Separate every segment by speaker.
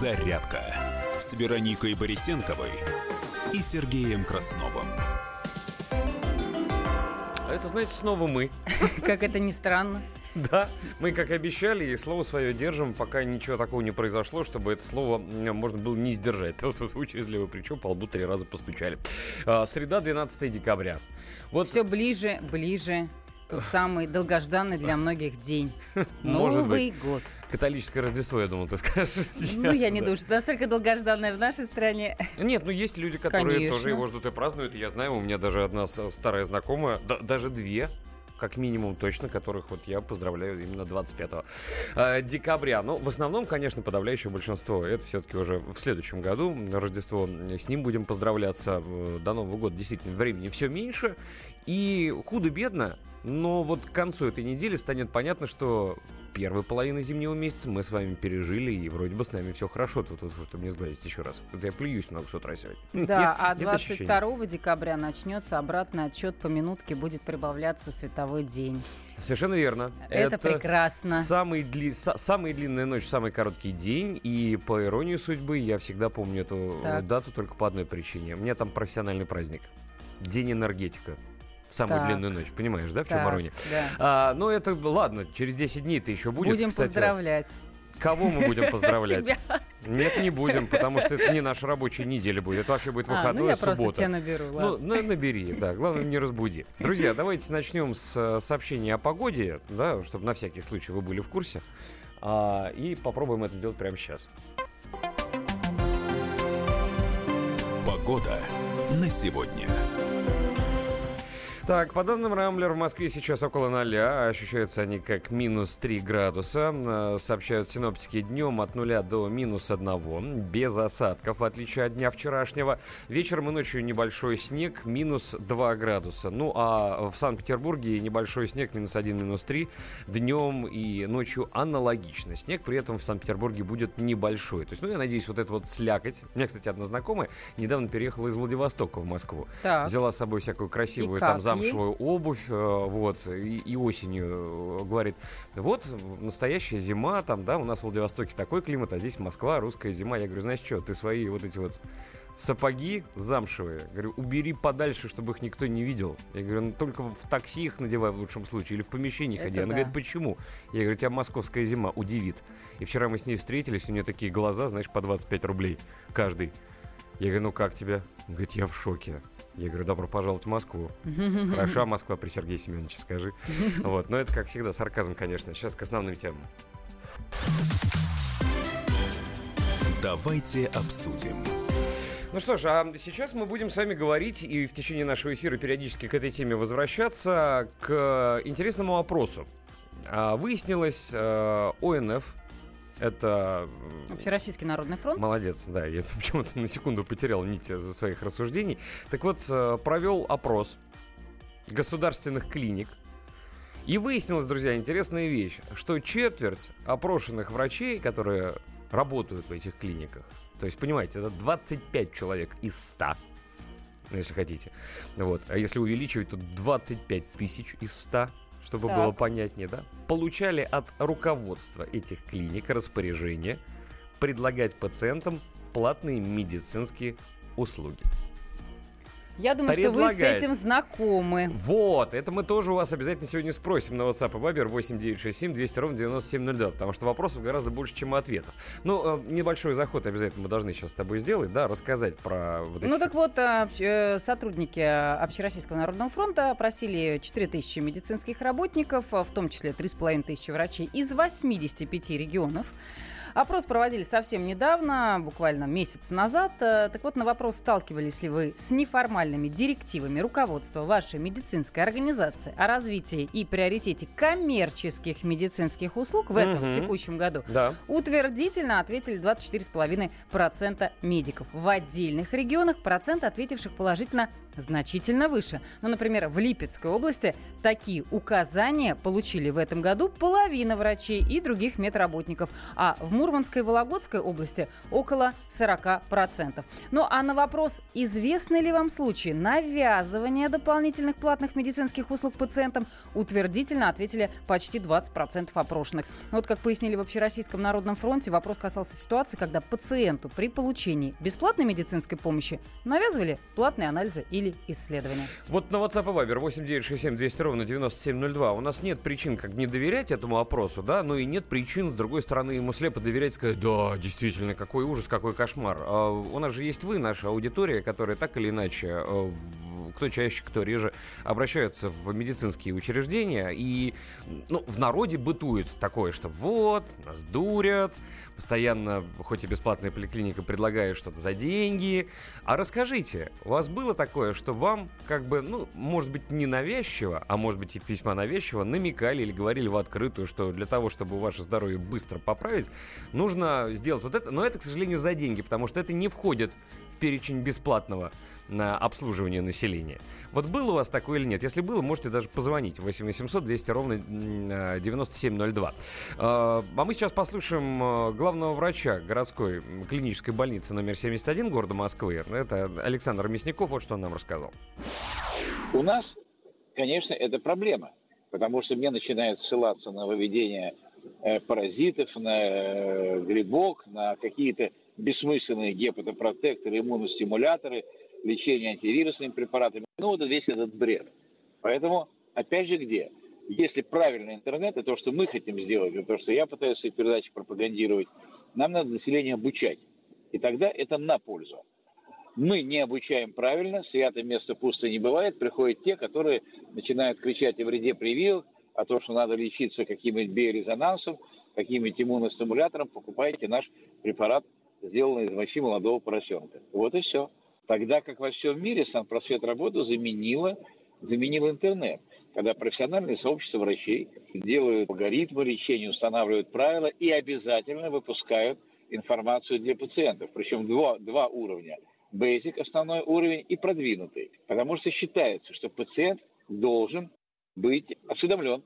Speaker 1: «Зарядка» с Вероникой Борисенковой и Сергеем Красновым.
Speaker 2: А это, знаете, снова мы.
Speaker 3: Как это ни странно.
Speaker 2: Да, мы, как обещали, и слово свое держим, пока ничего такого не произошло, чтобы это слово можно было не сдержать. Тут участливо причем по лбу три раза постучали. А, среда, 12 декабря.
Speaker 3: Вот все ближе, ближе. Тот самый долгожданный для многих день.
Speaker 2: Может
Speaker 3: Новый
Speaker 2: быть.
Speaker 3: год.
Speaker 2: Католическое Рождество, я думал, ты скажешь сейчас.
Speaker 3: Ну, я не
Speaker 2: да.
Speaker 3: думаю, что настолько долгожданное в нашей стране.
Speaker 2: Нет, ну есть люди, которые
Speaker 3: Конечно.
Speaker 2: тоже его ждут и празднуют. Я знаю, у меня даже одна старая знакомая, да- даже две, как минимум точно, которых вот я поздравляю именно 25 э, декабря. Но в основном, конечно, подавляющее большинство. Это все-таки уже в следующем году. Рождество с ним будем поздравляться. Э, До Нового года действительно времени все меньше. И худо-бедно, но вот к концу этой недели станет понятно, что первую половину зимнего месяца мы с вами пережили, и вроде бы с нами все хорошо. Тут, вот, чтобы не сглазить еще раз. Вот я плююсь много с утра сегодня.
Speaker 3: Да, а
Speaker 2: Нет ощущения?
Speaker 3: 22 декабря начнется обратный отчет по минутке, будет прибавляться световой день.
Speaker 2: Совершенно верно.
Speaker 3: Это, прекрасно.
Speaker 2: Самый дли... са- Самая длинная ночь, самый короткий день. И по иронии судьбы я всегда помню эту
Speaker 3: Так.
Speaker 2: дату только по одной причине. У меня там профессиональный праздник. День энергетика. В самую
Speaker 3: Так.
Speaker 2: длинную ночь. Понимаешь, да, в чем
Speaker 3: Так,
Speaker 2: ирония?
Speaker 3: да.
Speaker 2: А, ну, это, ладно, через 10 дней ты еще будет,
Speaker 3: Будем
Speaker 2: кстати.
Speaker 3: поздравлять.
Speaker 2: Кого мы будем поздравлять?
Speaker 3: Тебя.
Speaker 2: Нет, не будем, потому что это не наша рабочая неделя будет. Это вообще будет
Speaker 3: А,
Speaker 2: выходной,
Speaker 3: ну я
Speaker 2: суббота.
Speaker 3: просто тебя наберу,
Speaker 2: Ну,
Speaker 3: ладно.
Speaker 2: на- набери, да. Главное, не разбуди. Друзья, давайте начнем с э, сообщения о погоде, да, чтобы на всякий случай вы были в курсе. А, и попробуем это сделать прямо сейчас.
Speaker 1: Погода на сегодня.
Speaker 2: Так, по данным Рамблер, в Москве сейчас около ноля, а ощущаются они как минус 3 градуса. Э, Сообщают синоптики днем от нуля до минус 1, без осадков, в отличие от дня вчерашнего. Вечером и ночью небольшой снег, минус 2 градуса. Ну, а в Санкт-Петербурге небольшой снег, минус 1, минус 3. Днем и ночью аналогично. Снег при этом в Санкт-Петербурге будет небольшой. То есть, ну, я надеюсь, вот это вот слякоть. У меня, кстати, одна знакомая недавно переехала из Владивостока в Москву.
Speaker 3: Так.
Speaker 2: Взяла с собой всякую красивую там замшевую обувь, э, вот, и, и осенью э, говорит, вот настоящая зима, там, да, у нас в Владивостоке такой климат, а здесь Москва, русская зима. Я говорю, знаешь что, ты свои вот эти вот сапоги замшевые, говорю, убери подальше, чтобы их никто не видел. Я говорю, ну только в такси их надевай в лучшем случае, или в помещении
Speaker 3: Это
Speaker 2: ходи. Она
Speaker 3: да.
Speaker 2: говорит, почему? Я говорю, тебя московская зима удивит. И вчера мы с ней встретились, у нее такие глаза, знаешь, по 25 рублей каждый. Я говорю, ну как тебе? Он говорит, я в шоке. Я говорю, добро пожаловать в Москву. Хороша Москва при Сергее Семеновиче, скажи. Вот, но это, как всегда, сарказм, конечно. Сейчас к основным темам.
Speaker 1: Давайте обсудим.
Speaker 2: Ну что ж, а сейчас мы будем с вами говорить и в течение нашего эфира периодически к этой теме возвращаться к интересному опросу. А, Выяснилось, э, ОНФ, это м,
Speaker 3: Общероссийский народный фронт.
Speaker 2: Молодец, да, я почему-то на секунду потерял нить э, своих рассуждений. Так вот, э, провел опрос государственных клиник. И выяснилась, друзья, интересная вещь, что четверть опрошенных врачей, которые работают в этих клиниках, то есть, понимаете, это 25 человек из 100, ну, если хотите. Вот. А если увеличивать, то 25 тысяч из 100, чтобы
Speaker 3: Так.
Speaker 2: было понятнее, да? Получали от руководства этих клиник распоряжение предлагать пациентам платные медицинские услуги.
Speaker 3: Я думаю, что вы с этим знакомы.
Speaker 2: Вот, это мы тоже у вас обязательно сегодня спросим на WhatsApp и Viber 8967 200 ровно 9702, потому что вопросов гораздо больше, чем ответов. Ну, э, небольшой заход обязательно мы должны сейчас с тобой сделать, да, рассказать про вот эти...
Speaker 3: Ну так вот, а, э, сотрудники а, Общероссийского народного фронта опросили 4000 медицинских работников, а, в том числе 3500 врачей из 85 регионов. Опрос проводили совсем недавно, буквально месяц назад. Э, Так вот, на вопрос, сталкивались ли вы с неформальными директивами руководства вашей медицинской организации о развитии и приоритете коммерческих медицинских услуг в этом,
Speaker 2: Мгм.
Speaker 3: в текущем году,
Speaker 2: Да.
Speaker 3: Утвердительно ответили 24,5% медиков. В отдельных регионах процент ответивших положительно значительно выше. Ну, например, в Липецкой области такие указания получили в этом году половина врачей и других медработников, а в Мурманской и Вологодской области около 40%. Ну, а на вопрос, известны ли вам случаи навязывания дополнительных платных медицинских услуг пациентам, утвердительно ответили почти 20% опрошенных. Вот как пояснили в Общероссийском народном фронте, вопрос касался ситуации, когда пациенту при получении бесплатной медицинской помощи навязывали платные анализы или исследования.
Speaker 2: Вот на WhatsApp и Viber 8967 200 ровно 9702 у нас нет причин как не доверять этому опросу, да, но и нет причин, с другой стороны, ему слепо доверять, сказать, да, действительно, какой ужас, какой кошмар. А у нас же есть вы, наша аудитория, которая так или иначе э, кто чаще, кто реже обращаются в медицинские учреждения. И ну, в народе бытует такое, что вот, нас дурят, постоянно, хоть и бесплатная поликлиника предлагает что-то за деньги. А расскажите, у вас было такое, что вам как бы, ну, может быть, не навязчиво, а может быть и письма навязчиво, намекали или говорили в открытую, что для того, чтобы ваше здоровье быстро поправить, нужно сделать вот это. Но это, к сожалению, за деньги, потому что это не входит в перечень бесплатного на обслуживание населения. Вот было у вас такое или нет? Если было, можете даже позвонить. 8 800 200 ровно 9702. А, а мы сейчас послушаем а, главного врача городской клинической больницы номер 71 города Москвы. Это Александр Мясников. Вот что он нам рассказал.
Speaker 4: У нас, конечно, это проблема. Потому что мне начинают ссылаться на выведение э, паразитов, на э, грибок, на какие-то бессмысленные гепатопротекторы, иммуностимуляторы – лечение антивирусными препаратами. Ну, вот весь этот бред. Поэтому, опять же, где? Если правильный интернет, и то, что мы хотим сделать, и то, что я пытаюсь в своей пропагандировать, нам надо население обучать. И тогда это на пользу. Мы не обучаем правильно, святое место пусто не бывает, приходят те, которые начинают кричать о вреде прививок, о том, что надо лечиться каким-нибудь биорезонансом, каким-нибудь иммуностимулятором, покупайте наш препарат, сделанный из мочи молодого поросенка. Вот и все. Тогда как во всем мире сам просвет работу заменила, заменил интернет, когда профессиональное сообщество врачей делают алгоритмы лечения, устанавливают правила и обязательно выпускают информацию для пациентов. Причем два, два уровня. Basic, основной уровень, и продвинутый. Потому что считается, что пациент должен быть осведомлен.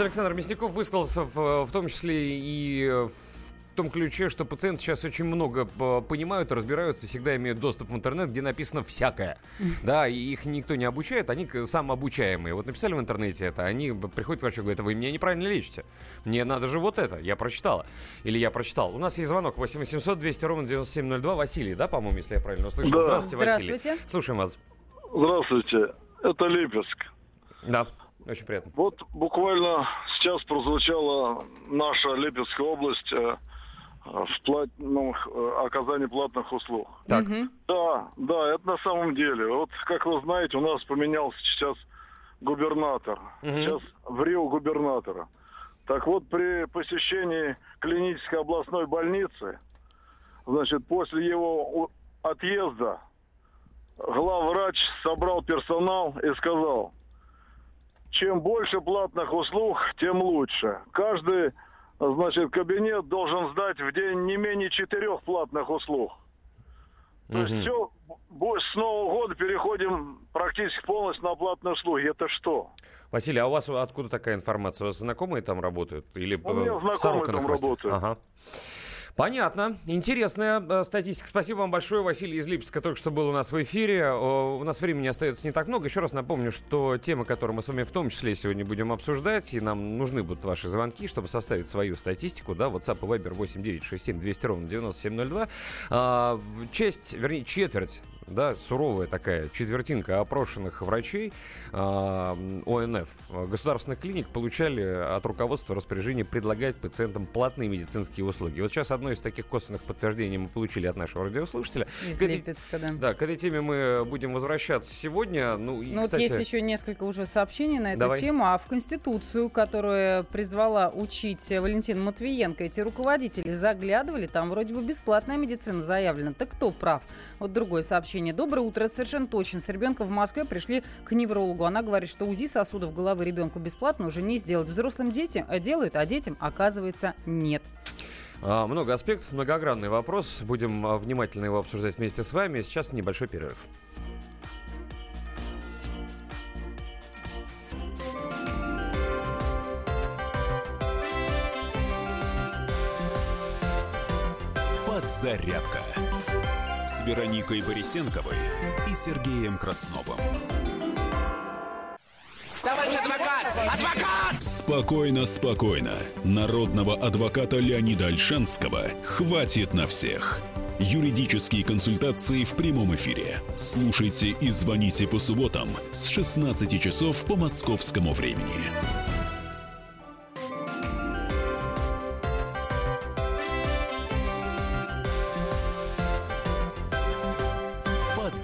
Speaker 2: Александр Мясников высказался в, в том числе и в том ключе, что пациенты сейчас очень много э, понимают, разбираются, всегда имеют доступ в интернет, где написано всякое. Да, и их никто не обучает, они самообучаемые. Вот написали в интернете это, они приходят к врачу и говорят, вы меня неправильно лечите. Мне надо же вот это, я прочитала. Или я прочитал. У нас есть звонок 8 800 200 ровно 9702. Василий, да, по-моему, если я правильно услышал? Да. Здравствуйте, Василий.
Speaker 3: Здравствуйте.
Speaker 2: Слушаем вас.
Speaker 5: Здравствуйте. Это Липецк.
Speaker 2: Да. Очень приятно.
Speaker 5: Вот буквально сейчас прозвучала наша Липецкая область э, в плат... ну, оказании платных услуг.
Speaker 2: Так.
Speaker 5: Да, да, это на самом деле. Вот, как вы знаете, у нас поменялся сейчас губернатор. Угу. Сейчас в Рио губернатора. Так вот, при посещении клинической областной больницы, значит, после его отъезда, главврач собрал персонал и сказал, чем больше платных услуг, тем лучше. Каждый значит, кабинет должен сдать в день не менее четырех платных услуг. То есть все, с Нового года переходим практически полностью на платные услуги. Это что?
Speaker 2: Василий, а у вас откуда такая информация? У вас знакомые там работают? Или
Speaker 5: у меня знакомые там работают.
Speaker 2: Ага. Понятно. Интересная э, статистика. Спасибо вам большое, Василий из Липецка, только что был у нас в эфире. У нас времени остается не так много. Еще раз напомню, что тема, которую мы с вами в том числе сегодня будем обсуждать, и нам нужны будут ваши звонки, чтобы составить свою статистику, да, WhatsApp и Viber 8967 200 ровно 9702. А, часть, вернее, четверть да, суровая такая четвертинка опрошенных врачей э, ОНФ государственных клиник получали от руководства распоряжение предлагать пациентам платные медицинские услуги. Вот сейчас одно из таких косвенных подтверждений мы получили от нашего радиослушателя.
Speaker 3: Из к Липецка, да.
Speaker 2: Да, к этой теме мы будем возвращаться сегодня. Ну, и,
Speaker 3: ну
Speaker 2: кстати...
Speaker 3: вот есть еще несколько уже сообщений на эту
Speaker 2: Давай.
Speaker 3: тему, а в Конституцию, которую призвала учить Валентина Матвиенко, эти руководители заглядывали, там вроде бы бесплатная медицина заявлена. Так кто прав? Вот другое сообщение сообщение. Доброе утро. Совершенно точно. С ребенком в Москве пришли к неврологу. Она говорит, что УЗИ сосудов головы ребенку бесплатно уже не сделать. Взрослым детям э, делают, а детям, оказывается, нет.
Speaker 2: А, много аспектов, многогранный вопрос. Будем а, внимательно его обсуждать вместе с вами. Сейчас небольшой перерыв.
Speaker 1: Подзарядка. Вероникой Борисенковой и Сергеем Красновым.
Speaker 6: Товарищ адвокат! Адвокат!
Speaker 1: Спокойно, спокойно. Народного адвоката Леонида Альшанского хватит на всех. Юридические консультации в прямом эфире. Слушайте и звоните по субботам с 16 часов по московскому времени.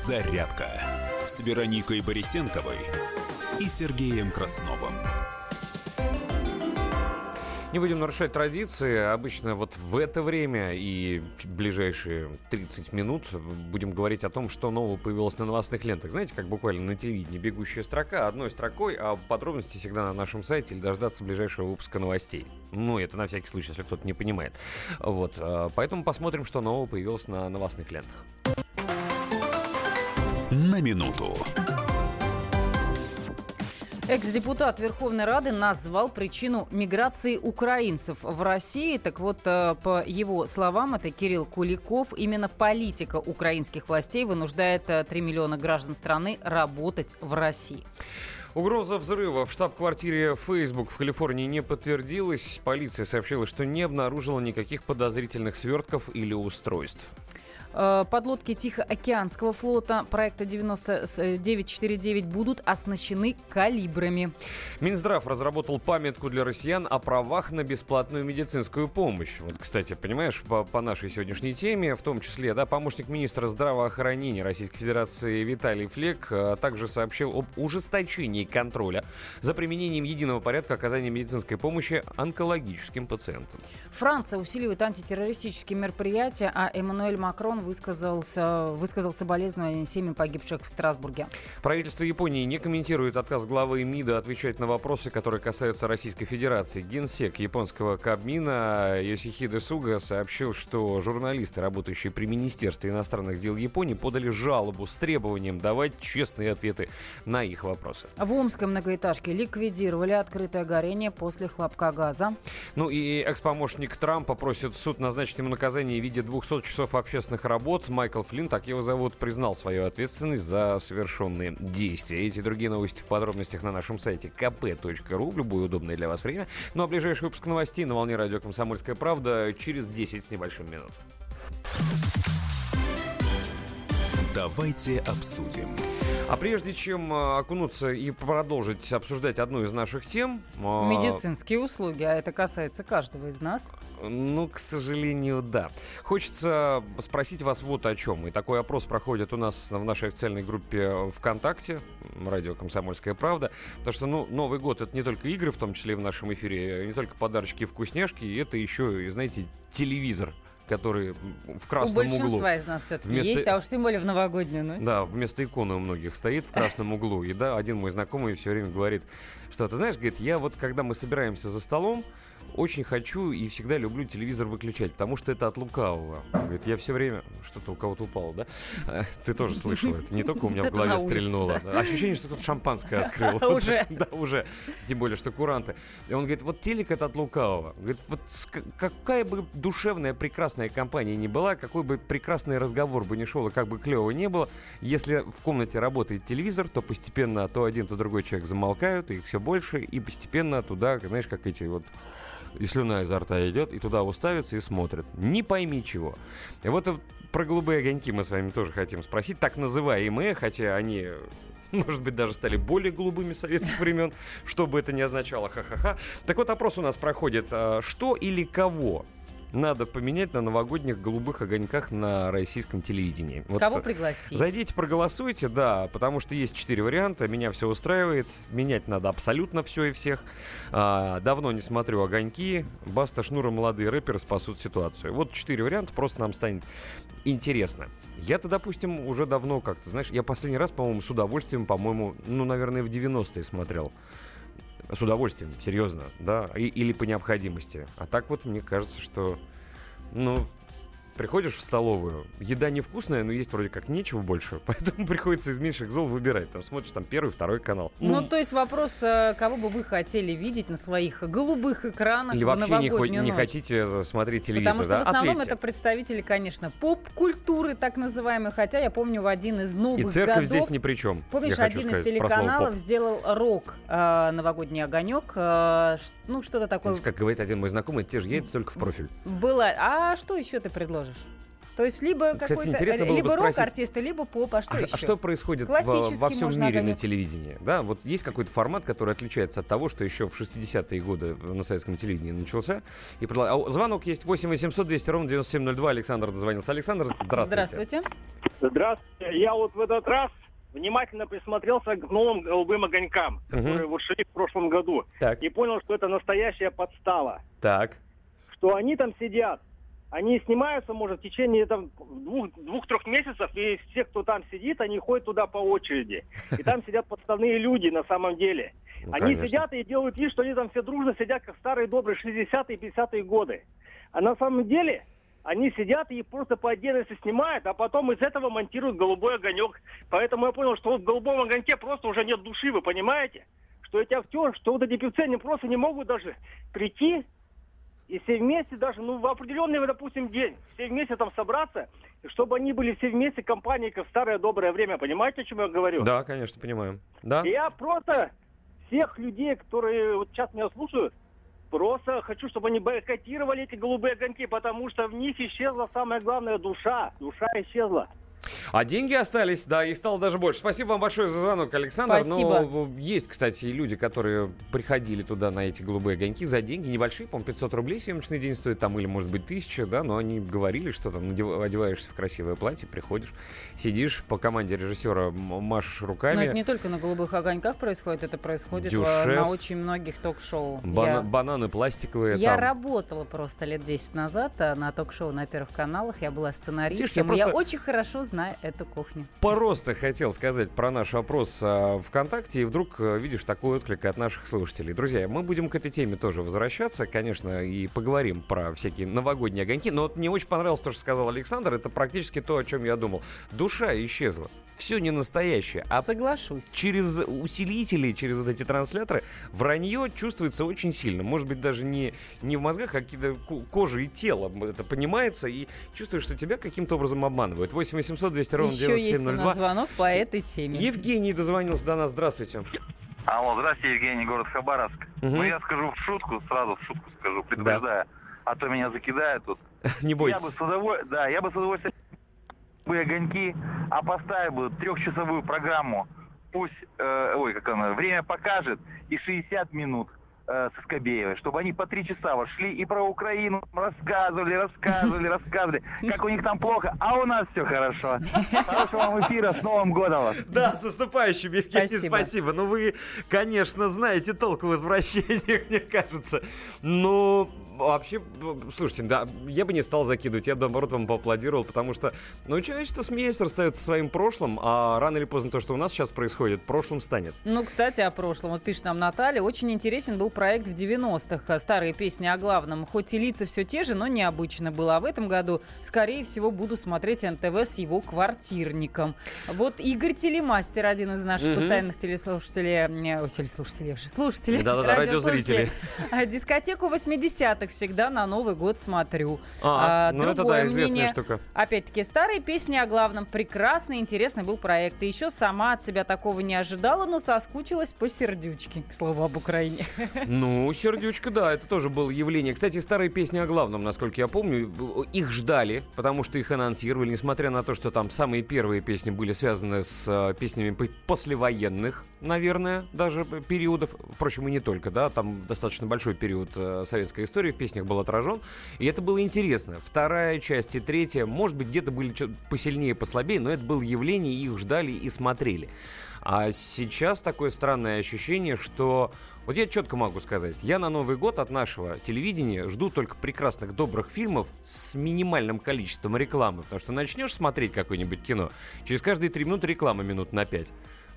Speaker 1: Подзарядка с Вероникой Борисенковой и Сергеем Красновым.
Speaker 2: Не будем нарушать традиции. Обычно вот в это время и ближайшие 30 минут будем говорить о том, что нового появилось на новостных лентах. Знаете, как буквально на телевидении бегущая строка одной строкой, а подробности всегда на нашем сайте или дождаться ближайшего выпуска новостей. Ну, это на всякий случай, если кто-то не понимает. Вот, а, поэтому посмотрим, что нового появилось на новостных лентах.
Speaker 1: На минуту.
Speaker 3: Экс-депутат Верховной Рады назвал причину миграции украинцев в России. Так вот, э, по его словам, это Кирилл Куликов. Именно политика украинских властей вынуждает 3 э, миллиона граждан страны работать в России.
Speaker 2: Угроза взрыва в штаб-квартире Facebook в Калифорнии не подтвердилась. Полиция сообщила, что не обнаружила никаких подозрительных свертков или устройств.
Speaker 3: Э, подлодки Тихоокеанского флота проекта 9949 будут оснащены калибрами.
Speaker 2: Минздрав разработал памятку для россиян о правах на бесплатную медицинскую помощь. Вот, кстати, понимаешь, по, по нашей сегодняшней теме, в том числе, да, помощник министра здравоохранения Российской Федерации Виталий Флек а, также сообщил об ужесточении контроля за применением единого порядка оказания медицинской помощи онкологическим пациентам.
Speaker 3: Франция усиливает антитеррористические мероприятия, а Эммануэль Макрон высказался, высказал соболезнования семьям погибших в Страсбурге.
Speaker 2: Правительство Японии не комментирует отказ главы МИДа отвечать на вопросы, которые касаются Российской Федерации. Генсек японского Кабмина Йосихиде Суга сообщил, что журналисты, работающие при Министерстве иностранных дел Японии, подали жалобу с требованием давать честные ответы на их вопросы.
Speaker 3: В Омской многоэтажке ликвидировали открытое горение после хлопка газа.
Speaker 2: Ну и экс-помощник Трампа просит суд назначить ему наказание в виде 200 часов общественных работ Майкл Флинн, так его зовут, признал свою ответственность за совершенные действия. Эти и другие новости в подробностях на нашем сайте kp.ru в любое удобное для вас время. Ну а ближайший выпуск новостей на волне радио «Комсомольская правда» через 10 с небольшим минут.
Speaker 1: Давайте обсудим.
Speaker 2: А прежде чем а, окунуться и продолжить обсуждать одну из наших тем...
Speaker 3: А, Медицинские услуги, а это касается каждого из нас.
Speaker 2: Ну, к сожалению, да. Хочется спросить вас вот о чем. И такой опрос проходит у нас в нашей официальной группе ВКонтакте, радио «Комсомольская правда». Потому что, ну, Новый год — это не только игры, в том числе и в нашем эфире, не только подарочки и вкусняшки, и это еще, и, знаете, телевизор — который в красном углу.
Speaker 3: У большинства углу. из нас все-таки вместо... есть, а уж тем более в новогоднюю ночь.
Speaker 2: Да, вместо иконы у многих стоит в красном углу. И да, один мой знакомый все время говорит, что ты знаешь, говорит, я вот когда мы собираемся за столом, очень хочу и всегда люблю телевизор выключать, потому что это от лукавого. Говорит, я все время... Что-то у кого-то упало, да? Э, ты тоже слышал это. Не только у меня в голове стрельнуло. Ощущение, что тут шампанское открыл.
Speaker 3: Уже?
Speaker 2: Да, уже. Тем более, что куранты. И он говорит, вот телек это от лукавого. Говорит, вот какая бы душевная, прекрасная компания ни была, какой бы прекрасный разговор бы ни шел, и как бы клево не было, если в комнате работает телевизор, то постепенно то один, то другой человек замолкают, их все больше, и постепенно туда, знаешь, как эти вот и слюна изо рта идет, и туда уставится и смотрит. Не пойми чего. И вот про голубые огоньки мы с вами тоже хотим спросить, так называемые, хотя они может быть, даже стали более голубыми советских времен, что бы это ни означало, ха-ха-ха. Так вот, опрос у нас проходит. А, что или кого надо поменять на новогодних голубых огоньках на российском телевидении.
Speaker 3: Вот Кого пригласить?
Speaker 2: Зайдите, проголосуйте, да, потому что есть четыре варианта. Меня все устраивает. Менять надо абсолютно все и всех. А, давно не смотрю огоньки. Баста, Шнура, молодые рэперы спасут ситуацию. Вот четыре варианта, просто нам станет интересно. Я-то, допустим, уже давно как-то, знаешь, я последний раз, по-моему, с удовольствием, по-моему, ну, наверное, в 90-е смотрел. С удовольствием, серьезно, да, и, или по необходимости. А так вот мне кажется, что, ну, приходишь в столовую, еда невкусная, но есть вроде как нечего больше, поэтому приходится из меньших зол выбирать. Там смотришь там первый, второй канал.
Speaker 3: Ну, то есть вопрос, э, кого бы вы хотели видеть на своих голубых экранах
Speaker 2: Или вообще не, хо- не хотите э, смотреть телевизор,
Speaker 3: Потому что
Speaker 2: да?
Speaker 3: в основном
Speaker 2: Ответьте.
Speaker 3: это представители, конечно, поп-культуры так называемой. Хотя я помню в один из новых
Speaker 2: И церковь
Speaker 3: годов...
Speaker 2: здесь ни при чем.
Speaker 3: Помнишь, один из
Speaker 2: сказать, слово
Speaker 3: телеканалов сделал рок э, новогодний огонек, э, ну что-то такое
Speaker 2: Знаете, Как говорит один мой знакомый, те же яйца только в профиль.
Speaker 3: было. А что еще ты предложишь? То есть либо какой-то
Speaker 2: бы
Speaker 3: либо
Speaker 2: спросить,
Speaker 3: рок-артисты, либо поп, а что
Speaker 2: а,
Speaker 3: еще?
Speaker 2: а что происходит во,
Speaker 3: Классический
Speaker 2: во всем мире на телевидении? Да, вот есть какой-то формат, который отличается от того, что еще в 60-е годы на советском телевидении начался. И предла- а, звонок есть 8 800 200 ровно 9702. Александр дозвонился. Александр, здравствуйте.
Speaker 3: Здравствуйте.
Speaker 7: Здравствуйте. Я вот в этот раз внимательно присмотрелся к новым голубым огонькам, которые вот шли в прошлом году.
Speaker 2: Так,
Speaker 7: И понял, что это настоящая подстава.
Speaker 2: так.
Speaker 7: Что они там сидят. Они снимаются, может, в течение там, двух- двух-трех месяцев, и все, кто там сидит, они ходят туда по очереди. И там сидят подставные люди на самом деле.
Speaker 2: Ну,
Speaker 7: Они
Speaker 2: конечно.
Speaker 7: сидят и делают вид, что они там все дружно сидят, как старые добрые 60-е, 50-е годы. А на самом деле они сидят и просто по отдельности снимают, а потом из этого монтируют голубой огонек. Поэтому я понял, что вот в голубом огоньке просто уже нет души, вы понимаете? Что эти актеры, что вот эти певцы, они просто не могут даже прийти и все вместе даже, ну, в определенный, допустим, день, все вместе там собраться, чтобы они были все вместе компанией, как в старое доброе время. Понимаете, о чем я говорю?
Speaker 2: Да, конечно, понимаем. Да?
Speaker 7: Я просто всех людей, которые вот сейчас меня слушают, просто хочу, чтобы они бойкотировали эти голубые огоньки, потому что в них исчезла самая главная душа. Душа исчезла.
Speaker 2: А деньги остались, да, их стало даже больше. Спасибо вам большое за звонок, Александр.
Speaker 3: Спасибо.
Speaker 2: Но есть, кстати, и люди, которые приходили туда на эти голубые огоньки за деньги небольшие, по-моему, 500 рублей съемочный день стоит, там, или, может быть, 1000, да, но они говорили, что там одеваешься в красивое платье, приходишь, сидишь по команде режиссера, машешь
Speaker 3: Но
Speaker 2: руками.
Speaker 3: это не только на голубых огоньках происходит, это происходит э,
Speaker 2: Дюшес.
Speaker 3: на очень многих ток-шоу.
Speaker 2: бана-
Speaker 3: Я-
Speaker 2: Бананы пластиковые.
Speaker 3: Я
Speaker 2: там.
Speaker 3: работала просто лет 10 назад а, на ток-шоу на первых каналах. Я была сценаристом.
Speaker 2: Видишь, я
Speaker 3: и Я,
Speaker 2: просто-
Speaker 3: очень хорошо знаю эту кухню.
Speaker 2: Просто хотел сказать про наш опрос а, ВКонтакте, и вдруг а, видишь такой отклик от наших слушателей. Друзья, мы будем к этой теме тоже возвращаться, конечно, и поговорим про всякие новогодние огоньки. Но вот мне очень понравилось то, что сказал Александр. Это практически то, о чем я думал. Душа исчезла. Все не настоящее. А
Speaker 3: Соглашусь.
Speaker 2: через усилители, через вот эти трансляторы, вранье чувствуется очень сильно. Может быть, даже не, не в мозгах, а какие-то ко- кожей и телом это понимается, и чувствуешь, что тебя каким-то образом обманывают. 8 800 200 ровно
Speaker 3: Еще есть у
Speaker 2: 9702.
Speaker 3: нас звонок по этой теме.
Speaker 2: Евгений дозвонился до нас. Здравствуйте.
Speaker 8: Алло, здравствуйте, Евгений, город Хабаровск.
Speaker 2: Мгм.
Speaker 8: Ну, я скажу в шутку, сразу в шутку скажу, предупреждаю. А то меня закидают тут.
Speaker 2: Не
Speaker 8: Я бы
Speaker 2: бойтесь.
Speaker 8: с удовольствием, да, я бы с удовольствием бы огоньки, а поставил бы трехчасовую программу. Пусть, э, ой, как она, время покажет, и 60 минут э, со Скобеевой, чтобы они по три часа вошли и про Украину рассказывали, рассказывали, рассказывали, как у них там плохо, а у нас все хорошо. Хорошего вам эфира, с Новым годом вас!
Speaker 2: Да, с наступающим, Евгений,
Speaker 3: Спасибо.
Speaker 2: спасибо. Ну, вы, конечно, знаете толк в возвращениях, мне кажется. Но вообще, б- слушайте, да, я бы не стал закидывать, я бы, наоборот, вам поаплодировал, потому что, ну, человечество смеясь расстается со своим прошлым, а рано или поздно то, что у нас сейчас происходит, прошлым станет.
Speaker 3: Ну, кстати, о прошлом. Вот пишет нам Наталья. Очень интересен был проект в 90-х. Старые песни о главном. Хоть и лица все те же, но необычно было. А в этом году, скорее всего, буду смотреть НТВ с его квартирником. Вот Игорь Телемастер, один из наших
Speaker 2: Мгм.
Speaker 3: постоянных телеслушателей, не, телеслушателей, слушателей,
Speaker 2: Да-да-да, радиозрители.
Speaker 3: А, Дискотеку 80-х всегда на Новый год смотрю.
Speaker 2: А,
Speaker 3: А,
Speaker 2: ну это да, известная
Speaker 3: мнение.
Speaker 2: штука.
Speaker 3: Опять-таки, старые песни о главном. Прекрасный, интересный был проект. И еще сама от себя такого не ожидала, но соскучилась по сердючке, к слову об Украине.
Speaker 2: Ну, сердючка, да, это тоже было явление. Кстати, старые песни о главном, насколько я помню, их ждали, потому что их анонсировали, несмотря на то, что там самые первые песни были связаны с э, песнями послевоенных, наверное, даже периодов. Впрочем, и не только, да, там достаточно большой период э, советской истории в песнях был отражен, и это было интересно. Вторая часть и третья, может быть, где-то были посильнее, послабее, но это было явление, их ждали и смотрели. А сейчас такое странное ощущение, что... Вот я четко могу сказать, я на Новый год от нашего телевидения жду только прекрасных, добрых фильмов с минимальным количеством рекламы. Потому что начнешь смотреть какое-нибудь кино, через каждые три минуты реклама минут на пять.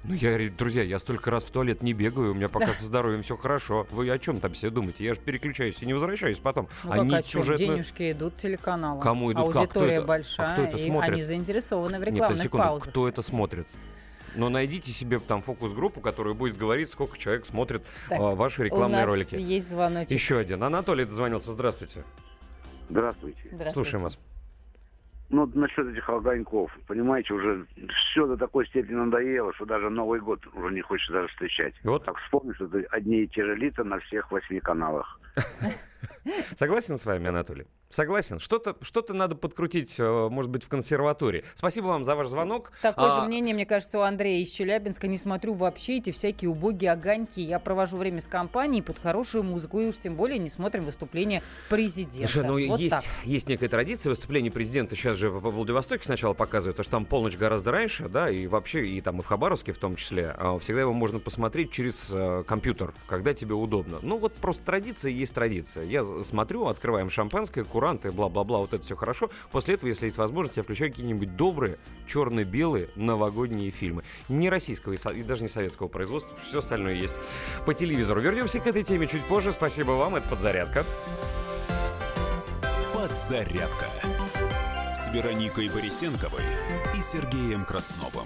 Speaker 2: Ну, я друзья, я столько раз в туалет не бегаю, у меня пока со здоровьем все хорошо. Вы о чем там все думаете? Я же переключаюсь и не возвращаюсь потом.
Speaker 3: Ну,
Speaker 2: а
Speaker 3: как,
Speaker 2: сюжетную-
Speaker 3: Денежки идут телеканалам.
Speaker 2: Кому идут? Как? Кто
Speaker 3: Аудитория
Speaker 2: это? А
Speaker 3: большая,
Speaker 2: кто это
Speaker 3: и
Speaker 2: смотрит?
Speaker 3: они заинтересованы в
Speaker 2: Нет,
Speaker 3: рекламных
Speaker 2: секунду,
Speaker 3: паузах.
Speaker 2: кто это смотрит? Но найдите себе там фокус-группу, которая будет говорить, сколько человек смотрит
Speaker 3: Так,
Speaker 2: а, ваши
Speaker 3: У
Speaker 2: рекламные
Speaker 3: нас
Speaker 2: ролики.
Speaker 3: есть звоночек.
Speaker 2: Еще один. Анатолий дозвонился. Здравствуйте.
Speaker 9: Здравствуйте.
Speaker 3: Здравствуйте.
Speaker 2: Слушаем вас.
Speaker 9: Ну, насчет этих огоньков, понимаете, уже все до такой степени надоело, что даже Новый год уже не хочется даже встречать.
Speaker 2: Вот.
Speaker 9: Так вспомнишь, что это одни и те же лица на всех восьми каналах.
Speaker 2: Согласен с вами, Анатолий? Согласен. Что-то что надо подкрутить, э, может быть, в консерватории. Спасибо вам за ваш звонок.
Speaker 3: Такое же
Speaker 2: А,
Speaker 3: мнение, мне кажется, у Андрея из Челябинска. Не смотрю вообще эти всякие убогие огоньки. Я провожу время с компанией под хорошую музыку. И уж тем более не смотрим выступления президента.
Speaker 2: Слушай, ну
Speaker 3: Вот
Speaker 2: есть,
Speaker 3: так.
Speaker 2: есть некая традиция выступления президента. Сейчас же во Владивостоке сначала показывают, потому что там полночь гораздо раньше, да, и вообще, и там и в Хабаровске в том числе. а Всегда его можно посмотреть через э, компьютер, когда тебе удобно. Ну вот просто традиция есть традиция. Я смотрю, открываем шампанское, куранты, бла-бла-бла, вот это все хорошо. После этого, если есть возможность, я включаю какие-нибудь добрые, черно-белые новогодние фильмы. Не российского и даже не советского производства, все остальное есть по телевизору. Вернемся к этой теме чуть позже. Спасибо вам, это подзарядка.
Speaker 1: Подзарядка с Вероникой Борисенковой и Сергеем Красновым.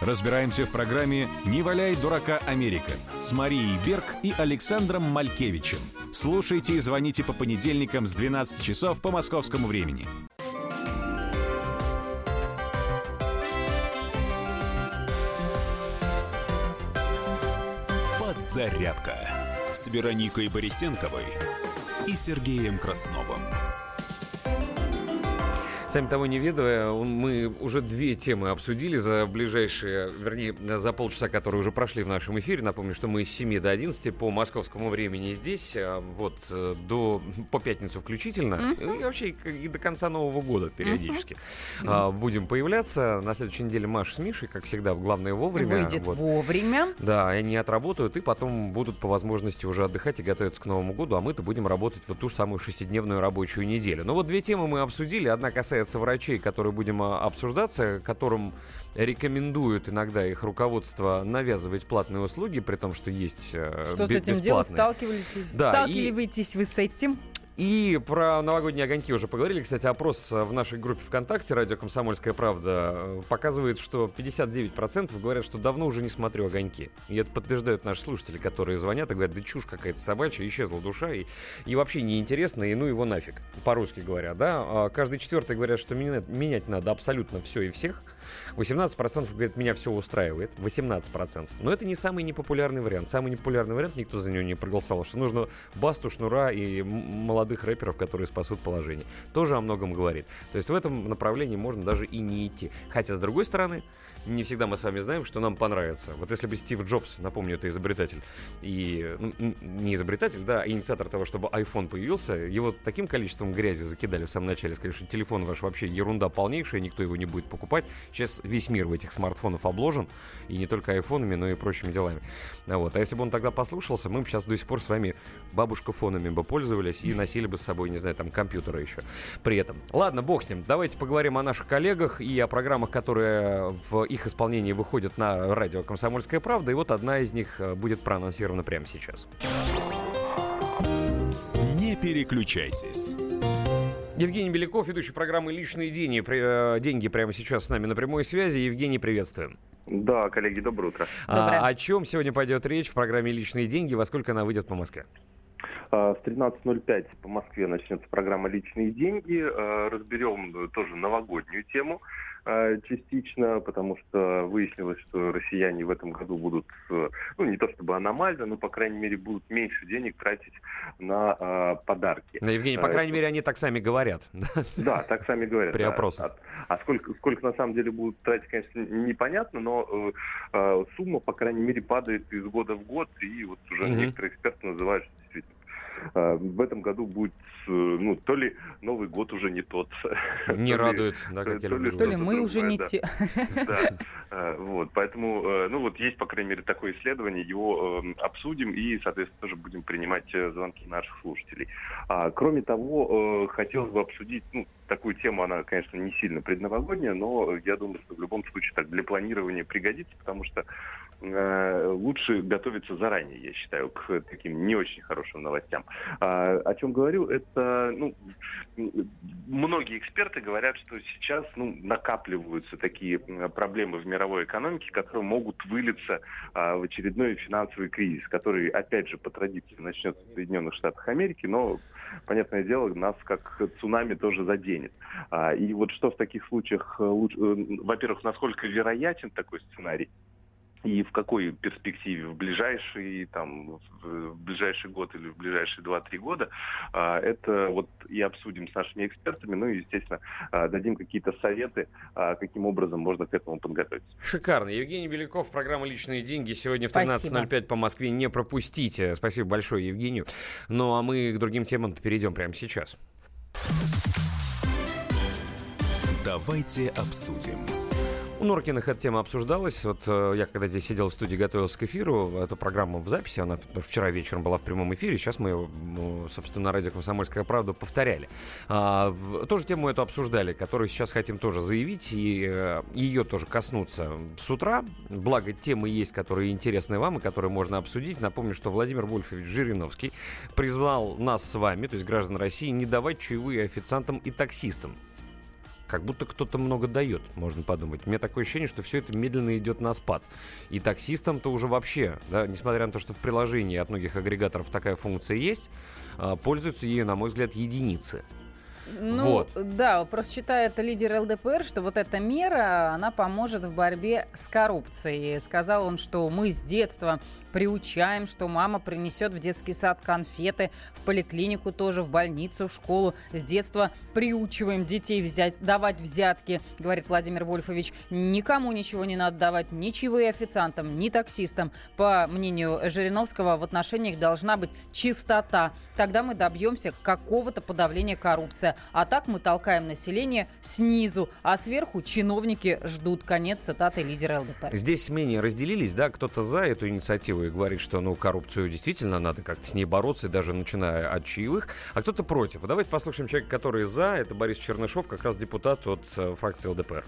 Speaker 10: Разбираемся в программе «Не валяй дурака Америка» с Марией Берг и Александром Малькевичем. Слушайте и звоните по понедельникам с 12 часов по московскому времени.
Speaker 1: Подзарядка с Вероникой Борисенковой и Сергеем Красновым.
Speaker 2: Сами того не ведая, мы уже две темы обсудили за ближайшие, вернее, за полчаса, которые уже прошли в нашем эфире. Напомню, что мы с 7 до 11 по московскому времени здесь, а, вот э, до, по пятницу включительно, и вообще и, до конца Нового года периодически а, будем появляться. На следующей неделе Маша с Мишей, как всегда, в главное вовремя.
Speaker 3: Выйдет
Speaker 2: Вот.
Speaker 3: вовремя.
Speaker 2: Да, они отработают и потом будут по возможности уже отдыхать и готовиться к Новому году, а мы-то будем работать вот ту же самую шестидневную рабочую неделю. Ну вот две темы мы обсудили. Одна касается врачей, которые будем а, обсуждаться, которым рекомендуют иногда их руководство навязывать платные услуги, при том, что есть э,
Speaker 3: Что с этим делать? Сталкиваетесь,
Speaker 2: Да, и-
Speaker 3: сталкиваетесь вы с этим?
Speaker 2: И про новогодние огоньки уже поговорили. Кстати, опрос в нашей группе ВКонтакте «Радио Комсомольская правда» показывает, что 59% говорят, что давно уже не смотрю огоньки. И это подтверждают наши слушатели, которые звонят и говорят, да чушь какая-то собачья, исчезла душа, и, и вообще неинтересно, и ну его нафиг, по-русски говоря, да. А каждый четвертый говорят, что менять, менять надо абсолютно все и всех. 18% говорят, меня все устраивает. 18%. Но это не самый непопулярный вариант. Самый непопулярный вариант, никто за него не проголосовал, что нужно Басту, Шнура и молодых рэперов, которые спасут положение. Тоже о многом говорит. То есть в этом направлении можно даже и не идти. Хотя, с другой стороны, не всегда мы с вами знаем, что нам понравится. Вот если бы Стив Джобс, напомню, это изобретатель, и ну, не изобретатель, да, а инициатор того, чтобы iPhone появился, его таким количеством грязи закидали в самом начале, сказали, что телефон ваш вообще ерунда полнейшая, никто его не будет покупать. Сейчас весь мир в этих смартфонах обложен, и не только айфонами, но и прочими делами. Вот. а если бы он тогда послушался, мы бы сейчас до сих пор с вами бабушка-фонами бы пользовались и носили бы с собой, не знаю, там компьютеры еще при этом. Ладно, бог с ним. Давайте поговорим о наших коллегах и о программах, которые в их исполнении выходят на радио «Комсомольская правда». И вот одна из них э, будет проанонсирована прямо сейчас.
Speaker 1: Не переключайтесь.
Speaker 2: Евгений Беляков, ведущий программы «Личные деньги», при- э, деньги прямо сейчас с нами на прямой связи. Евгений, приветствуем.
Speaker 11: Да, коллеги, доброе утро.
Speaker 3: Доброе.
Speaker 2: А, о чем сегодня пойдет речь в программе «Личные деньги», во сколько она выйдет по Москве?
Speaker 11: А, В 13.05 по Москве начнется программа «Личные деньги». А, Разберем э, тоже новогоднюю тему а, частично, потому что выяснилось, что россияне в этом году будут, э, ну не то чтобы аномально, но, по крайней мере, будут меньше денег тратить на а, подарки.
Speaker 2: Ну, Евгений, по
Speaker 11: А,
Speaker 2: крайней мере, они так сами говорят.
Speaker 11: Да, так сами говорят.
Speaker 2: При опросах.
Speaker 11: А, а сколько, сколько на самом деле будут тратить, конечно, непонятно, но э, э, сумма, по крайней мере, падает из года в год, и вот уже некоторые эксперты называют, что действительно э, в этом году будет, э, ну, то ли Новый год уже не тот.
Speaker 2: Не радует, да,
Speaker 3: как я люблю. То ли мы уже не те.
Speaker 11: Да, э, вот, поэтому, э, ну, вот есть, по крайней мере, такое исследование, его э, обсудим и, соответственно, тоже будем принимать звонки наших слушателей. А, кроме того, хотелось бы обсудить, ну, такую тему, она, конечно, не сильно предновогодняя, но я думаю, что в любом случае так для планирования пригодится, потому что э, лучше готовиться заранее, я считаю, к таким не очень хорошим новостям. А, о чем говорю, это, ну, многие эксперты говорят, что сейчас, ну, накапливаются такие проблемы в мировой экономике, которые могут вылиться а, в очередной финансовый кризис, который, опять же, по традиции начнется в Соединенных Штатах Америки, но понятное дело, нас как цунами тоже заденет. А, и вот что в таких случаях, лучше, э, во-первых, насколько вероятен такой сценарий, и в какой перспективе, в ближайший, там, в ближайший год или в ближайшие 2-3 года, а, это вот и обсудим с нашими экспертами, ну и, естественно, а, дадим какие-то советы, а, каким образом можно к этому подготовиться.
Speaker 2: Шикарно. Евгений Беляков, программа «Личные деньги». Сегодня в 13.05 по Москве. Не пропустите. Спасибо большое Евгению. Ну а мы к другим темам перейдем прямо сейчас.
Speaker 1: Давайте обсудим.
Speaker 2: У Норкиных эта тема обсуждалась. Вот э, я когда здесь сидел в студии, готовился к эфиру, эту программу в записи, она вчера вечером была в прямом эфире, сейчас мы, ну, собственно, на радио «Комсомольская правда» повторяли. А, тоже тему эту обсуждали, которую сейчас хотим тоже заявить, и э, ее тоже коснуться с утра. Благо, темы есть, которые интересны вам и которые можно обсудить. Напомню, что Владимир Вольфович Жириновский призвал нас с вами, то есть граждан России, не давать чаевые официантам и таксистам как будто кто-то много дает, можно подумать. У меня такое ощущение, что все это медленно идет на спад. И таксистам-то уже вообще, да, несмотря на то, что в приложении от многих агрегаторов такая функция есть, а, пользуются ею, на мой взгляд, единицы.
Speaker 3: Ну, вот. да, просто считает лидер ЛДПР, что вот эта мера, она поможет в борьбе с коррупцией. Сказал он, что мы с детства приучаем, что мама принесет в детский сад конфеты, в поликлинику тоже, в больницу, в школу. С детства приучиваем детей взять, давать взятки, говорит Владимир Вольфович. Никому ничего не надо давать, ни чаевые официантам, ни таксистам. По мнению Жириновского, в отношениях должна быть чистота. Тогда мы добьемся какого-то подавления коррупции. А так мы толкаем население снизу, а сверху чиновники ждут. Конец цитаты лидера ЛДПР.
Speaker 2: Здесь мнения разделились, да, кто-то за эту инициативу и говорит, что, ну, коррупцию действительно надо как-то с ней бороться, даже начиная от чаевых, а кто-то против. Давайте послушаем человека, который за, это Борис Чернышов, как раз депутат от э, фракции ЛДПр.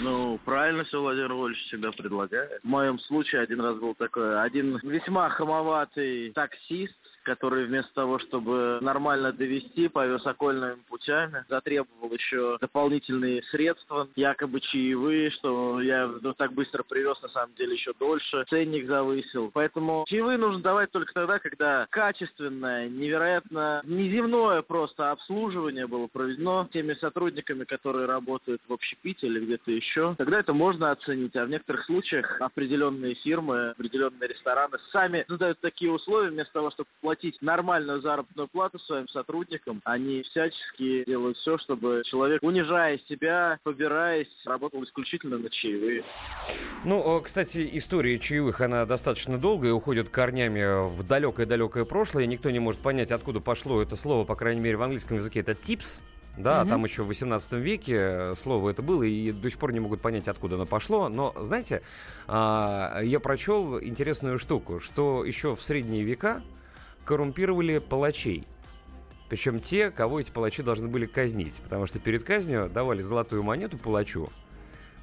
Speaker 12: Ну, правильно все Владимир Вольфович всегда предлагает. В моем случае один раз был такой, один весьма хамоватый таксист, который вместо того, чтобы нормально довести, повез окольными путями, затребовал еще дополнительные средства, якобы чаевые, что я ну, так быстро привез, на самом деле еще дольше, ценник завысил. Поэтому чаевые нужно давать только тогда, когда качественное, невероятно неземное просто обслуживание было проведено теми сотрудниками, которые работают в общепите или где-то еще. Тогда это можно оценить, а в некоторых случаях определенные фирмы, определенные рестораны сами задают такие условия вместо того, чтобы платить платить нормальную заработную плату своим сотрудникам. Они всячески делают все, чтобы человек, унижая себя, побираясь, работал исключительно на чаевые.
Speaker 2: Ну, кстати, история чаевых, она достаточно долгая, уходит корнями в далекое-далекое прошлое. Никто не может понять, откуда пошло это слово, по крайней мере, в английском языке это tips. Да, угу. там еще в 18 веке слово это было, и до сих пор не могут понять, откуда оно пошло. Но, знаете, а, я прочел интересную штуку, что еще в средние века коррумпировали палачей. Причем те, кого эти палачи должны были казнить. Потому что перед казнью давали золотую монету палачу,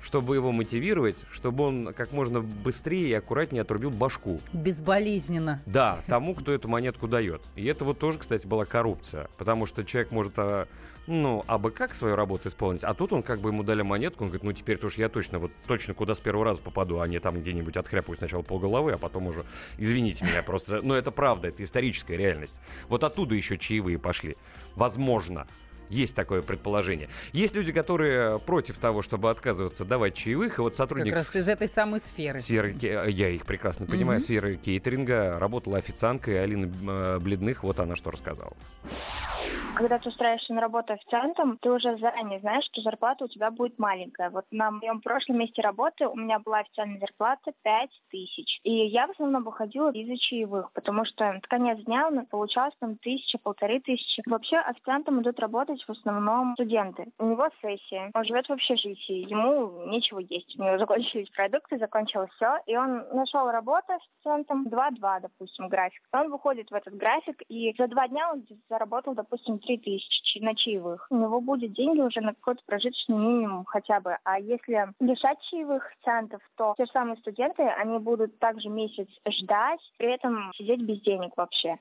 Speaker 2: чтобы его мотивировать, чтобы он как можно быстрее и аккуратнее отрубил башку.
Speaker 3: Безболезненно.
Speaker 2: Да, тому, кто эту монетку дает. И это вот тоже, кстати, была коррупция. Потому что человек может а, ну, а бы как свою работу исполнить? А тут он как бы ему дали монетку, он говорит, ну теперь-то уж я точно, вот точно куда с первого раза попаду, а не там где-нибудь отхряпаю сначала полголовы, а потом уже, извините меня, просто, ну это правда, это историческая реальность. Вот оттуда еще чаевые пошли. Возможно. Есть такое предположение. Есть люди, которые против того, чтобы отказываться давать чаевых, и вот сотрудник...
Speaker 3: Как раз из этой самой сферы.
Speaker 2: Сферы, я их прекрасно понимаю, mm-hmm. сферы кейтеринга, работала официанткой Алина э, Бледных, вот она что рассказала.
Speaker 13: Когда ты устраиваешься на работу официантом, ты уже заранее знаешь, что зарплата у тебя будет маленькая. Вот на моем прошлом месте работы у меня была официальная зарплата 5 тысяч. И я в основном выходила из-за чаевых, потому что конец дня у нас получалось там тысяча, полторы тысячи. Вообще официантом идут работать в основном студенты. У него сессия. Он живет в общежитии. Ему нечего есть. У него закончились продукты, закончилось все. И он нашел работу официантом 2-2, допустим, график. Он выходит в этот график, и за два дня он заработал, допустим, 3 тысячи чаевых. У него будет деньги уже на какой-то прожиточный минимум хотя бы. А если лишать чаевых официантов, то те же самые студенты, они будут также месяц ждать, при этом сидеть без денег вообще.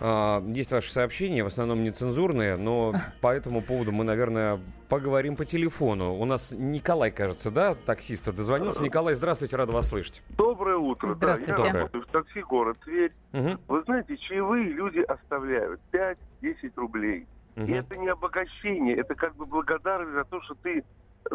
Speaker 2: А, Есть ваши сообщения, в основном нецензурные, но по этому поводу мы, наверное, поговорим по телефону. У нас Николай, кажется, да, таксиста дозвонился. Николай, здравствуйте, рад вас слышать.
Speaker 14: Доброе утро.
Speaker 2: Здравствуйте.
Speaker 14: Да, я
Speaker 2: Доброе.
Speaker 14: работаю в такси город Тверь.
Speaker 2: Мгм.
Speaker 14: Вы знаете, чаевые люди оставляют 5-10 рублей. И
Speaker 2: Мгм.
Speaker 14: это не обогащение, это как бы благодарность за то, что ты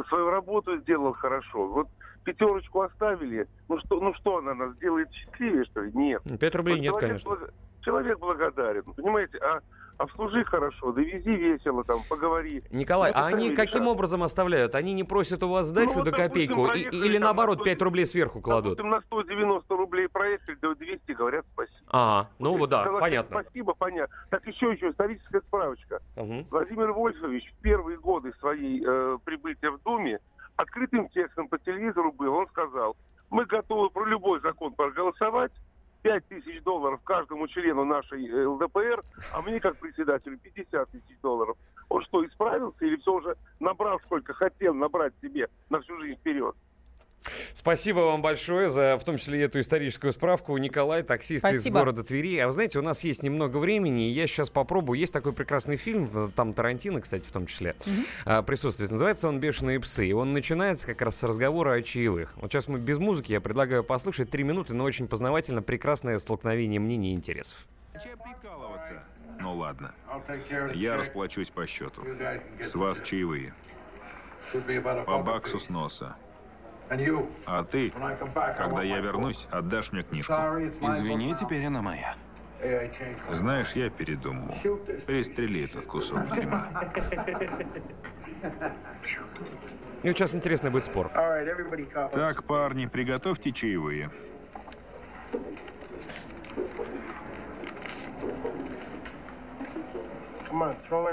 Speaker 14: свою работу сделал хорошо. Вот пятерочку оставили, ну что, ну что она нас сделает счастливее, что ли? Нет.
Speaker 2: Пять рублей
Speaker 14: Вот
Speaker 2: нет,
Speaker 14: человек
Speaker 2: конечно.
Speaker 14: Человек благодарен, понимаете, а, обслужи хорошо, довези весело, там, поговори.
Speaker 2: Николай,
Speaker 14: Это
Speaker 2: а они
Speaker 14: сами
Speaker 2: каким
Speaker 14: решат.
Speaker 2: образом оставляют? Они не просят у вас сдачу
Speaker 14: Ну,
Speaker 2: до копейку
Speaker 14: проехали
Speaker 2: или
Speaker 14: там
Speaker 2: наоборот
Speaker 14: на
Speaker 2: 5 рублей сверху кладут?
Speaker 14: Допустим, на 190 рублей проехали, до 200 говорят спасибо.
Speaker 2: А, ну вот да,
Speaker 14: Сказать
Speaker 2: понятно.
Speaker 14: Спасибо, понятно. Так еще еще историческая справочка.
Speaker 2: Мгм.
Speaker 14: Владимир Вольфович в первые годы своей э, прибытия в Думе открытым текстом по телевизору был. Он сказал, мы готовы про любой закон проголосовать, 5 тысяч долларов каждому члену нашей э, ЛДПР, а мне как председателю 50 тысяч долларов. Он что, исправился или все уже набрал сколько хотел набрать себе на всю жизнь вперед?
Speaker 2: Спасибо вам большое за, в том числе, эту историческую справку. Николай, таксист из
Speaker 3: Спасибо.
Speaker 2: города Твери. А вы знаете, у нас есть немного времени, и я сейчас попробую. Есть такой прекрасный фильм, э, там Тарантино, кстати, в том числе, а, присутствует. Называется он «Бешеные псы». И он начинается как раз с разговора о чаевых. Вот сейчас мы без музыки, я предлагаю послушать три минуты, но очень познавательно, прекрасное столкновение мнений и интересов.
Speaker 10: прикалываться? Ну ладно. Я расплачусь по счету. С вас чаевые. По баксу с носа. А ты, когда я вернусь, отдашь мне книжку.
Speaker 15: Извини, теперь она моя.
Speaker 10: Знаешь, я передумал. Пристрели этот кусок дерьма.
Speaker 2: И вот сейчас интересный будет спор.
Speaker 10: Так, парни, приготовьте чаевые.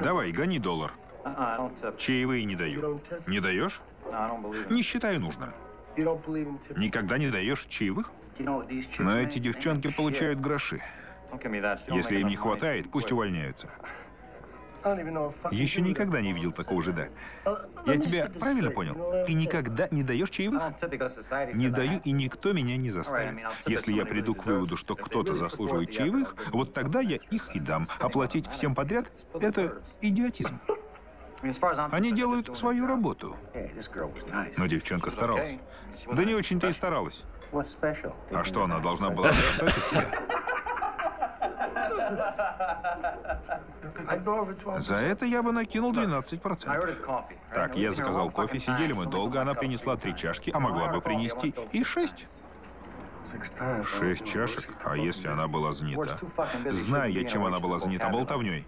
Speaker 10: Давай, гони доллар. Чаевые не даю. Не даешь? Не считаю нужным. Никогда не даешь чаевых? Но эти девчонки получают гроши. Если им не хватает, пусть увольняются. Еще никогда не видел такого жида. Я тебя правильно понял? Ты никогда не даешь чаевых? Не даю, и никто меня не заставит. Если я приду к выводу, что кто-то заслуживает чаевых, вот тогда я их и дам. Оплатить всем подряд – это идиотизм. Они делают свою работу. Но девчонка старалась. Да не очень-то и старалась. А что, она должна была бросать? За это я бы накинул 12%. Так, я заказал кофе, сидели мы долго, она принесла три чашки, а могла бы принести и шесть. Шесть чашек? А если она была занята? Знаю я, чем она была занята, болтовней.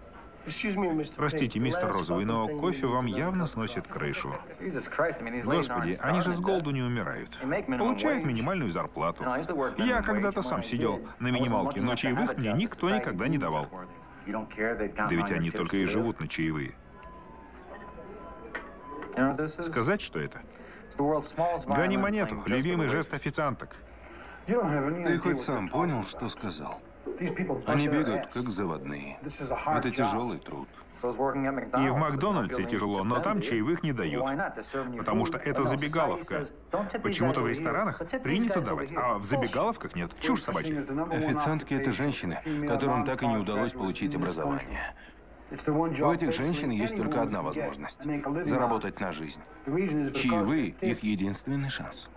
Speaker 10: Простите, мистер Розовый, но кофе вам явно сносит крышу. Господи, они же с голоду не умирают. Получают минимальную зарплату. Я когда-то сам сидел на минималке, но чаевых мне никто никогда не давал. Да ведь они только и живут на чаевые. Сказать, что это? Гони монету, любимый жест официанток.
Speaker 15: Ты хоть сам понял, что сказал? Они бегают, как заводные. Это тяжелый труд.
Speaker 10: И в Макдональдсе тяжело, но там чаевых не дают. Потому что это забегаловка. Почему-то в ресторанах принято давать, а в забегаловках нет. Чушь собачья.
Speaker 15: Официантки — это женщины, которым так и не удалось получить образование. У этих женщин есть только одна возможность – заработать на жизнь. Чаевые – их единственный шанс.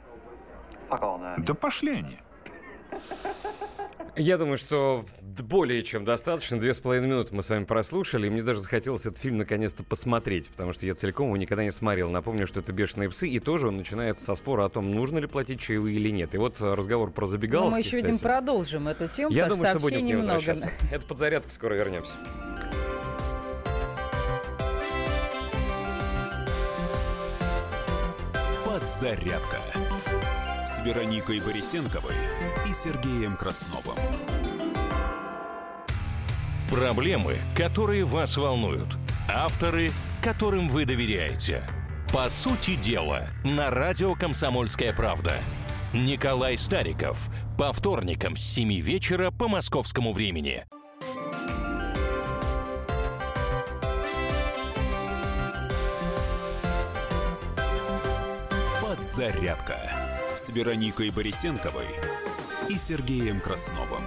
Speaker 10: Да пошли они.
Speaker 2: Я думаю, что более чем достаточно. Две с половиной минуты мы с вами прослушали, и мне даже захотелось этот фильм наконец-то посмотреть, потому что я целиком его никогда не смотрел. Напомню, что это «Бешеные псы», и тоже он начинается со спора о том, нужно ли платить чаевые или нет. И вот разговор про забегаловки, Но
Speaker 3: мы еще,
Speaker 2: кстати.
Speaker 3: видим, продолжим эту тему,
Speaker 2: Я
Speaker 3: потому
Speaker 2: думаю, что будем к
Speaker 3: немного.
Speaker 2: возвращаться. Это подзарядка, скоро вернемся.
Speaker 1: Подзарядка с Вероникой Борисенковой и Сергеем Красновым.
Speaker 16: Проблемы, которые вас волнуют. Авторы, которым вы доверяете. По сути дела, на радио «Комсомольская правда». Николай Стариков. По вторникам с 7 вечера по московскому времени.
Speaker 1: Подзарядка с Вероникой Борисенковой и Сергеем Красновым.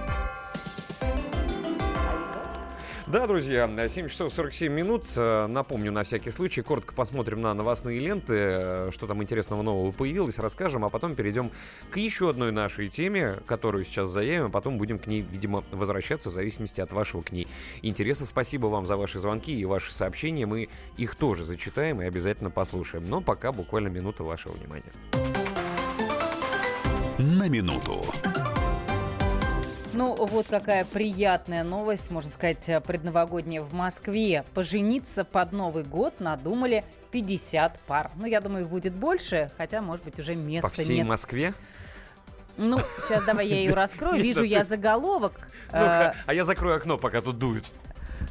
Speaker 2: Да, друзья, 7 часов 47 минут. Э, Напомню, на всякий случай, коротко посмотрим на новостные ленты, э, что там интересного нового появилось, расскажем, а потом перейдем к еще одной нашей теме, которую сейчас заявим, а потом будем к ней, видимо, возвращаться в зависимости от вашего к ней интереса. Спасибо вам за ваши звонки и ваши сообщения. Мы их тоже зачитаем и обязательно послушаем. Но пока буквально минута вашего внимания.
Speaker 1: На минуту.
Speaker 3: Ну, вот какая приятная новость, можно сказать, предновогодняя в Москве. Пожениться под Новый год надумали 50 пар. Ну, я думаю, их будет больше, хотя, может быть, уже места
Speaker 2: По всей
Speaker 3: нет.
Speaker 2: Москве?
Speaker 3: Ну, сейчас давай я ее раскрою. Вижу я заголовок. э,
Speaker 2: Ну-ка, а я закрою окно, пока тут дует.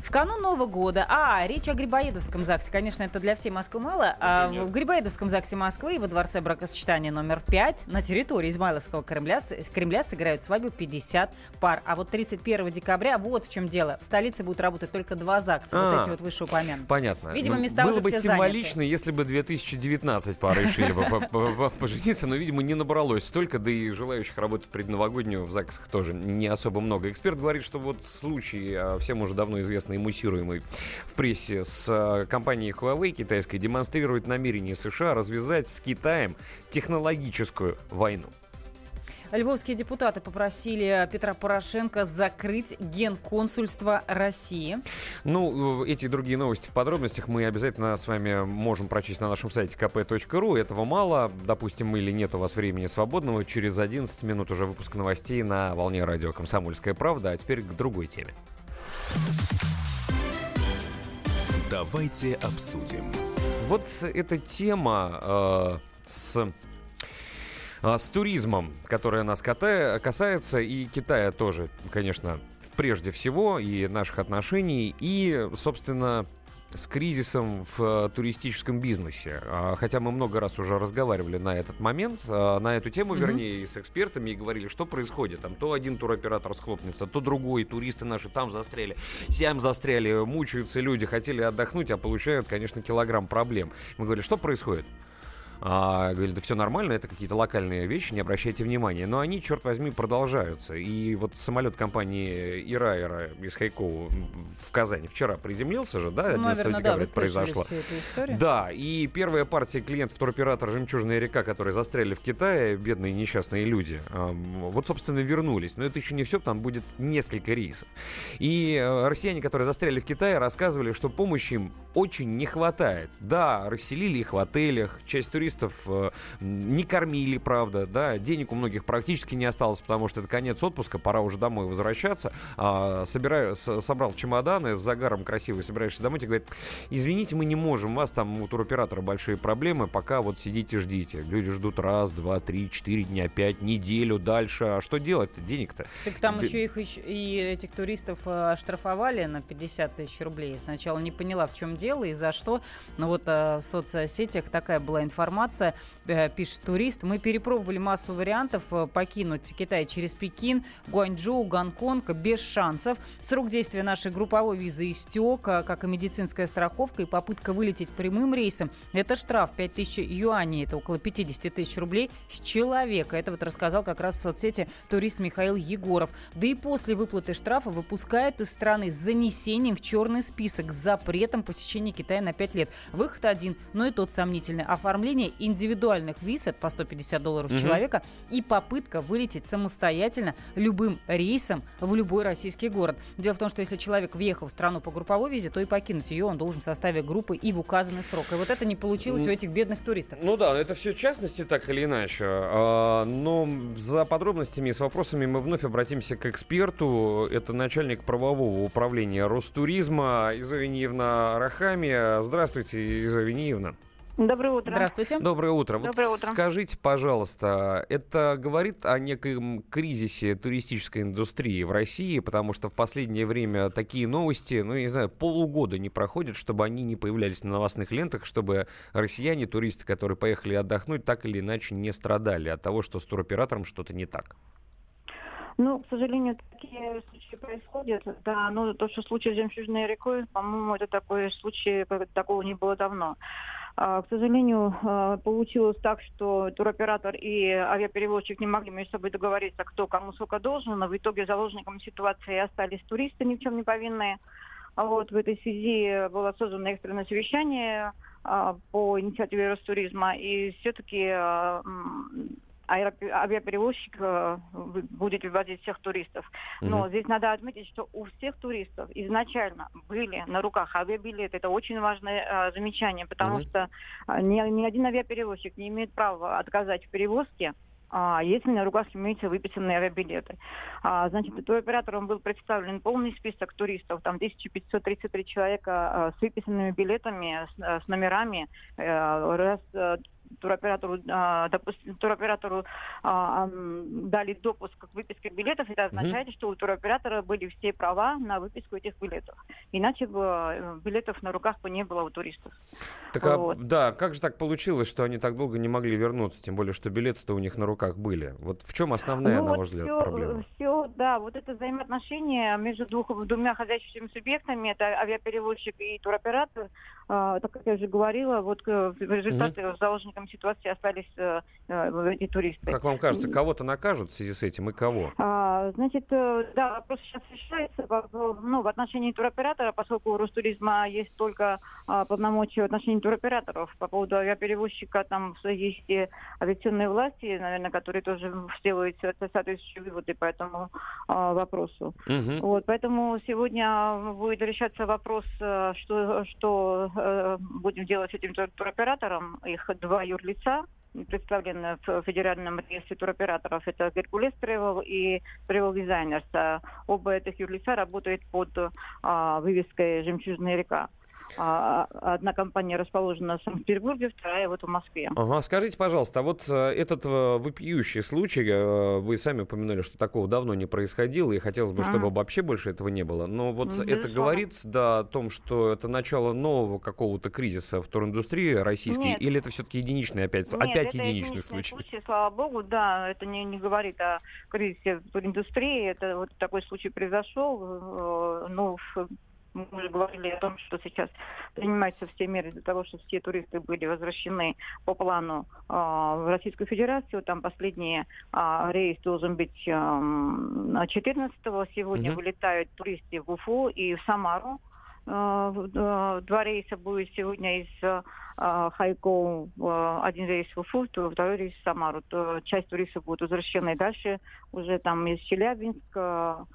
Speaker 3: В канун Нового года. А, речь о Грибоедовском ЗАГСе. Конечно, это для всей Москвы мало. А в Грибоедовском ЗАГСе Москвы во Дворце бракосочетания номер 5 на территории Измайловского Кремля, Кремля сыграют свадьбу 50 пар. А вот 31 декабря, вот в чем дело. В столице будут работать только два ЗАГСа.
Speaker 2: А.
Speaker 3: Вот эти вот вышеупомянутые.
Speaker 2: Понятно.
Speaker 3: Видимо,
Speaker 2: Ну,
Speaker 3: места
Speaker 2: Было
Speaker 3: уже
Speaker 2: бы
Speaker 3: все
Speaker 2: символично, если бы 2019 пары решили бы по- по- по- пожениться, но, видимо, не набралось столько, да и желающих работать в предновогоднюю в ЗАГСах тоже не особо много. Эксперт говорит, что вот случай, а, всем уже давно известный и муссируемый в прессе с а, компанией Huawei китайской, демонстрирует намерение США развязать с Китаем технологическую войну.
Speaker 3: Львовские депутаты попросили Петра Порошенко закрыть генконсульство России.
Speaker 2: Ну, э, эти и другие новости в подробностях мы обязательно с вами можем прочесть на нашем сайте kp.ru. Этого мало, допустим, или нет у вас времени свободного. Через 11 минут уже выпуск новостей на волне радио «Комсомольская правда». А теперь к другой теме.
Speaker 1: Давайте обсудим.
Speaker 2: Вот эта тема э, с а, с туризмом, которая нас касается, и Китая тоже, конечно, прежде всего, и наших отношений, и, собственно, с кризисом в э, туристическом бизнесе. А, Хотя мы много раз уже разговаривали на этот момент, а, на эту тему,
Speaker 17: Мгм.
Speaker 2: вернее, и с экспертами, и говорили, что происходит. Там то один туроператор схлопнется, то другой, туристы наши там застряли, сям застряли, мучаются люди, хотели отдохнуть, а получают, конечно, килограмм проблем. Мы говорили, что происходит? А, говорили, да все нормально, это какие-то локальные вещи, не обращайте внимания. Но они, черт возьми, продолжаются. И вот самолет компании Ираера из Хайкоу в Казани вчера приземлился же, да, 11
Speaker 3: Ну, наверное, да,
Speaker 2: декабря
Speaker 3: вы
Speaker 2: это произошло. Да, и первая партия клиентов туроператора «Жемчужная река», которые застряли в Китае, бедные несчастные люди, вот, собственно, вернулись. Но это еще не все, там будет несколько рейсов. И э, россияне, которые застряли в Китае, рассказывали, что помощи им очень не хватает. Да, расселили их в отелях, часть туристов э, не кормили, правда, да, денег у многих практически не осталось, потому что это конец отпуска, пора уже домой возвращаться. А, собираю, с- собрал чемоданы с загаром красивый, собираешься домой, тебе говорят, извините, мы не можем, у вас там у туроператора большие проблемы, пока вот сидите, ждите. Люди ждут раз, два, три, четыре дня, пять, неделю, дальше. А что делать-то? Денег-то?
Speaker 3: Так там
Speaker 2: Бе-
Speaker 3: еще их еще- и этих туристов э, оштрафовали на 50 тысяч рублей. Сначала не поняла, в чем дело и за что. Но вот э, в соцсетях такая была информация. Э, Пишет турист. Мы перепробовали массу вариантов э, покинуть Китай через Пекин, Гуанчжоу, Гонконг без шансов. Срок действия нашей групповой визы истек, э, как и медицинская страховка и попытка вылететь прямым рейсом. Это штраф 5000 юаней, это около 50 тысяч рублей с человека. Это вот рассказал как раз в соцсети турист Михаил Егоров. Да и после выплаты штрафа выпускают из страны с занесением в черный список с запретом посещения Китая на 5 лет. Выход один, но и тот сомнительный. Оформление индивидуальных виз, это по 150 долларов
Speaker 17: Мгм.
Speaker 3: человека, и попытка вылететь самостоятельно любым рейсом в любой российский город. Дело в том, что если человек въехал в страну по групповой визе, то и покинуть ее он должен в составе группы и в указанный срок. И вот это не получилось у этих бедных туристов.
Speaker 2: Ну да, это все частности так или иначе. А, Но за подробностями и с вопросами мы вновь обратимся к эксперту. Это начальник правового управления Ростуризма Иза Вениевна Рахами. Здравствуйте, Иза Вениевна.
Speaker 17: Доброе утро.
Speaker 3: Здравствуйте.
Speaker 2: Доброе утро.
Speaker 17: Доброе
Speaker 2: вот
Speaker 17: утро.
Speaker 2: Скажите, пожалуйста, это говорит о неком кризисе туристической индустрии в России, потому что в последнее время такие новости, ну, я не знаю, полугода не проходят, чтобы они не появлялись на новостных лентах, чтобы россияне, туристы, которые поехали отдохнуть, так или иначе не страдали от того, что с туроператором что-то не так.
Speaker 17: Ну, к сожалению, такие случаи происходят. Да, ну то, что случай с жемчужной рекой, по-моему, это такой случай, как- такого не было давно. А, К сожалению, а, получилось так, что туроператор и авиаперевозчик не могли между собой договориться, кто кому сколько должен, но в итоге заложником ситуации остались туристы, ни в чем не повинные. А Вот в этой связи было создано экстренное совещание по инициативе Ростуризма, и все-таки авиаперевозчик э, будет вывозить всех туристов. Но
Speaker 18: Мгм.
Speaker 17: здесь надо отметить, что у всех туристов изначально были на руках авиабилеты. Это очень важное э, замечание, потому
Speaker 18: Мгм.
Speaker 17: что э, ни, ни один авиаперевозчик не имеет права отказать в перевозке, а, если на руках имеются выписанные авиабилеты. А, значит, туроператором был представлен полный список туристов, там 1533 человека с выписанными билетами, с, номерами. Раз туроператору, а, допустим, туроператору а, дали допуск к выписке билетов, это означает, что у туроператора были все права на выписку этих билетов. Иначе бы э, билетов на руках бы не было у туристов.
Speaker 2: Так, а,
Speaker 17: Вот.
Speaker 2: да, как же так получилось, что они так долго не могли вернуться, тем более, что билеты-то у них на руках были? Вот в чем основная,
Speaker 17: Ну
Speaker 2: на
Speaker 17: вот
Speaker 2: ваш взгляд,
Speaker 17: всё,
Speaker 2: проблема?
Speaker 17: Все, да, вот это взаимоотношения между двух, двумя хозяйственными субъектами, это авиаперевозчик и туроператор, а, так как я уже говорила, вот э, в результате заложником ситуации остались э, э, туристы.
Speaker 2: Как вам кажется, кого-то накажут в связи с этим и кого?
Speaker 17: А, значит, э, да, вопрос сейчас решается ну, в отношении туроператора, поскольку у Ростуризма есть только а, полномочия в отношении туроператоров. По поводу авиаперевозчика там есть и авиационные власти, наверное, которые тоже сделают со- соответствующие выводы по этому а, вопросу.
Speaker 18: Мгм.
Speaker 17: Вот, поэтому сегодня будет решаться вопрос, э, что, что э, будем делать с этим тур- туроператором. Их два юрлица представлены в Федеральном реестре туроператоров. Это Геркулес Travel и Designers. А Оба этих юрлица работают под а, вывеской «Жемчужная река». А, одна компания расположена в Санкт-Петербурге, вторая вот в Москве.
Speaker 2: Ага, скажите, пожалуйста, а вот э, этот э, вопиющий случай, э, вы сами упомянули, что такого давно не происходило, и хотелось бы, чтобы
Speaker 17: Ага.
Speaker 2: вообще больше этого не было. Но вот
Speaker 17: Мгм.
Speaker 2: это
Speaker 17: Безусловно.
Speaker 2: говорит, да, о том, что это начало нового какого-то кризиса в туриндустрии российской,
Speaker 17: Нет.
Speaker 2: или это все-таки единичный опять,
Speaker 17: Нет,
Speaker 2: опять единичный случай?
Speaker 17: слава богу, да, это не, не говорит о кризисе в туриндустрии. Это вот такой случай произошел. Ну, в- мы уже говорили о том, что сейчас принимаются все меры для того, чтобы все туристы были возвращены по плану э, в Российскую Федерацию. Там последний а, рейс должен быть эм, 14-го. Сегодня
Speaker 18: Мгм.
Speaker 17: вылетают туристы в Уфу и в Самару. Э, э, Два рейса будет сегодня из э, Хайкоу, э, один рейс в Уфу, то второй рейс в Самару. То часть туристов будет возвращены дальше уже там из Челябинска,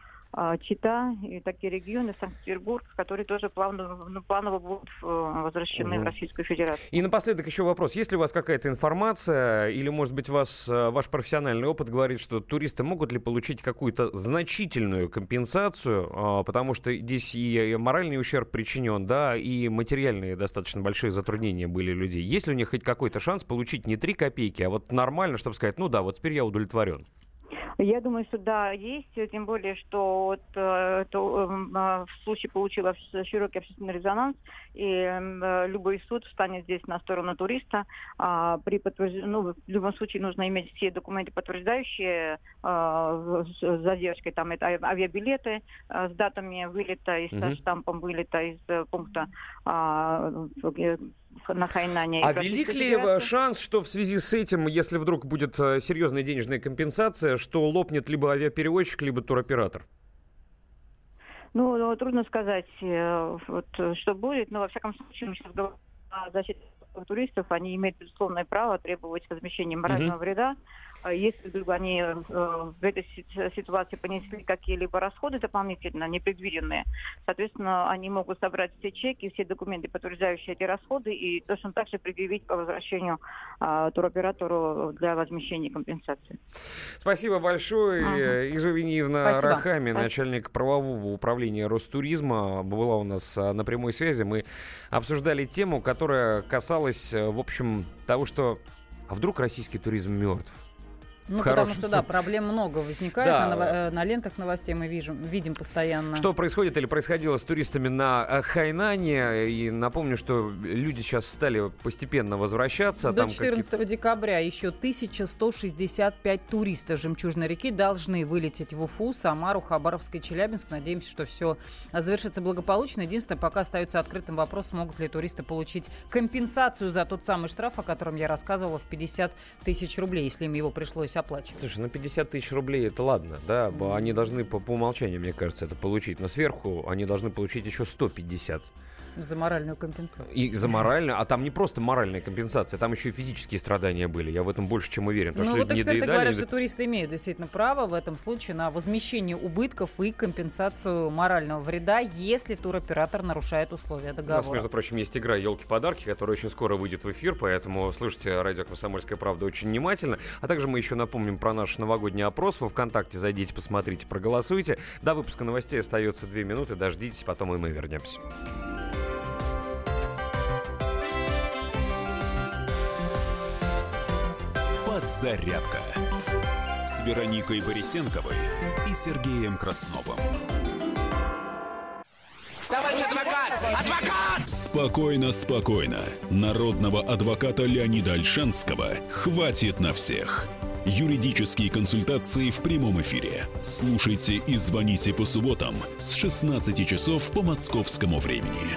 Speaker 17: Чита и такие регионы, Санкт-Петербург, которые тоже плавно, ну, планово будут э, возвращены в
Speaker 2: Мгм.
Speaker 17: Российскую Федерацию.
Speaker 2: И напоследок еще вопрос. Есть ли у вас какая-то информация, или, может быть, вас, э, ваш профессиональный опыт говорит, что туристы могут ли получить какую-то значительную компенсацию, а, потому что здесь и моральный ущерб причинен, да, и материальные достаточно большие затруднения были у людей. Есть ли у них хоть какой-то шанс получить не 3 копейки, а вот нормально, чтобы сказать, ну да, вот теперь я удовлетворен?
Speaker 17: Я думаю, что да, есть, э, тем более, что вот, э, это, эм, э, в случае получила широкий общественный резонанс, и эм, э, любой суд встанет здесь на сторону туриста. А, при подтвержд- ну, в любом случае нужно иметь все документы, подтверждающие э, задержкой, там это ави- авиабилеты э, с датами вылета и со штампом вылета из э, пункта а, э, на Хайнане.
Speaker 2: А велик ли э, шанс, что в связи с этим, если вдруг будет э, серьезная денежная компенсация, что лопнет либо авиаперевозчик, либо туроператор?
Speaker 17: Ну, ну, трудно сказать, э, вот, что будет, но во всяком случае мы сейчас говорим о защите туристов, они имеют безусловное право требовать возмещения морального
Speaker 18: Мгм.
Speaker 17: вреда если вдруг они э, в этой ситуации понесли какие-либо расходы дополнительно, непредвиденные, соответственно, они могут собрать все чеки, все документы, подтверждающие эти расходы, и точно так же предъявить по возвращению э, туроператору для возмещения компенсации.
Speaker 2: Спасибо большое. Ага. Иза Вениевна
Speaker 17: Спасибо.
Speaker 2: Рахами, начальник правового управления Ростуризма, была у нас а, на прямой связи. Мы обсуждали тему, которая касалась, э, в общем, того, что а вдруг российский туризм мертв?
Speaker 3: Ну, потому что, да, проблем много возникает. Да. На, э, на лентах новостей мы видим, видим постоянно.
Speaker 2: Что происходит или происходило с туристами на э, Хайнане. И напомню, что люди сейчас стали постепенно возвращаться.
Speaker 3: До Там 14 какие... декабря еще 1165 туристов Жемчужной реки должны вылететь в Уфу, Самару, Хабаровск и Челябинск. Надеемся, что все завершится благополучно. Единственное, пока остается открытым вопрос, смогут ли туристы получить компенсацию за тот самый штраф, о котором я рассказывала, в 50 тысяч рублей, если им его пришлось пришлось оплачивать.
Speaker 2: Слушай, ну 50 тысяч рублей это ладно, да, они должны по, по умолчанию, мне кажется, это получить, но сверху они должны получить еще 150.
Speaker 3: За моральную компенсацию.
Speaker 2: И за моральную, а там не просто моральная компенсация, там еще и физические страдания были. Я в этом больше чем уверен.
Speaker 3: ну вот эксперты доедали, говорят, что туристы имеют действительно право в этом случае на возмещение убытков и компенсацию морального вреда, если туроператор нарушает условия договора. У
Speaker 2: нас, между прочим, есть игра «Елки-подарки», которая очень скоро выйдет в эфир, поэтому слушайте радио «Комсомольская правда» очень внимательно. А также мы еще напомним про наш новогодний опрос. Во ВКонтакте зайдите, посмотрите, проголосуйте. До выпуска новостей остается две минуты, дождитесь, потом и мы вернемся.
Speaker 1: «Подзарядка» с Вероникой Борисенковой и Сергеем Красновым.
Speaker 6: Товарищ адвокат! Адвокат!
Speaker 1: Спокойно, спокойно. Народного адвоката Леонида Альшанского хватит на всех. Юридические консультации в прямом эфире. Слушайте и звоните по субботам с 16 часов по московскому времени.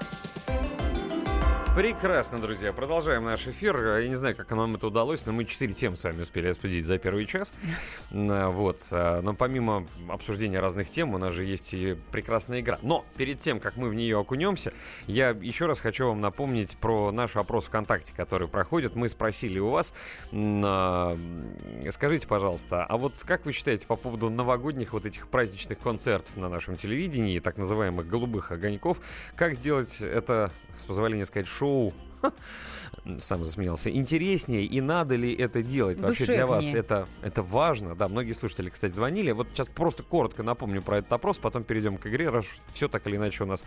Speaker 2: Прекрасно, друзья. Продолжаем наш эфир. Я не знаю, как нам это удалось, но мы четыре темы с вами успели обсудить за первый час. А, вот. А, но помимо обсуждения разных тем, у нас же есть и прекрасная игра. Но перед тем, как мы в нее окунемся, я еще раз хочу вам напомнить про наш опрос ВКонтакте, который проходит. Мы спросили у вас, а, скажите, пожалуйста, а вот как вы считаете по поводу новогодних вот этих праздничных концертов на нашем телевидении, так называемых голубых огоньков, как сделать это, с позволения сказать, шоу сам засмеялся, интереснее, и надо ли это делать? Вообще для вас это, это важно? Да, многие слушатели, кстати, звонили. Вот сейчас просто коротко напомню про этот опрос, потом перейдем к игре, раз все так или иначе у нас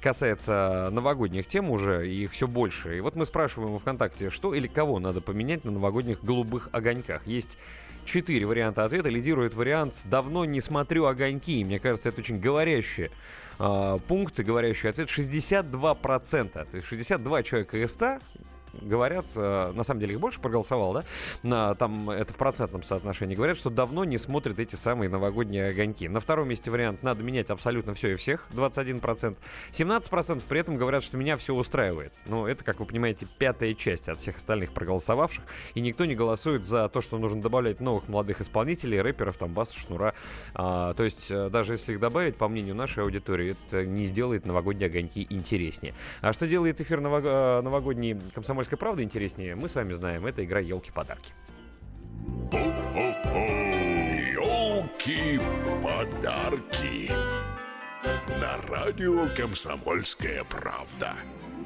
Speaker 2: касается новогодних тем уже, и их все больше. И вот мы спрашиваем в ВКонтакте, что или кого надо поменять на новогодних голубых огоньках. Есть четыре варианта ответа. Лидирует вариант «давно не смотрю огоньки». Мне кажется, это очень говорящее э, пункты, говорящий ответ, 62%. То есть 62 человека из 100 говорят, э, на самом деле их больше проголосовал, да, на, там это в процентном соотношении, говорят, что давно не смотрят эти самые новогодние огоньки. На втором месте вариант надо менять абсолютно все и всех, 21%. 17% при этом говорят, что меня все устраивает. Ну, это, как вы понимаете, пятая часть от всех остальных проголосовавших, и никто не голосует за то, что нужно добавлять новых молодых исполнителей, рэперов, там, баса, шнура. А, то есть, э, даже если их добавить, по мнению нашей аудитории, это не сделает новогодние огоньки интереснее. А что делает эфир новог... Э, новогодний комсомольский «Комсомольская правда» интереснее, мы с вами знаем. Это игра «Елки-подарки».
Speaker 1: Елки-подарки на радио «Комсомольская правда».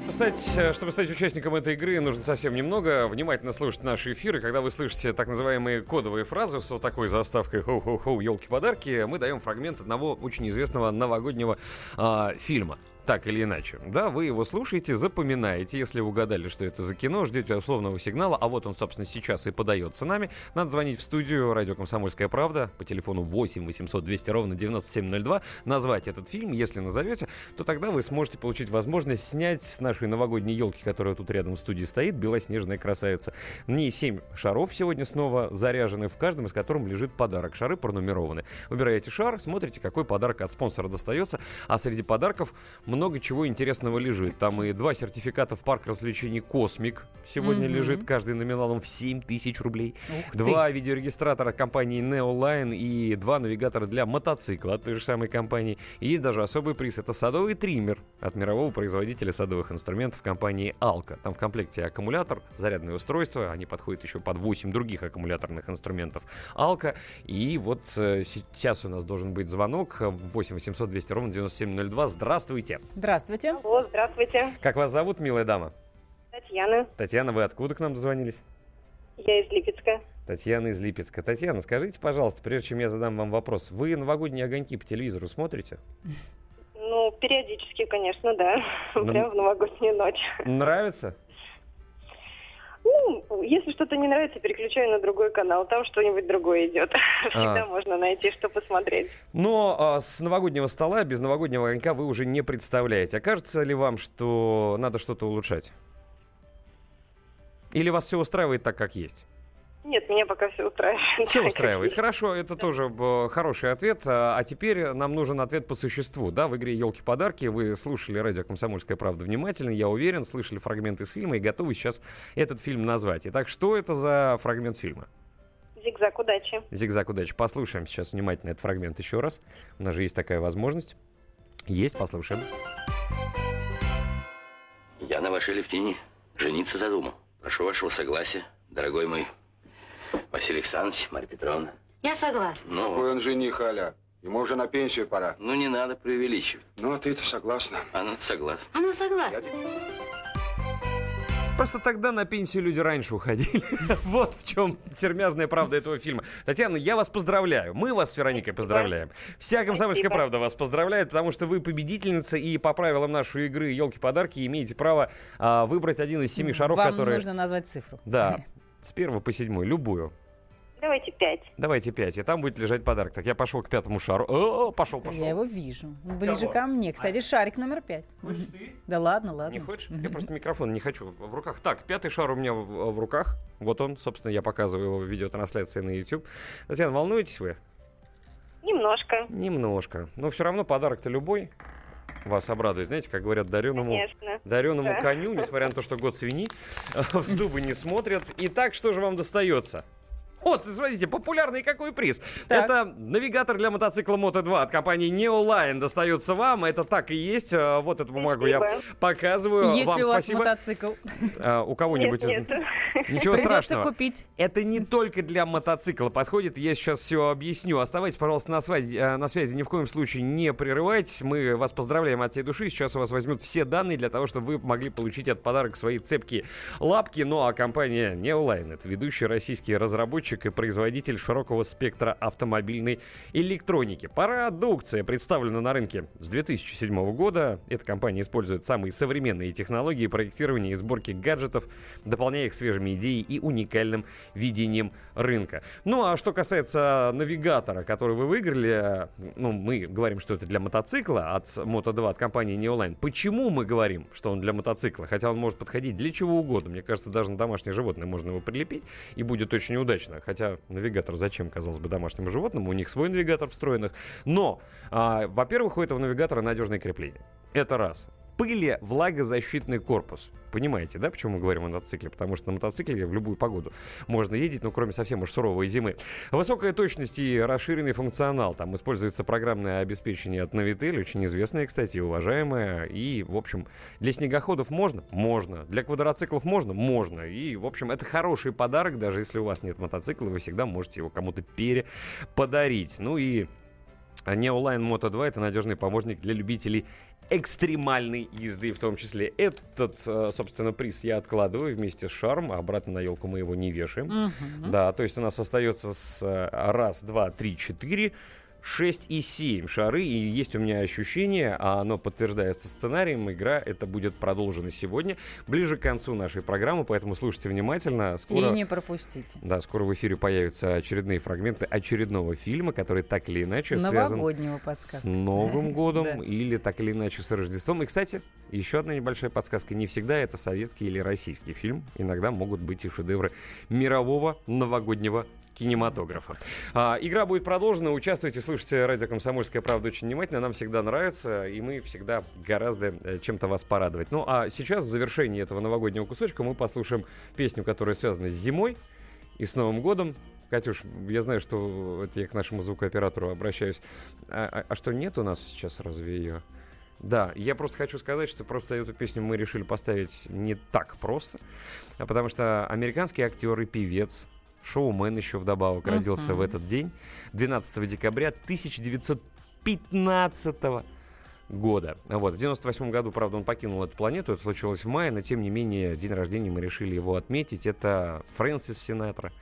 Speaker 2: Стать, э, чтобы стать участником этой игры, нужно совсем немного. Внимательно слушать наши эфиры. Когда вы слышите так называемые кодовые фразы с вот такой заставкой «Хоу-хоу-хоу, елки-подарки», мы даем фрагмент одного очень известного новогоднего а, фильма так или иначе. Да, вы его слушаете, запоминаете. Если угадали, что это за кино, ждете условного сигнала, а вот он, собственно, сейчас и подается нами. Надо звонить в студию радио «Комсомольская правда» по телефону 8 800 200 ровно 9702, назвать этот фильм. Если назовете, то тогда вы сможете получить возможность снять с нашей новогодней елки, которая тут рядом в студии стоит, белоснежная красавица. В ней 7 шаров сегодня снова заряжены, в каждом из которых лежит подарок. Шары пронумерованы. Выбираете шар, смотрите, какой подарок от спонсора достается, а среди подарков много много чего интересного лежит. Там и два сертификата в парк развлечений «Космик» сегодня
Speaker 3: Мгм.
Speaker 2: лежит, каждый номиналом в 7 тысяч рублей.
Speaker 3: Ух ты.
Speaker 2: Два видеорегистратора компании Neoline и два навигатора для мотоцикла от той же самой компании. И есть даже особый приз. Это садовый триммер от мирового производителя садовых инструментов компании Alka. Там в комплекте аккумулятор, зарядное устройство. Они подходят еще под 8 других аккумуляторных инструментов Alka. И вот э, сейчас у нас должен быть звонок э, 8 800 200 ровно 9702. Здравствуйте.
Speaker 3: Здравствуйте.
Speaker 18: Алло, здравствуйте.
Speaker 2: Как вас зовут, милая дама?
Speaker 18: Татьяна.
Speaker 2: Татьяна, вы откуда к нам дозвонились?
Speaker 18: Я из Липецка.
Speaker 2: Татьяна из Липецка. Татьяна, скажите, пожалуйста, прежде чем я задам вам вопрос, вы новогодние огоньки по телевизору смотрите?
Speaker 18: Ну, периодически, конечно, да.
Speaker 2: Ну,
Speaker 18: Прям в новогоднюю ночь.
Speaker 2: Нравится?
Speaker 18: Ну, если что-то не нравится, переключаю на другой канал. Там что-нибудь другое идет. Всегда можно найти, что посмотреть.
Speaker 2: Но а, с новогоднего стола без новогоднего огонька вы уже не представляете. А кажется ли вам, что надо что-то улучшать? Или вас все устраивает так, как есть?
Speaker 18: Нет, меня пока все устраивает.
Speaker 2: Все устраивает. Хорошо, это тоже хороший ответ. А а теперь нам нужен ответ по существу. Да, в игре «Елки-подарки» вы слушали радио «Комсомольская правда» внимательно, я уверен, слышали фрагмент из фильма и готовы сейчас этот фильм назвать. Итак, что это за фрагмент фильма?
Speaker 18: Зигзаг удачи.
Speaker 2: Зигзаг удачи. Послушаем сейчас внимательно этот фрагмент еще раз. У нас же есть такая возможность. Есть, послушаем.
Speaker 19: Я на вашей Левтине жениться задумал. Прошу вашего согласия, дорогой мой Василий Александрович, Марья Петровна.
Speaker 20: Я согласна.
Speaker 19: Ну,
Speaker 21: Какой он жених, Аля? Ему уже на пенсию пора.
Speaker 19: ну не надо преувеличивать.
Speaker 21: Ну, а ты-то согласна.
Speaker 19: Она согласна.
Speaker 20: Она согласна.
Speaker 2: Просто тогда на пенсию люди раньше уходили. вот в чем сермяжная правда этого фильма. Татьяна, я вас поздравляю. Мы вас с Вероникой поздравляем. Вся комсомольская правда вас поздравляет, потому что вы победительница, и по правилам нашей игры «Елки-подарки» имеете право а, выбрать один из семи шаров,
Speaker 3: Вам
Speaker 2: которые...
Speaker 3: нужно назвать цифру.
Speaker 2: Да, с первого по седьмой, любую.
Speaker 18: Давайте пять.
Speaker 2: Давайте пять, и там будет лежать подарок. Так, я пошел к пятому шару. О, пошел, пошел.
Speaker 3: Я его вижу. Ближе
Speaker 2: Кого?
Speaker 3: ко мне. Кстати, шарик номер пять.
Speaker 2: Хочешь ты?
Speaker 3: Да ладно, ладно.
Speaker 2: Не хочешь? Я просто микрофон не хочу в в руках. Так, пятый шар у меня в, в руках. Вот он, собственно, я показываю его в видеотрансляции на YouTube. Татьяна, волнуетесь вы?
Speaker 18: Немножко.
Speaker 2: Немножко. Но все равно подарок-то любой вас обрадует. Знаете, как говорят, дареному,
Speaker 18: Конечно.
Speaker 2: дареному
Speaker 18: Да.
Speaker 2: коню, несмотря на то, что год свиньи, в зубы не смотрят. Итак, что же вам достается? Вот, смотрите, популярный какой приз.
Speaker 3: Так.
Speaker 2: Это навигатор для мотоцикла Moto 2 от компании Neoline достается вам. Это так и есть. А, Вот эту бумагу я
Speaker 18: Спасибо.
Speaker 2: показываю.
Speaker 3: Если
Speaker 2: вам
Speaker 3: у вас
Speaker 2: спасибо.
Speaker 3: мотоцикл,
Speaker 2: А, у кого-нибудь
Speaker 18: Нет,
Speaker 2: из...
Speaker 18: нет.
Speaker 2: Ничего
Speaker 3: придется
Speaker 2: страшного.
Speaker 3: купить.
Speaker 2: Это не только для мотоцикла подходит, я сейчас все объясню. Оставайтесь, пожалуйста, на связи, э, на связи, ни в коем случае не прерывайтесь. Мы вас поздравляем от всей души. Сейчас у вас возьмут все данные для того, чтобы вы могли получить от подарок свои цепкие лапки. Ну а компания Neoline, это ведущий российский разработчик и производитель широкого спектра автомобильной электроники. Продукция представлена на рынке с 2007 года. Эта компания использует самые современные технологии проектирования и сборки гаджетов, дополняя их свежими идеей и уникальным видением рынка. Ну а что касается навигатора, который вы выиграли, ну мы говорим, что это для мотоцикла от Moto 2 от компании Neoline. Почему мы говорим, что он для мотоцикла? Хотя он может подходить для чего угодно. Мне кажется, даже на домашнее животное можно его прилепить и будет очень удачно. Хотя навигатор зачем, казалось бы, домашнему животному? У них свой навигатор встроенных. Но, а, во-первых, у этого навигатора надежное крепление. Это раз пыли влагозащитный корпус. Понимаете, да, почему мы говорим о мотоцикле? Потому что на мотоцикле в любую погоду можно ездить, ну, кроме совсем уж суровой зимы. Высокая точность и расширенный функционал. Там используется программное обеспечение от Navitel, очень известное, кстати, уважаемое. И, в общем, для снегоходов можно? Можно. Для квадроциклов можно? Можно. И, в общем, это хороший подарок, даже если у вас нет мотоцикла, вы всегда можете его кому-то переподарить. Ну и Neoline Moto 2 это надежный помощник для любителей экстремальной езды в том числе. Этот, э, собственно, приз я откладываю вместе с шаром, а обратно на елку мы его не вешаем.
Speaker 3: Мгм.
Speaker 2: Да, то есть у нас остается с э, раз, два, три, четыре, 6 и 7 шары, и есть у меня ощущение, а оно подтверждается сценарием, игра это будет продолжена сегодня, ближе к концу нашей программы, поэтому слушайте внимательно. Скоро...
Speaker 3: И не пропустите.
Speaker 2: Да, скоро в эфире появятся очередные фрагменты очередного фильма, который так или иначе связан
Speaker 3: Новогоднего
Speaker 2: с
Speaker 3: подсказка.
Speaker 2: Новым годом или так или иначе с Рождеством. И, кстати, еще одна небольшая подсказка. Не всегда это советский или российский фильм. Иногда могут быть и шедевры мирового новогоднего кинематографа. А, игра будет продолжена. Участвуйте, слушайте радио «Комсомольская правда» очень внимательно. Нам всегда нравится, и мы всегда гораздо э, чем-то вас порадовать. Ну, а сейчас, в завершении этого новогоднего кусочка, мы послушаем песню, которая связана с зимой и с Новым годом. Катюш, я знаю, что это я к нашему звукооператору обращаюсь. А, а, а что, нет у нас сейчас разве ее? Да, я просто хочу сказать, что просто эту песню мы решили поставить не так просто, а потому что американский актер и певец, шоумен еще вдобавок uh-huh. родился в этот день, 12 декабря 1915 года. Вот. В 98 году, правда, он покинул эту планету, это случилось в мае, но тем не менее день рождения мы решили его отметить. Это Фрэнсис Синатра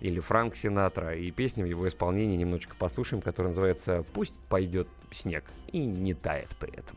Speaker 2: или Франк Синатра. И песня в его исполнении немножечко послушаем, которая называется «Пусть пойдет снег» и не тает при этом.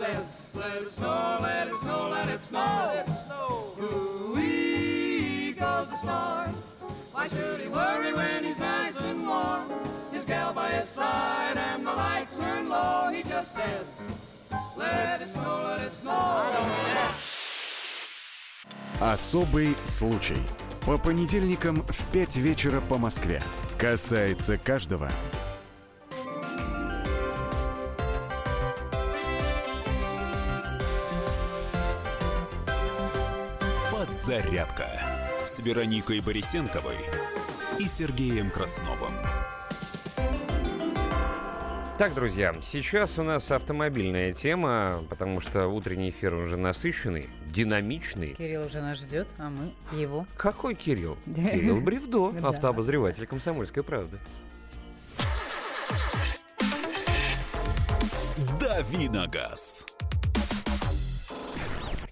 Speaker 22: Says, let it snow, let it snow, let it snow. Let it snow. Ooh-wee goes the storm. Why should he worry when he's nice and warm? His gal by his side and the lights turn low. He just says, let it snow, let it snow. I don't care.
Speaker 23: Особый случай. По понедельникам в 5 вечера по Москве. Касается каждого.
Speaker 1: Подзарядка с Вероникой Борисенковой и Сергеем Красновым.
Speaker 2: Так, друзья, сейчас у нас автомобильная тема, потому что утренний эфир уже насыщенный, динамичный.
Speaker 3: Кирилл уже нас ждет, а мы его.
Speaker 2: Какой Кирилл? Кирилл Бревдо, автообозреватель «Комсомольской правды».
Speaker 1: «Дави на газ».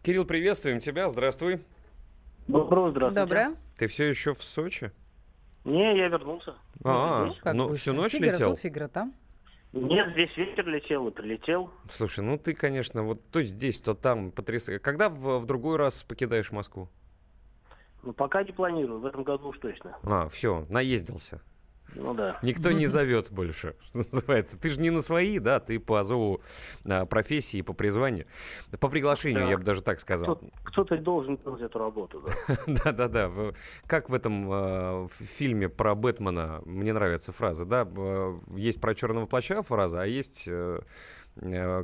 Speaker 2: Кирилл, приветствуем тебя, здравствуй.
Speaker 7: Доброго здравствуйте.
Speaker 3: Доброе.
Speaker 2: Ты все еще в Сочи?
Speaker 7: Не, я вернулся.
Speaker 2: А,
Speaker 3: Как
Speaker 2: ну
Speaker 3: быстро.
Speaker 2: всю ночь
Speaker 3: Фигура
Speaker 2: летел?
Speaker 3: тут, фигура там.
Speaker 7: Нет, весь вечер летел и прилетел.
Speaker 2: Слушай, ну ты, конечно, вот то здесь, то там потрясающе. Когда в, в другой раз покидаешь Москву?
Speaker 7: Ну, пока не планирую, в этом году уж точно.
Speaker 2: А, все, наездился.
Speaker 7: Ну да.
Speaker 2: Никто не зовет больше, что называется. Ты же не на свои, да, ты по зову а, профессии, по призванию. По приглашению,
Speaker 7: Да.
Speaker 2: я бы даже так сказал.
Speaker 7: Кто- Кто-то должен делать эту работу, да.
Speaker 2: Да-да-да. Как в этом э, в фильме про Бэтмена, мне нравится фраза, да, есть про черного плаща фраза, а есть, э,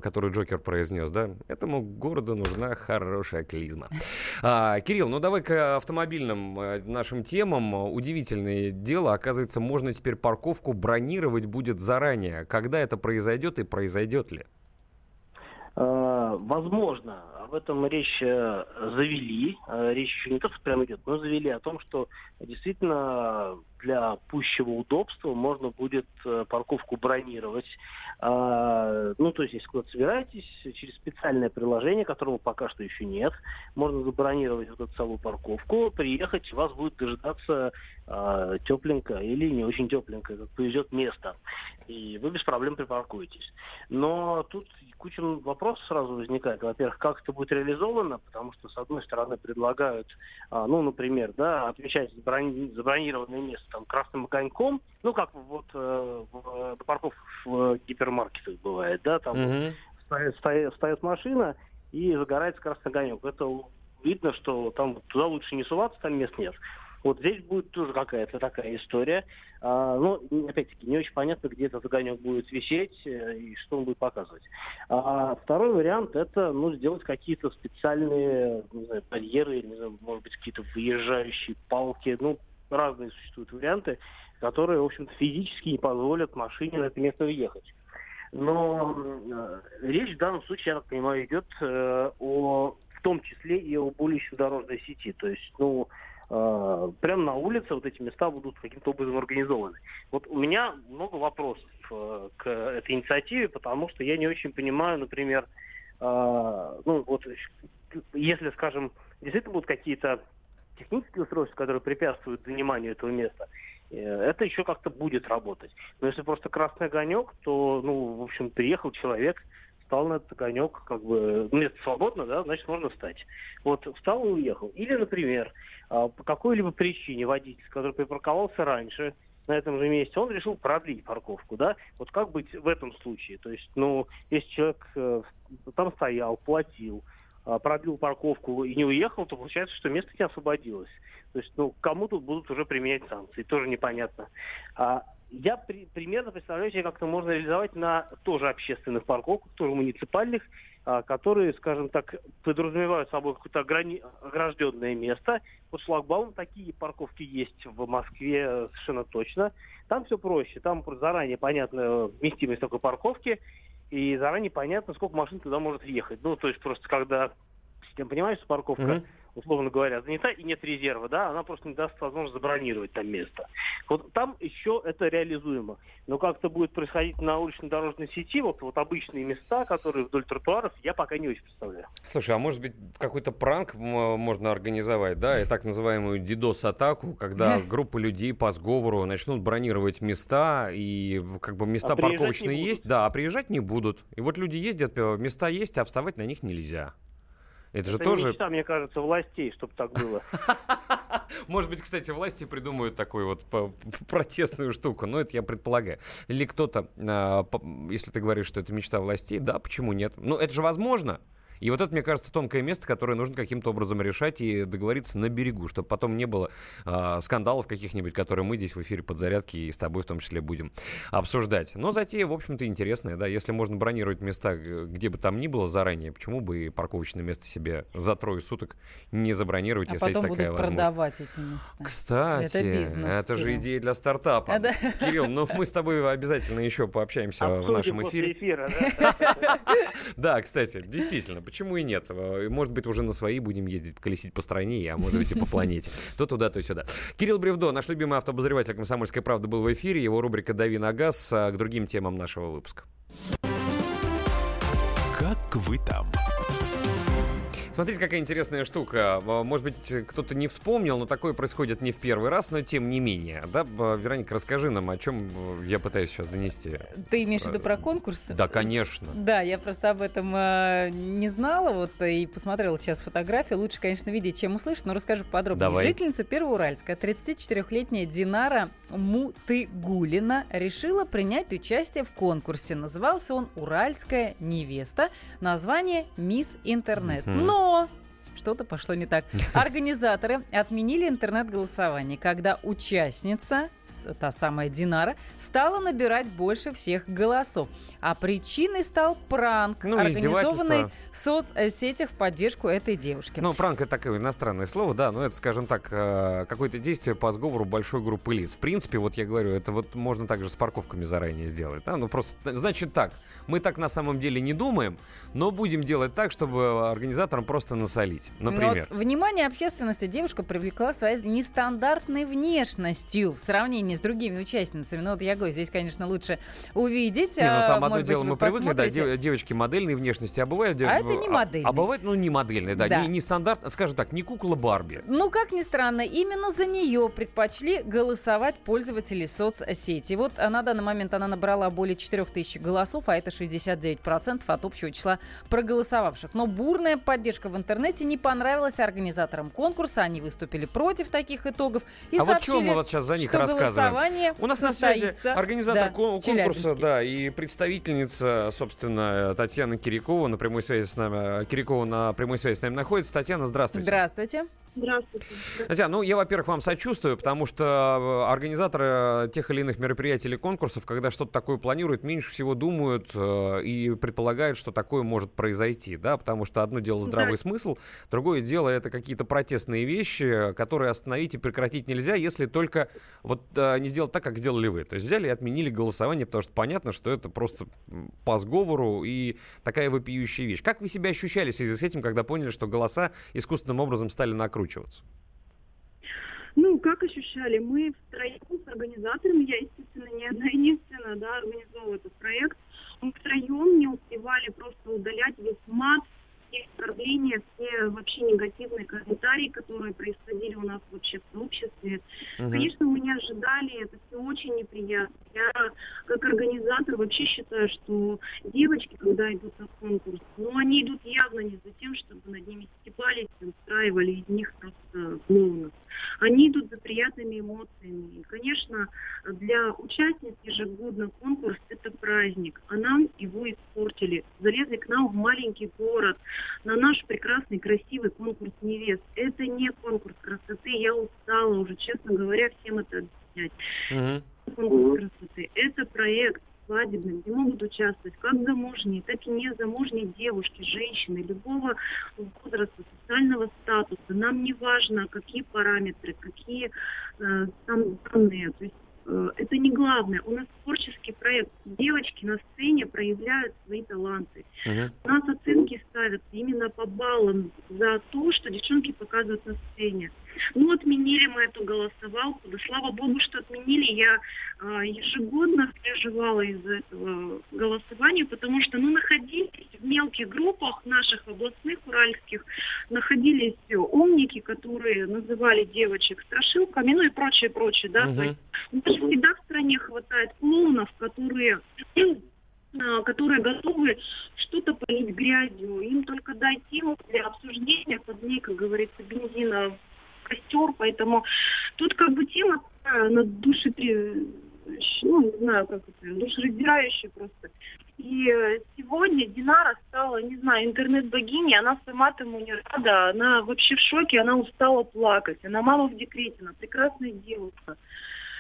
Speaker 2: которую Джокер произнес, да, этому городу нужна хорошая клизма. А, Кирилл, ну давай к автомобильным э, нашим темам. Удивительное дело, оказывается, можно теперь парковку бронировать будет заранее. Когда это произойдет и произойдет ли?
Speaker 7: Э, Возможно, об этом речь э, завели. Э, Речь еще не то, что прямо идет, но завели о том, что действительно для пущего удобства можно будет э, парковку бронировать. А, Ну, то есть, если куда-то собираетесь, через специальное приложение, которого пока что еще нет, можно забронировать вот эту самую парковку, приехать, вас будет дожидаться а, тепленько или не очень тепленько, как повезет место. И вы без проблем припаркуетесь. Но тут куча вопросов сразу возникает. Во-первых, как это будет реализовано, потому что, с одной стороны, предлагают, а, ну, например, да, отмечать заброни- забронированное место там красным огоньком, ну, как вот э, в, на парковках в гипермаркетах бывает, да, там
Speaker 2: Мгм.
Speaker 7: стоит, стоит- встает машина и загорается красный огонек. Это видно, что там туда лучше не суваться, там мест нет. Вот здесь будет тоже какая-то такая история. А, ну, опять-таки, не очень понятно, где этот огонек будет висеть э, и что он будет показывать. А второй вариант это, ну, сделать какие-то специальные, не знаю, барьеры, не знаю, может быть, какие-то выезжающие палки, ну, разные существуют варианты, которые, в общем-то, физически не позволят машине на это место въехать. Но э, речь в данном случае, я так понимаю, идет э, о, в том числе и о будущей дорожной сети. То есть, ну, э, прямо на улице вот эти места будут каким-то образом организованы. Вот у меня много вопросов э, к этой инициативе, потому что я не очень понимаю, например, э, ну, вот если, скажем, действительно будут какие-то технические устройства, которые препятствуют заниманию этого места, э, это еще как-то будет работать. Но если просто красный огонек, то, ну, в общем, приехал человек, встал на этот огонек, как бы, ну, место свободно, да, значит, можно встать. Вот, встал и уехал. Или, например, а, по какой-либо причине водитель, который припарковался раньше, на этом же месте, он решил продлить парковку, да? Вот как быть в этом случае? То есть, ну, если человек э, там стоял, платил, а, продлил парковку и не уехал, то получается, что место не освободилось. То есть, ну, кому тут будут уже применять санкции, тоже непонятно. А, я при, примерно представляю себе, как это можно реализовать на тоже общественных парковках, тоже муниципальных, а, которые, скажем так, подразумевают собой какое-то ограни... огражденное место. Вот шлагбаум такие парковки есть в Москве совершенно точно. Там все проще, там заранее понятна вместимость такой парковки, и заранее понятно, сколько машин туда может въехать. Ну, то есть просто когда, я понимаю, что парковка, mm-hmm. Условно говоря, занята и нет резерва, да, она просто не даст возможность забронировать там место. Вот там еще это реализуемо. Но как это будет происходить на улично-дорожной сети, вот, вот обычные места, которые вдоль тротуаров, я пока не очень представляю.
Speaker 2: Слушай, а может быть какой-то пранк можно организовать, да, и так называемую DDoS-атаку, когда группа людей по сговору начнут бронировать места, и как бы места
Speaker 7: А
Speaker 2: парковочные есть, да, а приезжать не будут. И вот люди ездят, э, места есть, а вставать на них нельзя. Это, же
Speaker 7: Это
Speaker 2: тоже...
Speaker 7: мечта, мне кажется, властей, чтобы так было.
Speaker 2: Может быть, кстати, власти придумают такую вот протестную штуку, но это я предполагаю. Или кто-то, а, если ты говоришь, что это мечта властей, да, почему нет? Ну, это же возможно. И вот это, мне кажется, тонкое место, которое нужно каким-то образом решать и договориться на берегу, чтобы потом не было а, скандалов каких-нибудь, которые мы здесь в эфире подзарядки и с тобой в том числе будем обсуждать. Но затея, в общем-то, интересная, да, если можно бронировать места, где бы там ни было заранее, почему бы и парковочное место себе за трое суток не забронировать,
Speaker 3: А
Speaker 2: если есть
Speaker 3: потом
Speaker 2: такая
Speaker 3: будут
Speaker 2: возможность.
Speaker 3: продавать эти места.
Speaker 2: Кстати,
Speaker 3: Это бизнес,
Speaker 2: это же идея для стартапа.
Speaker 3: А, да.
Speaker 2: Кирилл, ну мы с тобой обязательно еще пообщаемся в
Speaker 7: Обсудим
Speaker 2: нашем
Speaker 7: после
Speaker 2: эфире.
Speaker 7: эфира, да?
Speaker 2: Да, кстати, действительно, почему и нет? Э, Может быть, уже на свои будем ездить, колесить по стране, а может быть и по планете. То туда, то сюда. Кирилл Бревдо, наш любимый автообозреватель «Комсомольской правды» был в эфире. Его рубрика «Дави на газ» а, к другим темам нашего выпуска.
Speaker 1: Как вы там?
Speaker 2: Смотрите, какая интересная штука. А, Может быть, кто-то не вспомнил, но такое происходит не в первый раз, но тем не менее. Да, Вероника, расскажи нам, о чем э, я пытаюсь сейчас донести.
Speaker 3: Ты имеешь в виду про конкурс?
Speaker 2: Да, конечно.
Speaker 3: Да, я просто об этом э, не знала, вот и посмотрела сейчас фотографии. Лучше, конечно, видеть, чем услышать, но расскажу подробнее.
Speaker 2: Давай.
Speaker 3: Жительница Первоуральска, 34-летняя Динара Мутыгулина, решила принять участие в конкурсе. Назывался он «Уральская невеста». Название «Мисс Интернет».
Speaker 20: Мгм.
Speaker 3: Но что-то пошло не так. Организаторы отменили интернет-голосование, когда участница, та самая Динара, стала набирать больше всех голосов. А причиной стал пранк,
Speaker 2: Ну,
Speaker 3: организованный в соцсетях в поддержку этой девушки.
Speaker 2: Ну, пранк это такое иностранное слово, да, но это, скажем так, э, какое-то действие по сговору большой группы лиц. В принципе, вот я говорю, это вот можно также с парковками заранее сделать. Да? Ну, просто, значит так, мы так на самом деле не думаем, но будем делать так, чтобы организаторам просто насолить.
Speaker 3: Но
Speaker 2: Например.
Speaker 3: вот внимание общественности девушка привлекла своей нестандартной внешностью в сравнении с другими участницами. Ну вот я говорю, здесь, конечно, лучше увидеть.
Speaker 2: Не, ну
Speaker 3: а,
Speaker 2: там одно
Speaker 3: может быть,
Speaker 2: дело
Speaker 3: вы
Speaker 2: мы привыкли, да,
Speaker 3: посмотрите.
Speaker 2: дев- девочки модельной внешности, а бывают...
Speaker 3: А это не модельные.
Speaker 2: А, бывает, ну, не модельные, да,
Speaker 3: Да.
Speaker 2: Не, не стандарт, скажем так, не кукла Барби.
Speaker 3: Ну, как ни странно, именно за нее предпочли голосовать пользователи соцсети. Вот а, на данный момент она набрала более 4000 голосов, а это 69% от общего числа проголосовавших. Но бурная поддержка в интернете не понравилась организаторам конкурса. Они выступили против таких итогов и
Speaker 2: а вот
Speaker 3: сообщили,
Speaker 2: чего мы вот сейчас за них
Speaker 3: что
Speaker 2: рассказываем?
Speaker 3: голосование
Speaker 2: У нас на связи организатор
Speaker 3: да,
Speaker 2: кон- конкурса, да, и представительница, собственно, Татьяна Кирякова на прямой связи с нами. э, Кирякова на прямой связи с нами находится. Татьяна, здравствуйте.
Speaker 3: Здравствуйте.
Speaker 24: Здравствуйте.
Speaker 2: Татьяна, ну я, во-первых, вам сочувствую, потому что э, организаторы тех или иных мероприятий или конкурсов, когда что-то такое планируют, меньше всего думают э, и предполагают, что такое может произойти, да, потому что одно дело здравый
Speaker 24: Да.
Speaker 2: смысл, другое дело это какие-то протестные вещи, которые остановить и прекратить нельзя, если только вот э, не сделать так, как сделали вы. То есть взяли и отменили голосование, потому что понятно, что это просто по сговору и такая вопиющая вещь. Как вы себя ощущали в связи с этим, когда поняли, что голоса искусственным образом стали накручиваться?
Speaker 24: Ну, как ощущали? Мы втроем с организаторами, я, естественно, не одна единственная, да, организовывала этот проект. Мы втроем не успевали просто удалять весь мат, все оскорбления, все вообще негативные комментарии, которые происходили у нас вообще в сообществе.
Speaker 20: Мгм.
Speaker 24: Конечно, мы не ожидали, это все очень неприятно. Я как организатор вообще считаю, что девочки, когда идут на конкурс, ну, они идут явно не за тем, чтобы над ними стебались устраивали из них просто клоунов. Они идут за приятными эмоциями. И, конечно, для участниц ежегодно конкурс – это праздник, а нам его испортили. Залезли к нам в маленький город на наш прекрасный, красивый конкурс невест. Это не конкурс красоты, я устала уже, честно говоря, всем это объяснять. Конкурс красоты – это проект свадебный, где могут участвовать как замужние, так и незамужние девушки, женщины любого возраста, социального статуса. Нам не важно, какие параметры, какие э, там данные. То есть это не главное. У нас творческий проект. Девочки на сцене проявляют свои таланты. У нас оценки ставятся именно по баллам за то, что девчонки показывают на сцене. Ну, отменили мы эту голосовалку. Да слава богу, что отменили. Я а, ежегодно переживала из-за этого голосования, потому что, ну, находились в мелких группах наших областных, уральских, находились э, умники, которые называли девочек страшилками, ну и прочее, прочее, да. То есть у нас всегда в стране хватает клоунов, которые а, которые готовы что-то полить грязью. Им только дай тему для обсуждения, под ней, как говорится, бензина костер. Поэтому тут как бы тема она душепри... ну, не знаю, как это, душераздирающая просто. И э, сегодня Динара стала, не знаю, интернет-богиней, она сама тому не рада, она вообще в шоке, она устала плакать. Она мама в декрете, она прекрасная девушка.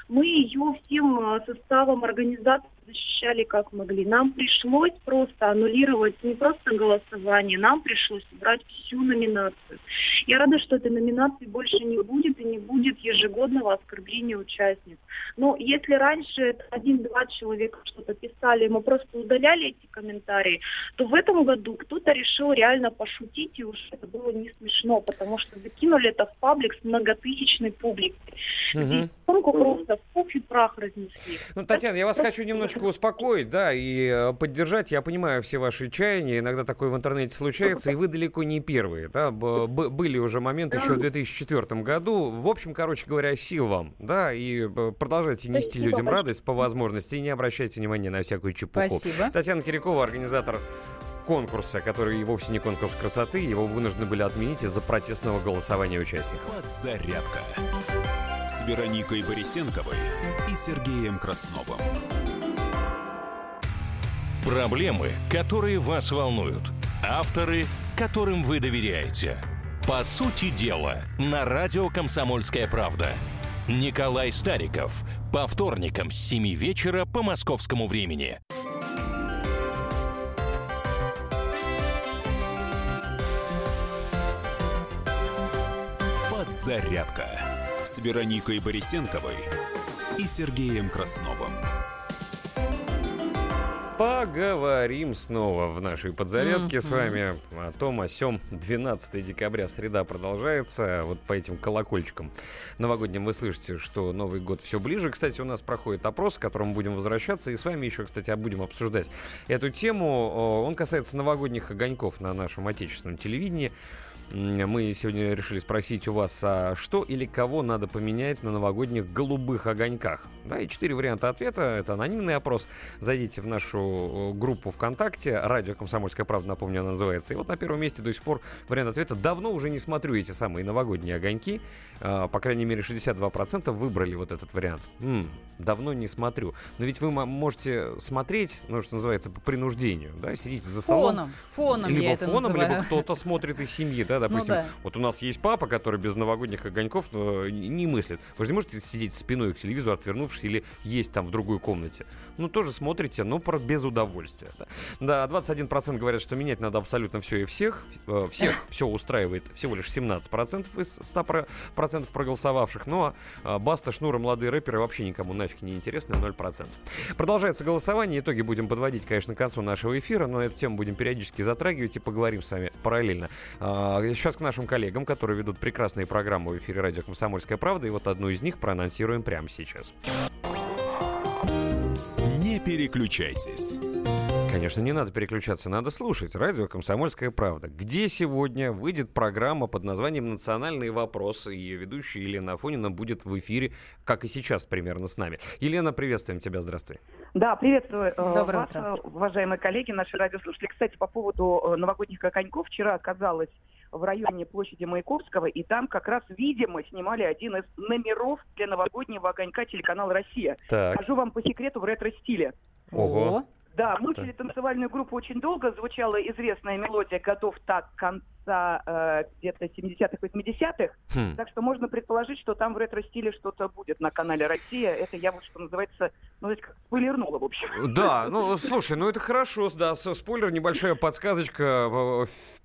Speaker 24: Мы ее всем э, составом организации защищали как могли. Нам пришлось просто аннулировать не просто голосование, нам пришлось убрать всю номинацию. Я рада, что этой номинации больше не будет и не будет ежегодного оскорбления участниц. Но если раньше один-два человека что-то писали, мы просто удаляли эти комментарии, то в этом году кто-то решил реально пошутить, и уже это было не смешно, потому что закинули это в паблик с многотысячной публикой.
Speaker 2: Мгм.
Speaker 24: Иконку просто в пух и прах разнесли.
Speaker 2: Ну, Татьяна, я вас хочу немножечко успокоить, да, и э, поддержать. Я понимаю все ваши чаяния, иногда такое в интернете случается, и вы далеко не первые, да, Б- б- были уже моменты еще в 2004 году. В общем, короче говоря, сил вам, да, и продолжайте нести
Speaker 3: Спасибо
Speaker 2: людям
Speaker 3: большое.
Speaker 2: радость по возможности, и не обращайте внимания на всякую чепуху.
Speaker 3: Спасибо.
Speaker 2: Татьяна Кирякова, организатор конкурса, который вовсе не конкурс красоты, его вынуждены были отменить из-за протестного голосования участников.
Speaker 1: Подзарядка с Вероникой Борисенковой и Сергеем Красновым.
Speaker 16: Проблемы, которые вас волнуют. Авторы, которым вы доверяете. По сути дела, на радио «Комсомольская правда». Николай Стариков. По вторникам с 7 вечера по московскому времени.
Speaker 1: Подзарядка с Вероникой Борисенковой и Сергеем Красновым.
Speaker 2: Поговорим снова в нашей подзарядке с
Speaker 3: Мгм.
Speaker 2: вами о том, о сём. 12 декабря, среда продолжается. Вот по этим колокольчикам новогодним вы слышите, что Новый год все ближе. Кстати, у нас проходит опрос, к которому будем возвращаться. И с вами еще, кстати, будем обсуждать эту тему. Он касается новогодних огоньков на нашем отечественном телевидении. Мы сегодня решили спросить у вас, а что или кого надо поменять на новогодних голубых огоньках? Да, и четыре варианта ответа. Это анонимный опрос. Зайдите в нашу э, группу ВКонтакте. Радио «Комсомольская правда», напомню, она называется. И вот на первом месте до сих пор вариант ответа. Давно уже не смотрю эти самые новогодние огоньки. А, По крайней мере, 62% выбрали вот этот вариант. М, давно не смотрю. Но ведь вы можете смотреть, ну, что называется, по принуждению. Да, сидите за столом.
Speaker 3: Фоном. Фоном
Speaker 2: либо
Speaker 3: я это
Speaker 2: фоном, либо
Speaker 3: называю.
Speaker 2: кто-то смотрит из семьи, да, да, допустим,
Speaker 3: да.
Speaker 2: вот у нас есть папа, который без новогодних огоньков э, не мыслит. Вы же не можете сидеть спиной к телевизору, отвернувшись, или есть там в другой комнате. Ну, тоже смотрите, но про- без удовольствия. Да, да 21% говорят, что менять надо абсолютно все и всех. Э, Всех все устраивает всего лишь 17% из 100% проголосовавших. Ну, а а, Баста, Шнура, молодые рэперы вообще никому нафиг не интересны, 0%. Продолжается голосование. Итоги будем подводить, конечно, к концу нашего эфира, но эту тему будем периодически затрагивать и поговорим с вами параллельно. А, Сейчас к нашим коллегам, которые ведут прекрасные программы в эфире радио «Комсомольская правда», и вот одну из них проанонсируем прямо сейчас.
Speaker 1: Не переключайтесь.
Speaker 2: Конечно, не надо переключаться, надо слушать. Радио «Комсомольская правда». Где сегодня выйдет программа под названием «Национальные вопросы». Ее ведущая Елена Афонина будет в эфире, как и сейчас, примерно с нами. Елена, приветствуем тебя, здравствуй.
Speaker 25: Да, приветствую э,
Speaker 3: Доброе
Speaker 25: вас,
Speaker 3: утро.
Speaker 25: э, уважаемые коллеги, наши радиослушатели. Кстати, по поводу э, новогодних огоньков, вчера оказалась в районе площади Маяковского, и там как раз, видимо, снимали один из номеров для новогоднего огонька телеканала «Россия».
Speaker 2: Так.
Speaker 25: Скажу вам по секрету в ретро-стиле.
Speaker 2: Ого.
Speaker 25: Да, мучили танцевальную группу очень долго, звучала известная мелодия годов так конца э, где-то 70-х, 80-х.
Speaker 2: Хм.
Speaker 25: Так что можно предположить, что там в ретро-стиле что-то будет на канале «Россия». Это я вот, что называется, ну, знаете, как спойлернула, в общем.
Speaker 2: Да, ну слушай, ну это хорошо, да, спойлер, небольшая подсказочка.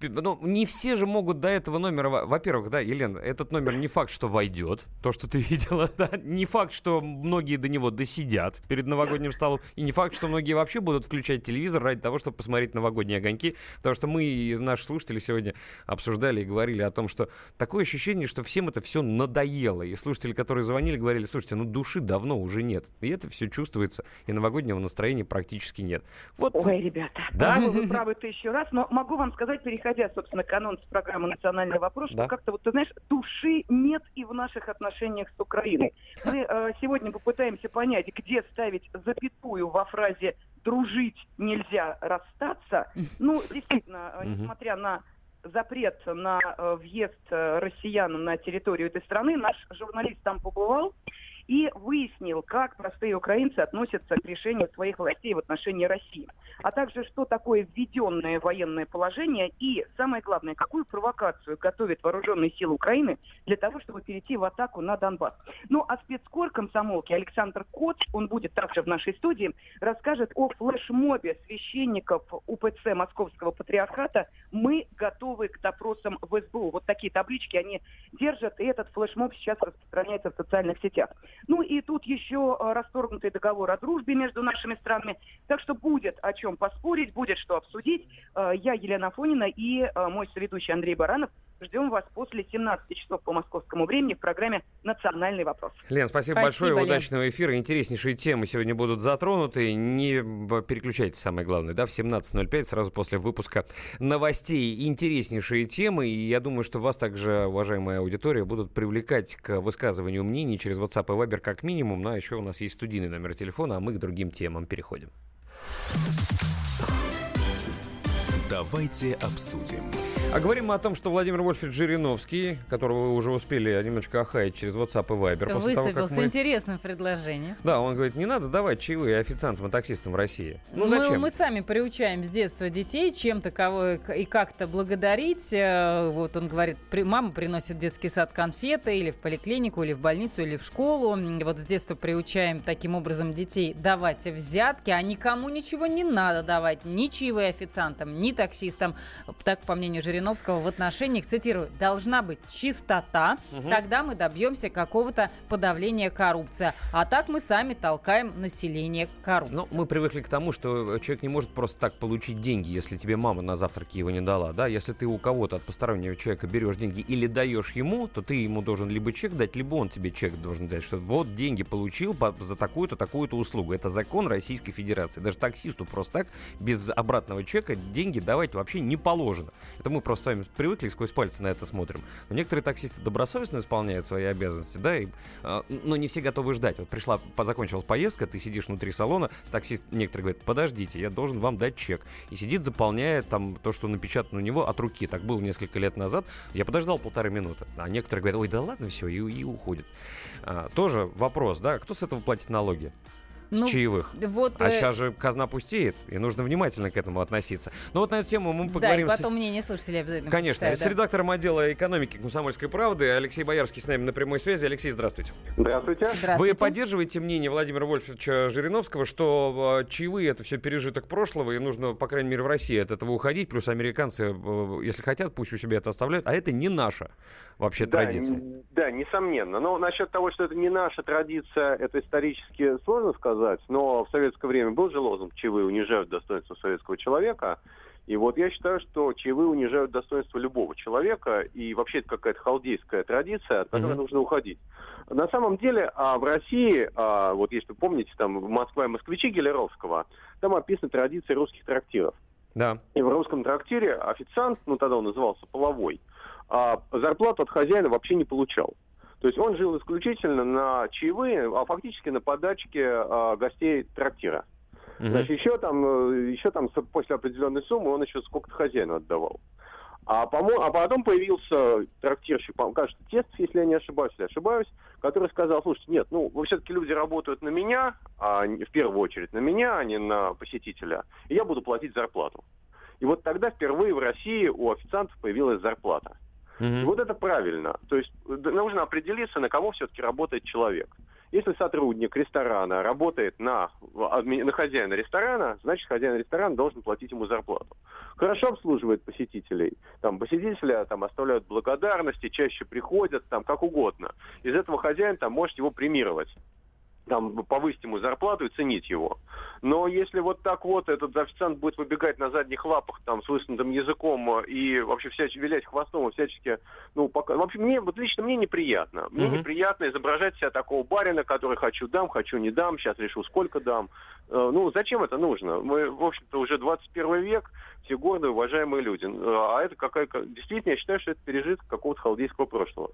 Speaker 2: Ну, не все же могут до этого номера. во- Во-первых, да, Елена, этот номер не факт, что войдет, то, что ты видела, да, не факт, что многие до него досидят перед новогодним столом, и не факт, что многие вообще будут включать телевизор ради того, чтобы посмотреть новогодние огоньки, потому что мы и наши слушатели сегодня обсуждали и говорили о том, что такое ощущение, что всем это все надоело, и слушатели, которые звонили, говорили, слушайте, ну души давно уже нет, и это все чувствуется, и новогоднего настроения практически нет. Вот,
Speaker 25: Ой, ребята,
Speaker 2: Да?
Speaker 25: вы правы тысячу раз, но могу вам сказать, переходя, собственно, к анонсу программы «Национальный вопрос»,
Speaker 2: Да.
Speaker 25: что как-то, вот ты знаешь, души нет и в наших отношениях с Украиной. Мы э, сегодня попытаемся понять, где ставить запятую во фразе «дружить нельзя расстаться». Ну, действительно, э, несмотря на запрет на э, въезд э, россиян на территорию этой страны, наш журналист там побывал и выяснил, как простые украинцы относятся к решению своих властей в отношении России, а также что такое введенное военное положение и, самое главное, какую провокацию готовят вооруженные силы Украины для того, чтобы перейти в атаку на Донбасс. Ну, а спецкор комсомолки Александр Коц, он будет также в нашей студии, расскажет о флешмобе священников УПЦ Московского Патриархата «Мы готовы к допросам в СБУ». Вот такие таблички они держат, и этот флешмоб сейчас распространяется в социальных сетях. Ну и тут еще э, расторгнутый договор о дружбе между нашими странами. Так что будет о чем поспорить, будет что обсудить. Э, Я, Елена Афонина и э, мой соведущий Андрей Баранов ждем вас после 17 часов по московскому времени в программе «Национальный вопрос».
Speaker 2: Лен, спасибо,
Speaker 25: Спасибо,
Speaker 2: большое,
Speaker 25: Лен.
Speaker 2: удачного эфира. Интереснейшие темы сегодня будут затронуты. Не переключайтесь, самое главное, да, в 17.05, сразу после выпуска новостей. Интереснейшие темы, и я думаю, что вас также, уважаемая аудитория, будут привлекать к высказыванию мнений через WhatsApp и Viber как минимум. Ну, а еще у нас есть студийный номер телефона, а мы к другим темам переходим.
Speaker 1: Давайте обсудим.
Speaker 2: А говорим мы о том, что Владимир Вольфович Жириновский, которого вы уже успели немножечко охаять через WhatsApp и Viber, после того, как
Speaker 3: с
Speaker 2: мы...
Speaker 3: интересным предложением.
Speaker 2: Да, он говорит, не надо давать чаевые официантам и таксистам в России. Ну
Speaker 3: мы,
Speaker 2: зачем?
Speaker 3: мы сами приучаем с детства детей чем-то кого и как-то благодарить. Э, Вот он говорит, мама приносит в детский сад конфеты или в поликлинику, или в больницу, или в школу. Вот с детства приучаем таким образом детей давать взятки, а никому ничего не надо давать. Ни чаевые официантам, ни таксистам. Так, по мнению Жириновского, в отношениях, цитирую, должна быть чистота,
Speaker 2: Мгм.
Speaker 3: тогда мы добьемся какого-то подавления коррупции. А так мы сами толкаем население к коррупции.
Speaker 2: Ну, мы привыкли к тому, что человек не может просто так получить деньги, если тебе мама на завтраке его не дала, да? Если ты у кого-то от постороннего человека берешь деньги или даешь ему, то ты ему должен либо чек дать, либо он тебе чек должен дать, что вот деньги получил по- за такую-то, такую-то услугу. Это закон Российской Федерации. Даже таксисту просто так, без обратного чека, деньги давать вообще не положено. Это мы просто с вами привыкли сквозь пальцы на это смотрим. Но некоторые таксисты добросовестно исполняют свои обязанности, да, и, а, но не все готовы ждать. Вот пришла, закончилась поездка, ты сидишь внутри салона, таксист некоторые говорят, подождите, я должен вам дать чек. И сидит, заполняет там то, что напечатано у него от руки. Так было несколько лет назад. Я подождал полторы минуты. А некоторые говорят, ой, да ладно, все, и, и уходят. А, тоже вопрос, да, кто с этого платит налоги? С
Speaker 3: Ну,
Speaker 2: чаевых.
Speaker 3: вот,
Speaker 2: а
Speaker 3: э,
Speaker 2: сейчас же казна пустеет, и нужно внимательно к этому относиться. Но вот на эту тему мы
Speaker 3: Да, и
Speaker 2: поговорим с-
Speaker 3: потом мнение слушателей обязательно
Speaker 2: Конечно,
Speaker 3: почитаю,
Speaker 2: с
Speaker 3: да.
Speaker 2: редактором отдела экономики «Комсомольской правды» Алексей Боярский с нами на прямой связи. Алексей, здравствуйте.
Speaker 26: Здравствуйте.
Speaker 2: Вы поддерживаете мнение Владимира Вольфовича Жириновского, что э, чаевые это все пережиток прошлого, и нужно, по крайней мере, в России от этого уходить, плюс американцы, э, если хотят, пусть у себя это оставляют, а это не наша вообще
Speaker 11: Да,
Speaker 2: традиция.
Speaker 11: н- Да, несомненно. Но насчет того, что это не наша традиция, это исторически сложно сказать. Но в советское время был же лозунг «Чаевые унижают достоинство советского человека». И вот я считаю, что чаевые унижают достоинство любого человека, и вообще это какая-то халдейская традиция, от которой
Speaker 20: Мгм.
Speaker 11: нужно уходить. На самом деле, а, в России, а, вот если вы помните, там Москва и москвичи Гелеровского, там описаны традиции русских трактиров.
Speaker 2: Да.
Speaker 11: И в русском трактире официант, ну тогда он назывался половой, а зарплату от хозяина вообще не получал. То есть он жил исключительно на чаевые, а фактически на подачке а, гостей трактира.
Speaker 20: Мгм.
Speaker 11: Значит, еще там, э, еще там после определенной суммы он еще сколько-то хозяину отдавал. А, помо- а потом появился трактирщик, по кажется, Тест, если я не ошибаюсь, если ошибаюсь, который сказал, слушайте, нет, ну, вы все-таки люди работают на меня, а не- в первую очередь на меня, а не на посетителя, и я буду платить зарплату. И вот тогда впервые в России у официантов появилась зарплата. И вот это правильно. То есть нужно определиться, на кого все-таки работает человек. Если сотрудник ресторана работает на, на хозяина ресторана, значит хозяин ресторана должен платить ему зарплату. Хорошо обслуживает посетителей. Там посетителя там оставляют благодарности, чаще приходят, там как угодно. Из этого хозяин там может его премировать там повысить ему зарплату и ценить его. Но если вот так вот этот официант будет выбегать на задних лапах там с высунутым языком и вообще всячески вилять хвостом и всячески, ну, пока... В общем, мне, вот лично мне неприятно. Мне
Speaker 20: Мгм.
Speaker 11: неприятно изображать себя такого барина, который хочу дам, хочу не дам, сейчас решу сколько дам. Э, Ну, зачем это нужно? Мы, в общем-то, уже 21 век, все гордые, уважаемые люди. Э, А это какая Действительно, я считаю, что это пережиток какого-то халдейского прошлого.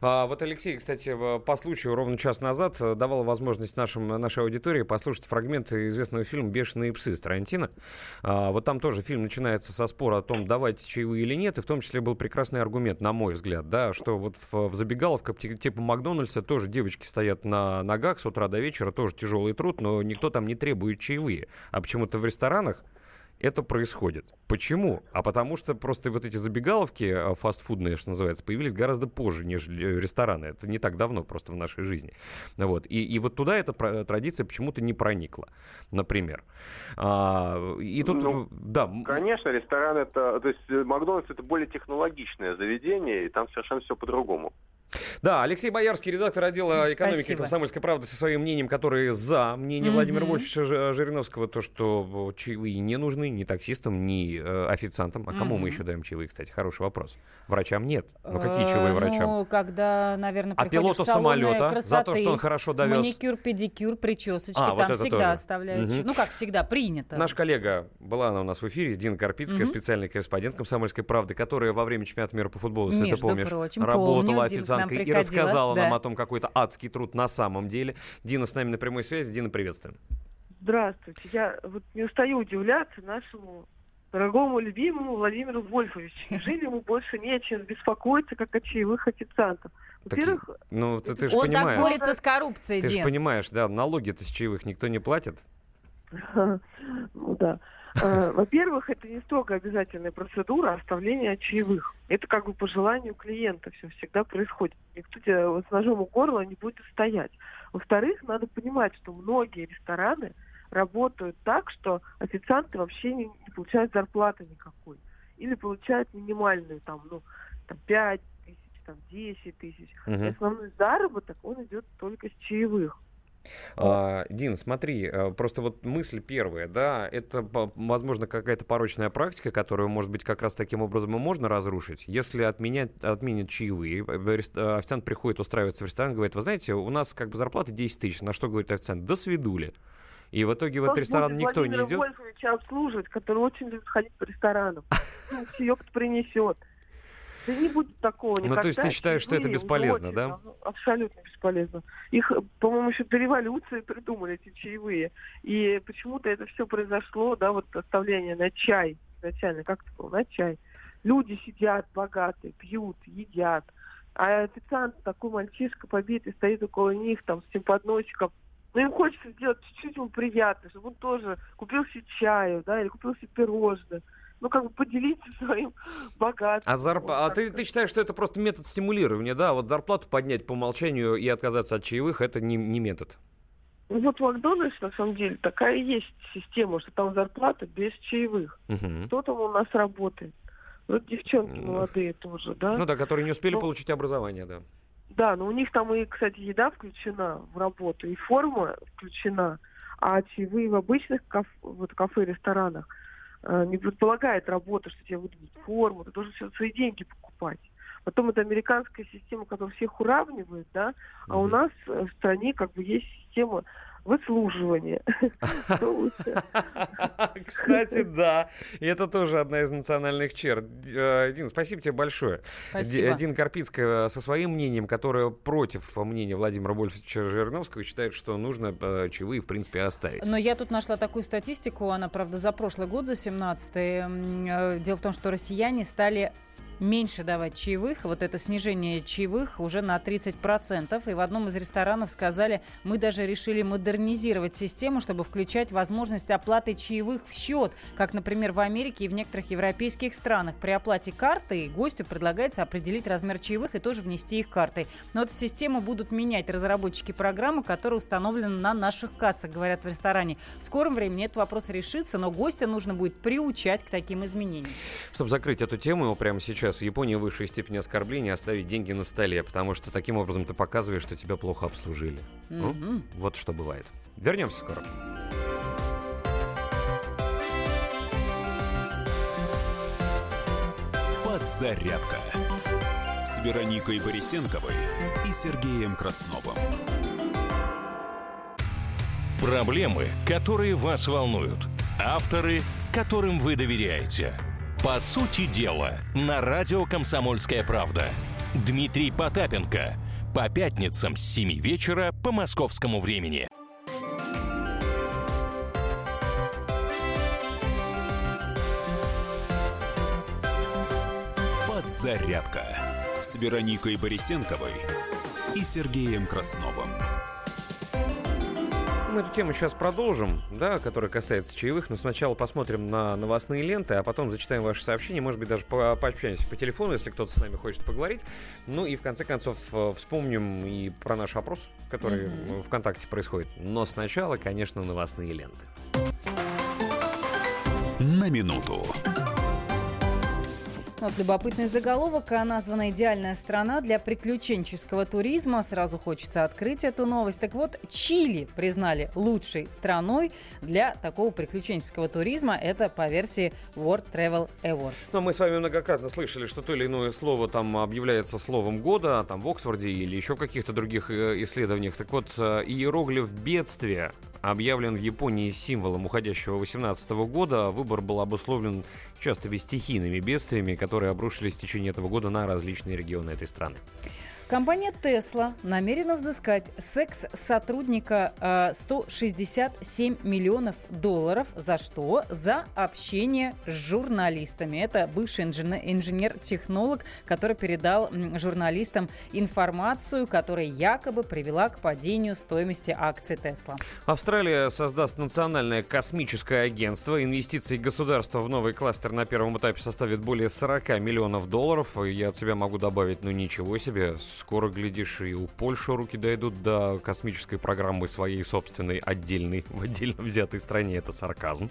Speaker 2: А, вот Алексей, кстати, по случаю ровно час назад э, давал возможность нашим, нашей аудитории послушать фрагменты известного фильма «Бешеные псы» с Тарантино. А, вот там тоже фильм начинается со спора о том, давать чаевые или нет, и в том числе был прекрасный аргумент, на мой взгляд, да, что вот в, в забегаловках ти- типа Макдональдса тоже девочки стоят на ногах с утра до вечера, тоже тяжелый труд, но никто там не требует чаевые. А почему-то в ресторанах это происходит. Почему? А потому что просто вот эти забегаловки э, фастфудные, что называется, появились гораздо позже, нежели э, рестораны. Это не так давно просто в нашей жизни. Вот. И, и вот туда эта про- традиция почему-то не проникла, например. А, и тут,
Speaker 11: Ну,
Speaker 2: да,
Speaker 11: Конечно, ресторан это, то есть э, Макдональдс это более технологичное заведение, и там совершенно все по-другому.
Speaker 2: Да, Алексей Боярский, редактор отдела экономики
Speaker 11: Спасибо.
Speaker 2: «Комсомольской правды» со своим мнением, который за мнение
Speaker 11: Мгм.
Speaker 2: Владимира Вольфовича Жи- Жириновского, то, что чаевые не нужны ни таксистам, ни э, официантам. А кому
Speaker 3: Мгм.
Speaker 2: мы еще даем чаевые, кстати? Хороший вопрос. Врачам нет. Ну какие
Speaker 3: Э,
Speaker 2: чаевые врачам?
Speaker 3: Ну, когда, наверное,
Speaker 2: А пилоту самолета
Speaker 3: красоты,
Speaker 2: за то, что он хорошо довез?
Speaker 3: Маникюр, педикюр, причесочки,
Speaker 2: А,
Speaker 3: там всегда
Speaker 2: тоже.
Speaker 3: оставляют. Ну, как всегда, принято.
Speaker 2: Наш коллега, была она у нас в эфире, Дина Карпицкая, специальный корреспондент «Комсомольской правды», которая во время чемпионата мира по футболу, если
Speaker 3: Между
Speaker 2: ты помнишь,
Speaker 3: прочим,
Speaker 2: работала
Speaker 3: помню, нам
Speaker 2: официанткой и рассказала нам
Speaker 3: да.
Speaker 2: о том, какой это адский труд на самом деле. Дина с нами на прямой связи. Дина, приветствуем.
Speaker 20: Здравствуйте. Я вот не устаю удивляться нашему дорогому, любимому Владимиру Вольфовичу. Неужели ему больше не о чем беспокоиться, как о чаевых официантов? Во-первых,
Speaker 2: Ну, ты, ты же
Speaker 3: Он так
Speaker 2: понимаешь.
Speaker 3: борется с коррупцией,
Speaker 2: Ты же понимаешь, да, налоги-то с чаевых никто не платит.
Speaker 20: ну да. Э, Во-первых, это не строго обязательная процедура оставления чаевых. Это как бы по желанию клиента все всегда происходит. Никто тебя вот с ножом у горла не будет стоять. Во-вторых, надо понимать, что многие рестораны работают так, что официанты вообще не, не получают зарплаты никакой. Или получают минимальную, там, ну, там, 5 тысяч, там, 10 тысяч. И основной заработок, он идет только с чаевых.
Speaker 2: А, Дин, смотри, э, просто вот мысль первая, да, это, возможно, какая-то порочная практика, которую, может быть, как раз таким образом и можно разрушить. Если отменять, отменят чаевые, э, э, официант приходит устраиваться в ресторан, говорит, вы знаете, у нас как бы зарплата 10 тысяч, на что говорит официант, до свидули. И в итоге в этот ресторан никто не
Speaker 20: Владимира
Speaker 2: идет.
Speaker 20: Вольфовича обслуживать, который очень любит ходить по ресторанам. Ну, чаек принесет. Да не будет такого
Speaker 2: Ну,
Speaker 20: никогда.
Speaker 2: то есть ты считаешь, что это
Speaker 20: уже
Speaker 2: бесполезно,
Speaker 20: очень
Speaker 2: да?
Speaker 20: давно- Абсолютно бесполезно. Их, по-моему, еще до революции придумали эти чаевые. И почему-то это все произошло, да, вот оставление на чай изначально. Как это было? На чай. Люди сидят богатые, пьют, едят. А официант, такой мальчишка побитый, стоит около них, там, с тем подносиком. но им хочется сделать чуть-чуть ему приятно, чтобы он тоже купил себе чаю, да, или купил себе пирожное. Ну, как бы поделиться своим богатством.
Speaker 2: А, зарп... а ты, ты считаешь, что это просто метод стимулирования, да? Вот зарплату поднять по умолчанию и отказаться от чаевых – это не, не метод.
Speaker 20: Ну, вот в Макдональдс, на самом деле, такая и есть система, что там зарплата без чаевых.
Speaker 2: Мгм.
Speaker 20: Кто там у нас работает? Вот девчонки молодые тоже, да?
Speaker 2: Ну да, которые не успели
Speaker 20: Ну,
Speaker 2: получить образование, да.
Speaker 20: Да, но у них там и, кстати, еда включена в работу, и форма включена, а чаевые в обычных кафе, вот, кафе, ресторанах э, не предполагает работа, что тебе выдадут форму, ты должен все свои деньги покупать. Потом это американская система, которая всех уравнивает, да, а у нас э, в стране как бы есть система лучше?
Speaker 2: Кстати, да. И это тоже одна из национальных черт. Э, Дин, спасибо тебе большое.
Speaker 3: Спасибо.
Speaker 2: Ди- Дина Карпицкая со своим мнением, которое против мнения Владимира Вольфовича Жириновского, считает, что нужно э, чаевые, в принципе, оставить.
Speaker 3: Но я тут нашла такую статистику, она, правда, за прошлый год, за 17 Дело в том, что россияне стали меньше давать чаевых. Вот это снижение чаевых уже на 30%. И в одном из ресторанов сказали, мы даже решили модернизировать систему, чтобы включать возможность оплаты чаевых в счет. Как, например, в Америке и в некоторых европейских странах. При оплате карты гостю предлагается определить размер чаевых и тоже внести их картой. Но эту систему будут менять разработчики программы, которая установлена на наших кассах, говорят в ресторане. В скором времени этот вопрос решится, но гостя нужно будет приучать к таким изменениям.
Speaker 2: Чтобы закрыть эту тему, прямо сейчас в Японии высшая степень оскорбления оставить деньги на столе, потому что таким образом ты показываешь, что тебя плохо обслужили. Ну,
Speaker 3: Мгм.
Speaker 2: вот что бывает. Вернемся скоро.
Speaker 1: Подзарядка с Вероникой Борисенковой и Сергеем Красновым.
Speaker 16: Проблемы, которые вас волнуют. Авторы, которым вы доверяете. По сути дела, на радио «Комсомольская правда». Дмитрий Потапенко. По пятницам с 7 вечера по московскому времени.
Speaker 1: Подзарядка с Вероникой Борисенковой и Сергеем Красновым.
Speaker 2: Мы эту тему сейчас продолжим, да, которая касается чаевых, но сначала посмотрим на новостные ленты, а потом зачитаем ваши сообщения, может быть, даже по- пообщаемся по телефону, если кто-то с нами хочет поговорить. Ну и в конце концов э, вспомним и про наш опрос, который э, ВКонтакте происходит. Но сначала, конечно, новостные ленты.
Speaker 1: На минуту.
Speaker 3: Вот любопытный заголовок. а Названа идеальная страна для приключенческого туризма. Сразу хочется открыть эту новость. Так вот, Чили признали лучшей страной для такого приключенческого туризма. Это по версии World Travel Awards.
Speaker 2: Но мы с вами многократно слышали, что то или иное слово там объявляется словом года, а там в Оксфорде или еще каких-то других э, исследованиях. Так вот, э, иероглиф бедствия объявлен в Японии символом уходящего 18 года. Выбор был обусловлен частыми стихийными бедствиями, которые обрушились в течение этого года на различные регионы этой страны.
Speaker 3: Компания Tesla намерена взыскать секс-сотрудника э, 167 миллионов долларов. За что? За общение с журналистами. Это бывший инженер- инженер-технолог, который передал журналистам информацию, которая якобы привела к падению стоимости акций Tesla.
Speaker 2: Австралия создаст национальное космическое агентство. Инвестиции государства в новый кластер на первом этапе составит более 40 миллионов долларов. Я от себя могу добавить, ну ничего себе. Скоро, глядишь, и у Польши руки дойдут до космической программы своей собственной, отдельной, в отдельно взятой стране. Это сарказм.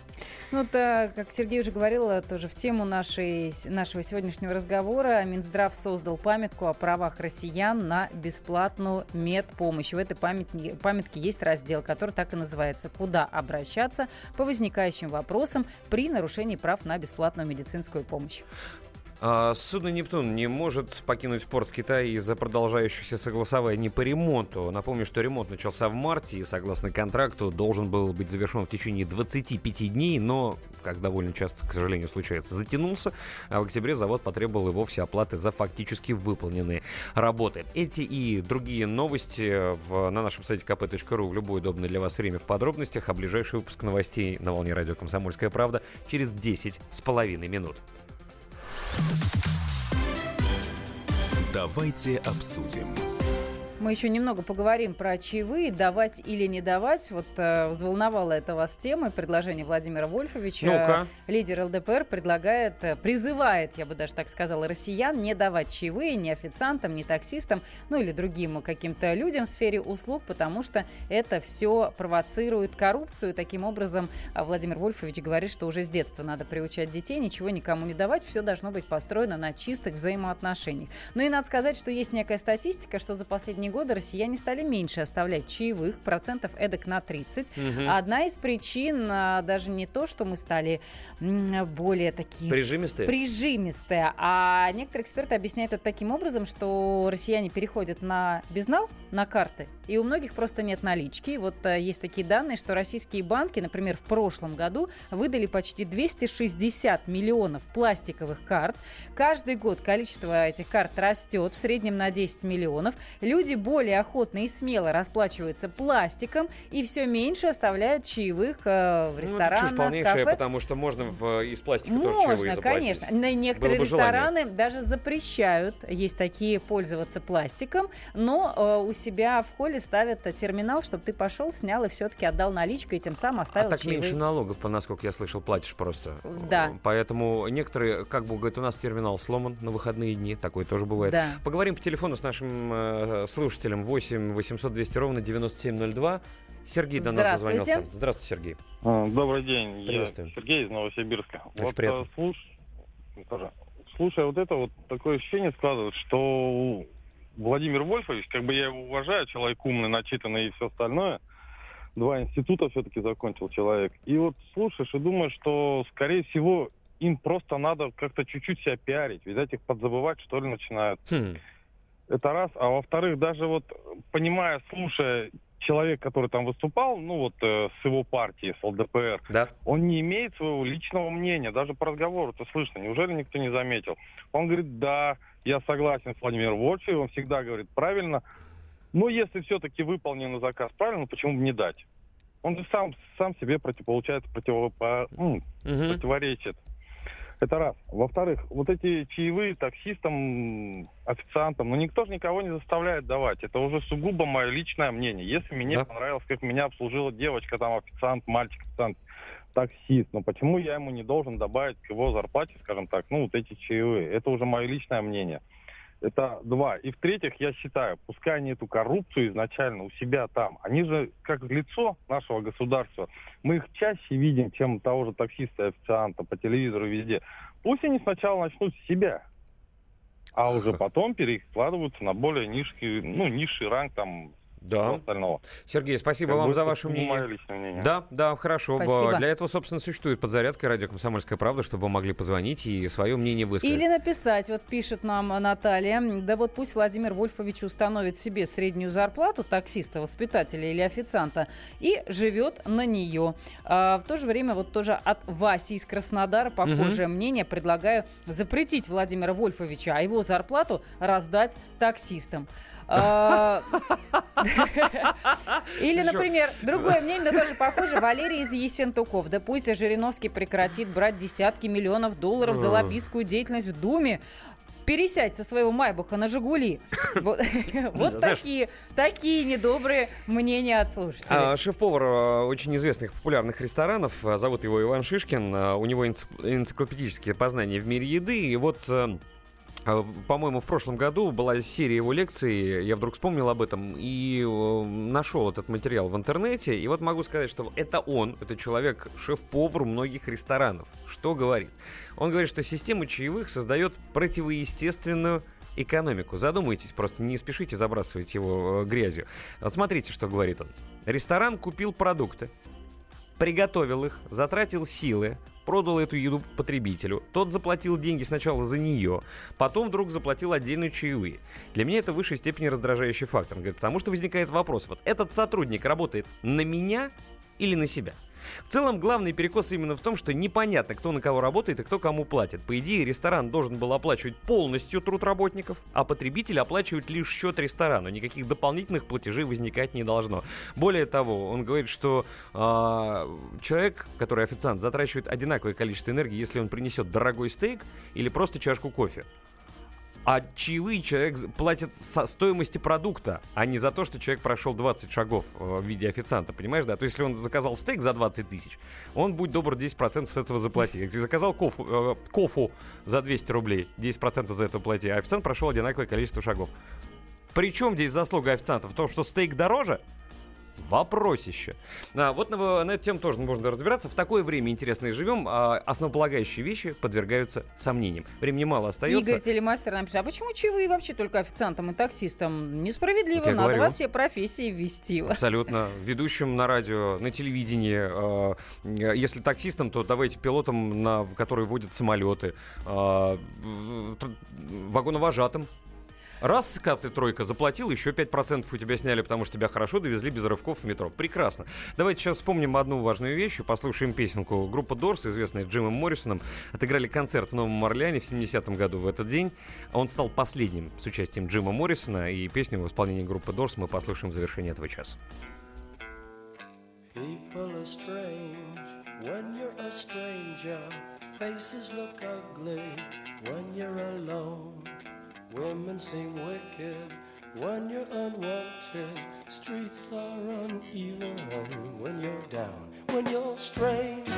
Speaker 3: Ну, вот, э, как Сергей уже говорил, тоже в тему нашей, нашего сегодняшнего разговора, Минздрав создал памятку о правах россиян на бесплатную медпомощь. В этой памятнике, памятке есть раздел, который так и называется «Куда обращаться по возникающим вопросам при нарушении прав на бесплатную медицинскую помощь».
Speaker 2: А, Судно «Нептун» не может покинуть порт в Китае из-за продолжающихся согласований по ремонту. Напомню, что ремонт начался в марте и, согласно контракту, должен был быть завершен в течение 25 дней, но, как довольно часто, к сожалению, случается, затянулся, а в октябре завод потребовал и вовсе оплаты за фактически выполненные работы. Эти и другие новости в, на нашем сайте kp.ru в любое удобное для вас время в подробностях, а ближайший выпуск новостей на волне радио «Комсомольская правда» через 10 с половиной минут.
Speaker 1: Давайте обсудим.
Speaker 3: Мы еще немного поговорим про чаевые, давать или не давать. Вот э, взволновала это вас тема, предложение Владимира Вольфовича.
Speaker 2: Ну-ка.
Speaker 3: Лидер ЛДПР предлагает, э, призывает, я бы даже так сказала, россиян не давать чаевые ни официантам, ни таксистам, ну или другим каким-то людям в сфере услуг, потому что это все провоцирует коррупцию. Таким образом, а, Владимир Вольфович говорит, что уже с детства надо приучать детей, ничего никому не давать, все должно быть построено на чистых взаимоотношениях. Ну и надо сказать, что есть некая статистика, что за последние годы россияне стали меньше оставлять чаевых, процентов эдак на 30.
Speaker 2: Мгм.
Speaker 3: Одна из причин а, даже не то, что мы стали более такие...
Speaker 2: Прижимистые?
Speaker 3: Прижимистые. А некоторые эксперты объясняют это таким образом, что россияне переходят на безнал, на карты, и у многих просто нет налички. Вот а, есть такие данные, что российские банки, например, в прошлом году выдали почти 260 миллионов пластиковых карт. Каждый год количество этих карт растет, в среднем на 10 миллионов. Люди более охотно и смело расплачиваются пластиком и все меньше оставляют чаевых э, в
Speaker 2: Ну, это
Speaker 3: ресторанах,
Speaker 2: чушь полнейшая,
Speaker 3: кафе.
Speaker 2: потому что можно в, из пластика тоже чаевые
Speaker 3: Можно,
Speaker 2: заплатить.
Speaker 3: конечно. На некоторые
Speaker 2: бы желание.
Speaker 3: рестораны даже запрещают, есть такие, пользоваться пластиком, но э, у себя в холле ставят э, терминал, чтобы ты пошел, снял и все-таки отдал наличкой, и тем самым
Speaker 2: А
Speaker 3: оставил
Speaker 2: так
Speaker 3: чаевые.
Speaker 2: меньше налогов, по насколько я слышал, платишь просто.
Speaker 3: Да.
Speaker 2: Поэтому некоторые, как бы говорят, у нас терминал сломан на выходные дни, такое тоже бывает.
Speaker 3: Да.
Speaker 2: Поговорим по телефону с нашим э, слушателем 8 800 200 ровно 9702. Сергей до нас
Speaker 3: Здравствуйте.
Speaker 2: дозвонился. Здравствуйте, Сергей.
Speaker 27: А, Добрый день, я. Сергей из Новосибирска.
Speaker 2: Очень
Speaker 27: вот,
Speaker 2: приятно.
Speaker 27: а, слуш-. Слушая вот это, вот такое ощущение складывается, что Владимир Вольфович, как бы я его уважаю, человек умный, начитанный и все остальное, два института все-таки закончил человек. И вот слушаешь и думаешь, что, скорее всего, им просто надо как-то чуть-чуть себя пиарить. Видать, их подзабывать, что ли, начинают.
Speaker 2: Хм.
Speaker 27: Это раз. А во-вторых, даже вот понимая, слушая человек, который там выступал, ну вот э, с его партии, с ЛДПР,
Speaker 2: да.
Speaker 27: он не имеет своего личного мнения. Даже по разговору это слышно. Неужели никто не заметил? Он говорит, да, я согласен с Владимиром Вольфовичем, он всегда говорит правильно. Но если все-таки выполнен заказ правильно, почему бы не дать? Он же сам, сам себе против, получается противопо- м, противоречит. Это раз. Во-вторых, вот эти чаевые таксистам, официантам, ну никто же никого не заставляет давать. Это уже сугубо мое личное мнение. Если мне понравилось, как меня обслужила девочка, там официант, мальчик, официант, таксист, но почему я ему не должен добавить к его зарплате, скажем так, ну вот эти чаевые? Это уже мое личное мнение. Это два. И в-третьих, я считаю, пускай они эту коррупцию изначально у себя там, они же как лицо нашего государства, мы их чаще видим, чем того же таксиста официанта по телевизору везде. Пусть они сначала начнут с себя, а уже потом перекладываются на более низкий, ну, низший ранг там
Speaker 2: Да.
Speaker 27: всего остального.
Speaker 2: Сергей, спасибо
Speaker 27: Как
Speaker 2: вам за ваше мнение.
Speaker 27: мое личное мнение.
Speaker 2: Да, да, хорошо.
Speaker 3: Спасибо.
Speaker 2: Для этого, собственно, существует подзарядка радио «Комсомольская правда», чтобы вы могли позвонить и свое мнение высказать.
Speaker 3: Или написать, вот пишет нам Наталья, да вот пусть Владимир Вольфович установит себе среднюю зарплату таксиста, воспитателя или официанта и живет на нее. А, в то же время вот тоже от Васи из Краснодара похожее мнение. Предлагаю запретить Владимира Вольфовича, а его зарплату раздать таксистам. А, Или, например, другое мнение, но тоже похоже, Валерий из Есентуков. Да пусть Жириновский прекратит брать десятки миллионов долларов за лоббистскую деятельность в Думе. Пересядь со своего Майбаха на «Жигули». Вот
Speaker 2: Знаешь-
Speaker 3: такие, такие недобрые мнения от слушателей.
Speaker 2: А, шеф-повар а, очень известных популярных ресторанов, зовут его Иван Шишкин, а, у него энциклопедические познания в мире еды, и вот... а, По-моему, в прошлом году была серия его лекций, я вдруг вспомнил об этом и э, нашел этот материал в интернете. И вот могу сказать, что это он, это человек, шеф-повар многих ресторанов. Что говорит? Он говорит, что система чаевых создает противоестественную экономику. Задумайтесь, просто не спешите забрасывать его э, грязью. Вот смотрите, что говорит он. Ресторан купил продукты, приготовил их, затратил силы, продал эту еду потребителю. Тот заплатил деньги сначала за нее, потом вдруг заплатил отдельные чаевые. Для меня это в высшей степени раздражающий фактор. Потому что возникает вопрос, вот этот сотрудник работает на меня или на себя? В целом, главный перекос именно в том, что непонятно, кто на кого работает и кто кому платит. По идее, ресторан должен был оплачивать полностью труд работников, а потребитель оплачивает лишь счет ресторану. Никаких дополнительных платежей возникать не должно. Более того, он говорит, что а, человек, который официант, затрачивает одинаковое количество энергии, если он принесет дорогой стейк или просто чашку кофе. А чаевые человек платит со стоимости продукта, а не за то, что человек прошел 20 шагов э, в виде официанта, понимаешь, да? То есть, если он заказал стейк за 20 тысяч, он, будь добр, 10% с этого заплати. Если заказал кофу, э, кофу за 200 рублей, 10% за это плати, а официант прошел одинаковое количество шагов. Причем здесь заслуга официанта в том, что стейк дороже? Вопросище. А, вот на, на эту тему тоже можно разбираться. В такое время интересное живем, а основополагающие вещи подвергаются сомнениям. Времени мало остается.
Speaker 3: Игорь Телемастер нам пишет, а почему чаевые вообще только официантам и таксистам? Несправедливо,
Speaker 2: я
Speaker 3: надо
Speaker 2: говорю.
Speaker 3: во все профессии ввести.
Speaker 2: Абсолютно. Ведущим на радио, на телевидении. э, если таксистам, то давайте пилотам, на, которые водят самолеты. э, вагоновожатым. Раз ты тройка заплатил, еще 5% у тебя сняли, потому что тебя хорошо довезли без рывков в метро. Прекрасно. Давайте сейчас вспомним одну важную вещь и послушаем песенку. Группа Дорс, известная Джимом Моррисоном, отыграли концерт в Новом Орлеане в 70-м году в этот день. Он стал последним с участием Джима Моррисона, и песню в исполнении группы Дорс мы послушаем в завершении этого часа.
Speaker 28: People are strange when you're a stranger. Faces look ugly when you're alone. Women seem wicked when you're unwanted. Streets are uneven when you're down. When you're strange,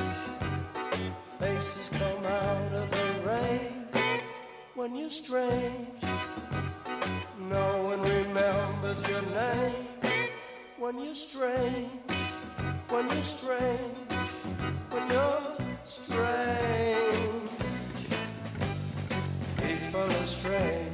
Speaker 28: faces come out of the rain. When you're strange, no one remembers your name. When you're strange, when you're strange, when you're strange. People are strange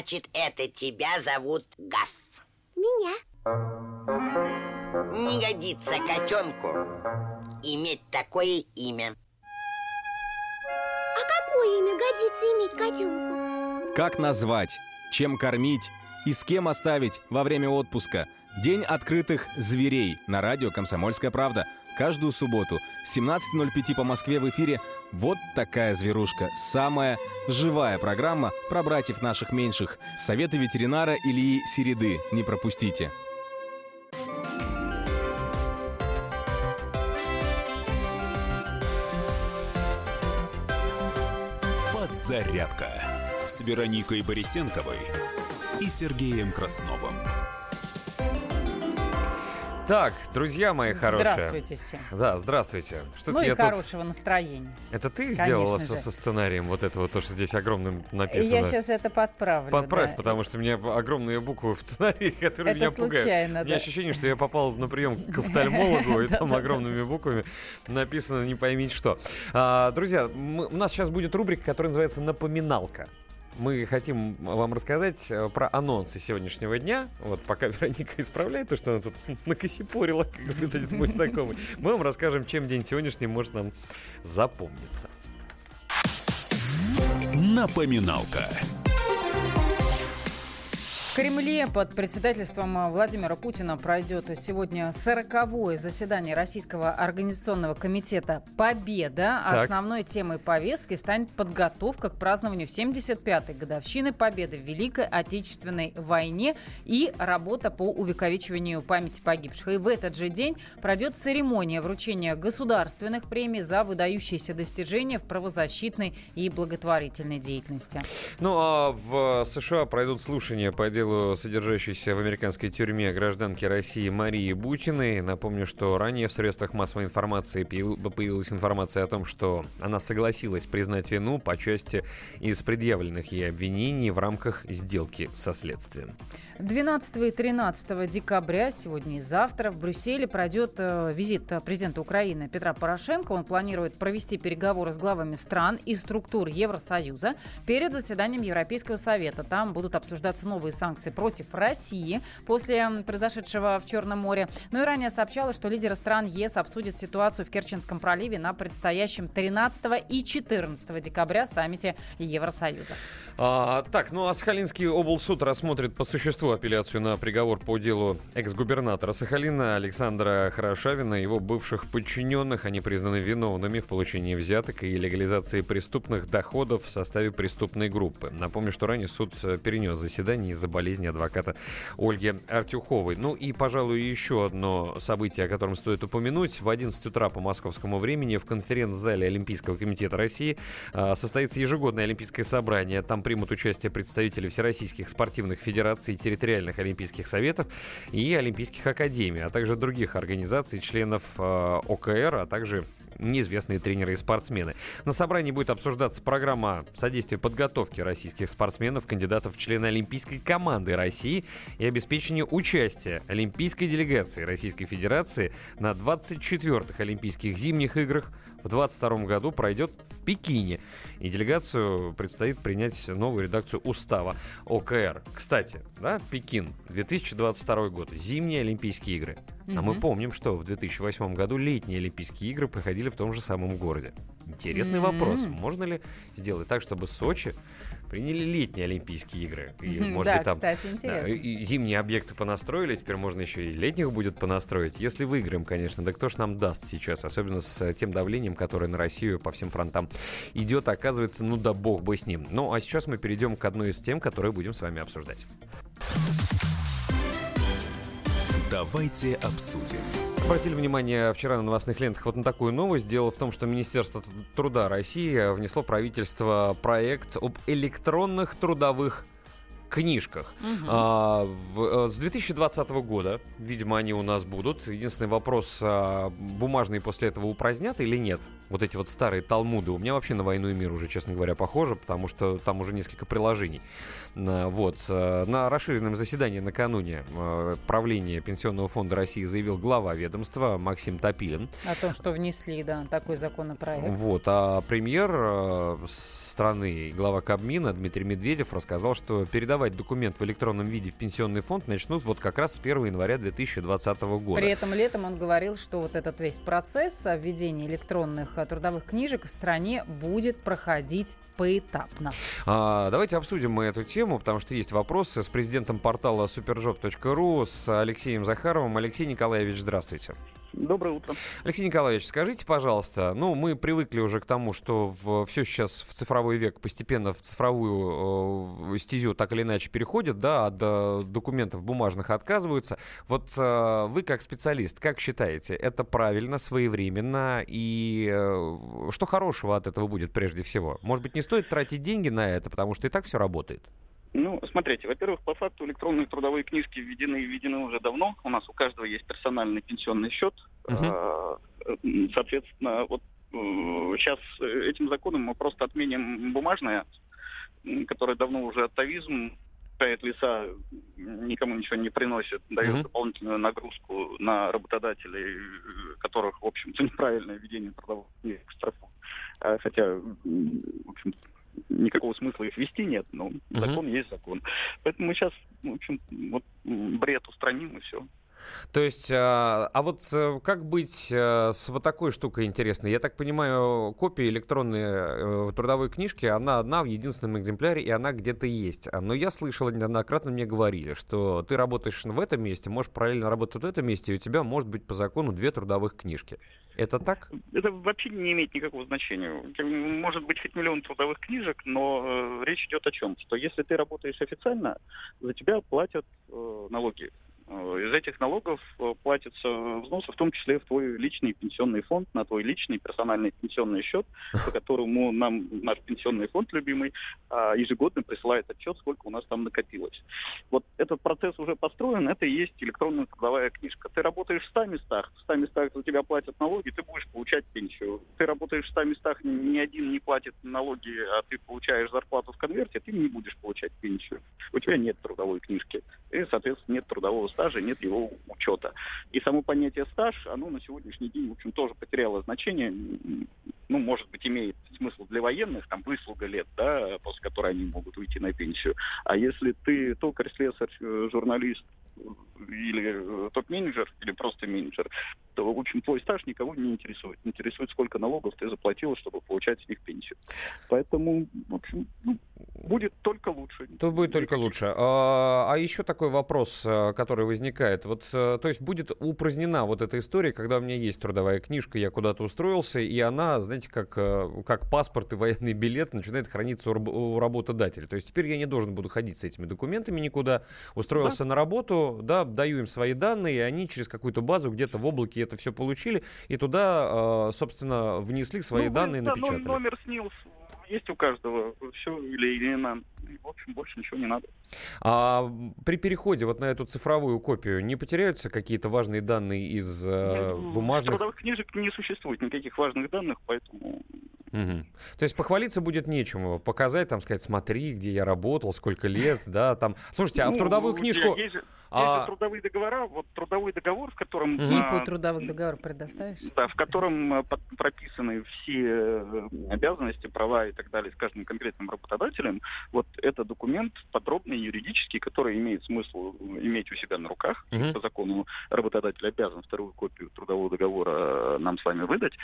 Speaker 29: Значит, это тебя зовут Гаф.
Speaker 30: Меня?
Speaker 29: Не годится котенку иметь такое имя.
Speaker 30: А какое имя годится иметь котенку?
Speaker 23: Как назвать, чем кормить и с кем оставить во время отпуска. День открытых зверей на радио «Комсомольская правда». Каждую субботу с 17.05 по Москве в эфире «Вот такая зверушка». Самая живая программа про братьев наших меньших. Советы ветеринара Ильи Середы. Не пропустите.
Speaker 1: Подзарядка с Вероникой Борисенковой и Сергеем Красновым.
Speaker 2: Так, друзья мои хорошие.
Speaker 3: Здравствуйте всем.
Speaker 2: Да, здравствуйте. Что-то
Speaker 3: Ну и
Speaker 2: я тут-
Speaker 3: хорошего настроения.
Speaker 2: Это ты
Speaker 3: Конечно
Speaker 2: сделала со, со сценарием вот этого, то, что здесь огромным написано?
Speaker 3: Я сейчас это подправлю.
Speaker 2: Подправь,
Speaker 3: да.
Speaker 2: потому что у меня огромные буквы в сценарии, которые
Speaker 3: Это
Speaker 2: меня пугают.
Speaker 3: случайно,
Speaker 2: У меня
Speaker 3: да.
Speaker 2: ощущение, что я попал на прием к офтальмологу, и
Speaker 3: Да,
Speaker 2: там
Speaker 3: да,
Speaker 2: огромными буквами написано не поймите что. А, Друзья, у нас сейчас будет рубрика, которая называется «Напоминалка». Мы хотим вам рассказать э, про анонсы сегодняшнего дня. Вот пока Вероника исправляет то, что она тут накосипорила, как говорит один мой знакомый. Мы вам расскажем, чем день сегодняшний может нам запомниться.
Speaker 1: Напоминалка.
Speaker 3: В Кремле под председательством Владимира Путина пройдет сегодня 40-е заседание Российского организационного комитета «Победа».
Speaker 2: Так.
Speaker 3: Основной темой повестки станет подготовка к празднованию 75-й годовщины Победы в Великой Отечественной войне и работа по увековечиванию памяти погибших. И в этот же день пройдет церемония вручения государственных премий за выдающиеся достижения в правозащитной и благотворительной деятельности.
Speaker 2: Ну а в США пройдут слушания по делу содержащейся в американской тюрьме гражданки России Марии Бутиной. Напомню, что ранее в средствах массовой информации появ- появилась информация о том, что она согласилась признать вину по части из предъявленных ей обвинений в рамках сделки со следствием.
Speaker 3: 12 и 13 декабря, сегодня и завтра, в Брюсселе пройдет э, визит э, президента Украины Петра Порошенко. Он планирует провести переговоры с главами стран и структур Евросоюза перед заседанием Европейского совета. Там будут обсуждаться новые санкции против России после произошедшего в Черном море. Ну и ранее сообщалось, что лидеры стран ЕС обсудят ситуацию в Керченском проливе на предстоящем 13 и 14 декабря саммите Евросоюза.
Speaker 2: А, так, ну а Сахалинский облсуд рассмотрит по существу апелляцию на приговор по делу экс-губернатора Сахалина Александра Хорошавина и его бывших подчиненных. Они признаны виновными в получении взяток и легализации преступных доходов в составе преступной группы. Напомню, что ранее суд э, перенес заседание из-за болезни адвоката Ольги Артюховой. Ну и, пожалуй, еще одно событие, о котором стоит упомянуть. В 11 утра по московскому времени в конференц-зале Олимпийского комитета России а, состоится ежегодное Олимпийское собрание. Там примут участие представители всероссийских спортивных федераций, территориальных Олимпийских советов и Олимпийских академий, а также других организаций, членов а, ОКР, а также неизвестные тренеры и спортсмены. На собрании будет обсуждаться программа содействия подготовки российских спортсменов, кандидатов в члены Олимпийской команды России и обеспечения участия Олимпийской делегации Российской Федерации на 24-х Олимпийских зимних играх в 2022 году пройдет в Пекине. И делегацию предстоит принять новую редакцию устава ОКР. Кстати, да, Пекин, 2022 год, зимние Олимпийские игры. А мы помним, что в 2008 году летние Олимпийские игры проходили в том же самом городе. Интересный
Speaker 31: М.
Speaker 2: вопрос. Можно ли сделать так, чтобы Сочи приняли летние Олимпийские игры? И, может
Speaker 3: да,
Speaker 2: быть, там
Speaker 3: кстати,
Speaker 2: да,
Speaker 3: интересно.
Speaker 2: и- и зимние объекты понастроили, теперь можно еще и летних будет понастроить. Если выиграем, конечно, да кто ж нам даст сейчас, особенно с э, тем давлением, которое на Россию по всем фронтам идет, оказывается, ну да бог бы с ним. Ну а сейчас мы перейдем к одной из тем, которые будем с вами обсуждать.
Speaker 1: Давайте обсудим.
Speaker 2: Обратили внимание вчера на новостных лентах вот на такую новость. Дело в том, что Министерство труда России внесло правительство проект об электронных трудовых книжках.
Speaker 31: Мгм.
Speaker 2: А, в- э, с 2020 года, видимо, они у нас будут. Единственный вопрос, а, бумажные после этого упразднят или нет? Вот эти вот старые талмуды. У меня вообще на «Войну и мир» уже, честно говоря, похоже, потому что там уже несколько приложений. На- Вот. э, На расширенном заседании накануне э, правление Пенсионного фонда России заявил глава ведомства Максим Топилин.
Speaker 3: О том, что внесли, да, такой законопроект.
Speaker 2: Вот, а премьер э, страны, глава Кабмина Дмитрий Медведев рассказал, что передавать документ в электронном виде в пенсионный фонд начнут вот как раз с 1 января 2020 года.
Speaker 3: При этом летом он говорил, что вот этот весь процесс введения электронных трудовых книжек в стране будет проходить поэтапно.
Speaker 2: А, давайте обсудим мы эту тему, потому что есть вопросы с президентом портала superjob.ru, с Алексеем Захаровым. Алексей Николаевич, здравствуйте.
Speaker 32: Доброе утро.
Speaker 2: Алексей Николаевич, скажите, пожалуйста, ну, мы привыкли уже к тому, что все сейчас в цифровой век постепенно в цифровую э, стезю так или иначе переходит, да, от э, документов бумажных отказываются. Вот э, вы как специалист, как считаете, это правильно, своевременно, и э, что хорошего от этого будет прежде всего? Может быть, не стоит тратить деньги на это, потому что и так все работает?
Speaker 32: Ну, смотрите, во-первых, по факту электронные трудовые книжки введены и введены уже давно. У нас у каждого есть персональный пенсионный счет. М, Соответственно, вот сейчас этим законом мы просто отменим бумажное, которое давно уже атовизм, пает леса, никому ничего не приносит, дает
Speaker 2: Мгм.
Speaker 32: дополнительную нагрузку на работодателей, э, которых, в общем-то, неправильное ведение трудовых штрафует. А, Хотя, в общем никакого смысла их вести нет, но закон есть закон. Поэтому мы сейчас, в общем, вот бред устраним и все.
Speaker 2: То есть, а, а вот э, как быть э, с вот такой штукой интересной? Я так понимаю, копия электронной э, трудовой книжки, она одна в единственном экземпляре, и она где-то есть. А, Но я слышал, неоднократно мне говорили, что ты работаешь в этом месте, можешь параллельно работать в этом месте, и у тебя может быть по закону две трудовых книжки. Это так?
Speaker 32: Это вообще не имеет никакого значения. Может быть хоть миллион трудовых книжек, но речь идет о чем? Что если ты работаешь официально, за тебя платят налоги. Э, Из этих налогов э, платятся взносы, в том числе в твой личный пенсионный фонд, на твой личный персональный пенсионный счет, по которому нам наш пенсионный фонд любимый а, ежегодно присылает отчет, сколько у нас там накопилось. Вот этот процесс уже построен, это и есть электронная трудовая книжка. Ты работаешь в 100 местах, в 100 местах за тебя платят налоги, ты будешь получать пенсию. Ты работаешь в 100 местах, ни один не платит налоги, а ты получаешь зарплату в конверте, ты не будешь получать пенсию. У тебя нет трудовой книжки. И, соответственно, нет трудового стажа, нет его учета. И само понятие стаж, оно на сегодняшний день, в общем, тоже потеряло значение. Ну, может быть, имеет смысл для военных, там, выслуга лет, да, после которой они могут уйти на пенсию. А если ты токарь, слесарь, э, журналист, или э, топ-менеджер, или просто менеджер, то, в общем, твой стаж никого не интересует. Интересует, сколько налогов ты заплатил, чтобы получать с них пенсию. Поэтому, в общем, ну, будет только лучше.
Speaker 2: Тут будет только лучше. А, а еще такой вопрос, а, который возникает. Вот, а, то есть будет упразднена вот эта история, когда у меня есть трудовая книжка, я куда-то устроился, и она, знаете, как, как паспорт и военный билет начинает храниться у, раб- у работодателя. То есть теперь я не должен буду ходить с этими документами никуда. Устроился на работу, да, даю им свои данные, и они через какую-то базу где-то в облаке это все получили, и туда, а, собственно, внесли свои
Speaker 32: Ну,
Speaker 2: данные,
Speaker 32: да, ну,
Speaker 2: напечатали.
Speaker 32: номер СНИЛС есть у каждого, все, или, или нам. И, В общем, больше ничего не надо.
Speaker 2: А при переходе вот на эту цифровую копию не потеряются какие-то важные данные из э,
Speaker 32: Ну,
Speaker 2: бумажных?
Speaker 32: Трудовых книжек не существует никаких важных данных, поэтому
Speaker 2: Мгм. То есть похвалиться будет нечему, показать, там сказать, смотри, где я работал, сколько лет, да, там. Слушайте, а в
Speaker 32: Ну,
Speaker 2: трудовую книжку...
Speaker 32: Есть же, есть
Speaker 2: а-
Speaker 32: же трудовые договора. Вот трудовой договор, в котором...
Speaker 3: Типу
Speaker 32: а,
Speaker 3: трудовых договоров предоставишь?
Speaker 32: Да, в котором а, под- прописаны все э, обязанности, права и так далее с каждым конкретным работодателем. Вот это документ подробный, юридический, который имеет смысл иметь у себя на руках.
Speaker 2: Мгм.
Speaker 32: По закону работодатель обязан вторую копию трудового договора э, нам с вами выдать.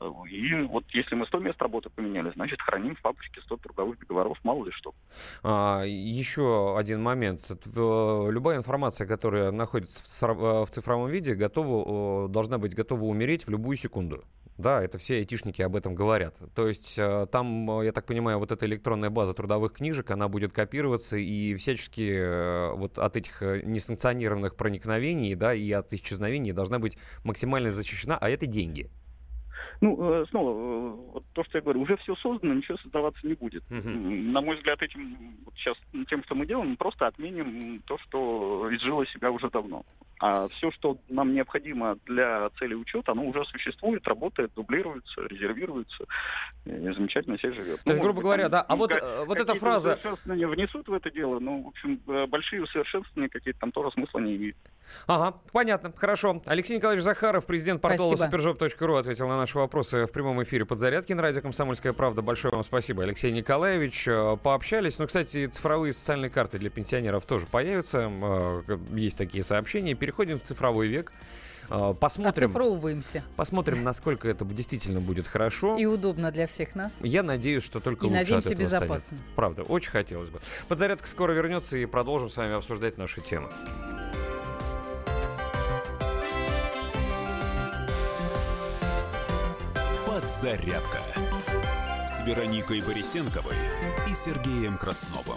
Speaker 32: Э, И вот если мы 100 мест работы поменяли, значит, храним в папочке 100 трудовых договоров, мало ли что.
Speaker 2: А, еще один момент. В- Любая информация, которая находится в в цифровом виде, готова, э, должна быть готова умереть в любую секунду. Да, это все айтишники об этом говорят. То есть э, там, э, я так понимаю, вот эта электронная база трудовых книжек, она будет копироваться и всячески э, вот от этих э, несанкционированных проникновений, да, и от исчезновений должна быть максимально защищена, а это деньги.
Speaker 32: Ну, э, снова, э, то, что я говорю, уже все создано, ничего создаваться не будет. М, На мой взгляд, этим вот сейчас тем, что мы делаем, мы просто отменим то, что изжило себя уже давно. А все, что нам необходимо для цели учета, оно уже существует, работает, дублируется, резервируется, и замечательно себе живет.
Speaker 2: То есть,
Speaker 32: Ну,
Speaker 2: грубо
Speaker 32: быть,
Speaker 2: говоря,
Speaker 32: там,
Speaker 2: да, а
Speaker 32: ну,
Speaker 2: вот, э, вот эта фраза-
Speaker 32: усовершенствования внесут в это дело, но, в общем, э, большие усовершенствования какие-то там тоже смысла не имеют.
Speaker 2: Ага, понятно, хорошо. Алексей Николаевич Захаров, президент портала superjob.ru, ответил на наши вопросы в прямом эфире подзарядки на радио «Комсомольская правда». Большое вам спасибо, Алексей Николаевич. Э, Пообщались. Ну, кстати, цифровые социальные карты для пенсионеров тоже появятся. Есть такие сообщения. Переходим в цифровой век. Э, Посмотрим,
Speaker 3: Оцифровываемся.
Speaker 2: посмотрим, насколько это действительно будет хорошо.
Speaker 3: И удобно для всех нас.
Speaker 2: Я надеюсь, что только
Speaker 3: И
Speaker 2: лучше
Speaker 3: надеемся,
Speaker 2: от этого станет.
Speaker 3: безопасно.
Speaker 2: Правда, очень хотелось бы. Подзарядка скоро вернется и продолжим с вами обсуждать наши темы.
Speaker 1: Подзарядка с Вероникой Борисенковой и Сергеем Красновым.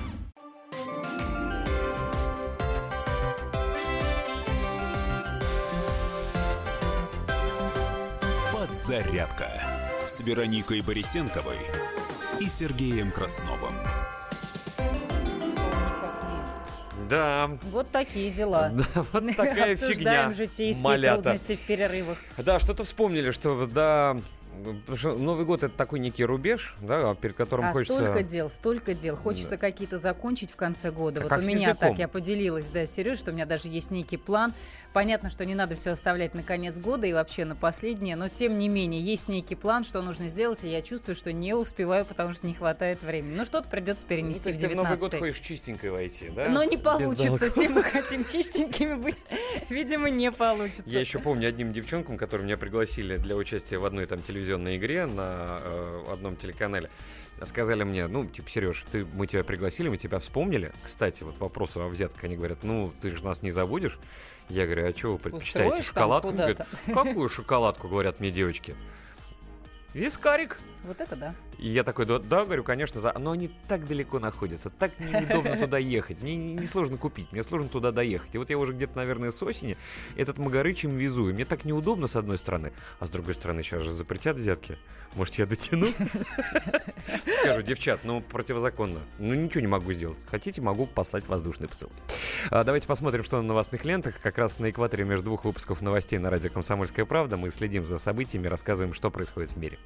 Speaker 1: Подзарядка с Вероникой Борисенковой и Сергеем Красновым.
Speaker 2: Да.
Speaker 3: Вот такие дела.
Speaker 2: Да, вот такая
Speaker 3: Обсуждаем
Speaker 2: фигня.
Speaker 3: житейские
Speaker 2: Малята.
Speaker 3: трудности в перерывах.
Speaker 2: Да, что-то вспомнили, что да, потому что Новый год это такой некий рубеж, да, перед которым
Speaker 3: А
Speaker 2: хочется.
Speaker 3: столько дел, столько дел. Хочется какие-то закончить в конце года.
Speaker 2: А
Speaker 3: вот у меня так, я поделилась, да, с Сережей, что у меня даже есть некий план. Понятно, что не надо все оставлять на конец года и вообще на последнее, но тем не менее есть некий план, что нужно сделать, и я чувствую, что не успеваю, потому что не хватает времени. Ну что-то придется
Speaker 2: Ну,
Speaker 3: перенести
Speaker 2: то есть
Speaker 3: в
Speaker 2: ты в Новый год
Speaker 3: 19
Speaker 2: хочешь чистенькой войти, да?
Speaker 3: Но не получится, все мы хотим чистенькими быть. Видимо, не получится.
Speaker 2: Я еще помню одним девчонкам, которые меня пригласили для участия в одной там телевизионной игре на э, одном телеканале. Сказали мне, ну, типа, Сереж, ты, мы тебя пригласили, мы тебя вспомнили. Кстати, вот вопрос о взятках, они говорят, ну, ты же нас не забудешь. Я говорю, а что вы предпочитаете,
Speaker 3: Устроишь
Speaker 2: шоколадку? Говорят, Какую шоколадку, говорят мне девочки? Вискарик.
Speaker 3: Вот это да.
Speaker 2: И я такой, да, да, говорю, конечно, за... но они так далеко находятся, так неудобно туда ехать. Мне не- несложно купить, мне сложно туда доехать. И вот я уже где-то, наверное, с осени этот Магарыч везу. И мне так неудобно, с одной стороны, а с другой стороны, сейчас же запретят взятки. Может, я дотяну? Скажу, девчат, ну, противозаконно. Ну, ничего не могу сделать. Хотите, могу послать воздушный поцелуй. А, давайте посмотрим, что на новостных лентах. Как раз на экваторе между двух выпусков новостей на радио «Комсомольская правда» мы следим за событиями, рассказываем, что происходит в мире.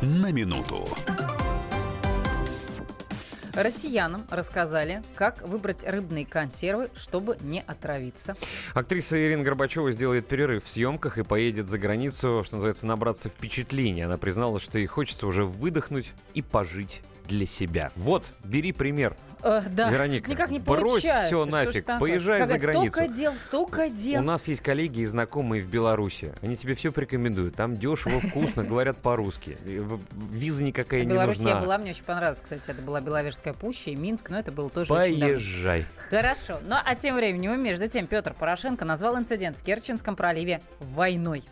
Speaker 1: На минуту.
Speaker 3: Россиянам рассказали, как выбрать рыбные консервы, чтобы не отравиться.
Speaker 2: Актриса Ирина Горбачева сделает перерыв в съемках и поедет за границу, что называется, набраться впечатлений. Она призналась, что ей хочется уже выдохнуть и пожить для себя. Вот, бери пример.
Speaker 3: Э, да,
Speaker 2: Вероника,
Speaker 3: никак не
Speaker 2: брось
Speaker 3: ж
Speaker 2: нафиг, поезжай за границу.
Speaker 3: Столько дел, столько дел.
Speaker 2: У нас есть коллеги и знакомые в Беларуси. Они тебе все порекомендуют. Там дешево, вкусно, говорят по-русски. Виза никакая не
Speaker 3: Беларуси я
Speaker 2: нужна.
Speaker 3: была, мне очень понравилось, кстати, это была Беловежская пуща и Минск, но это было тоже.
Speaker 2: Поезжай.
Speaker 3: Хорошо. Ну а тем временем, между тем, Петр Порошенко назвал инцидент в Керченском проливе войной.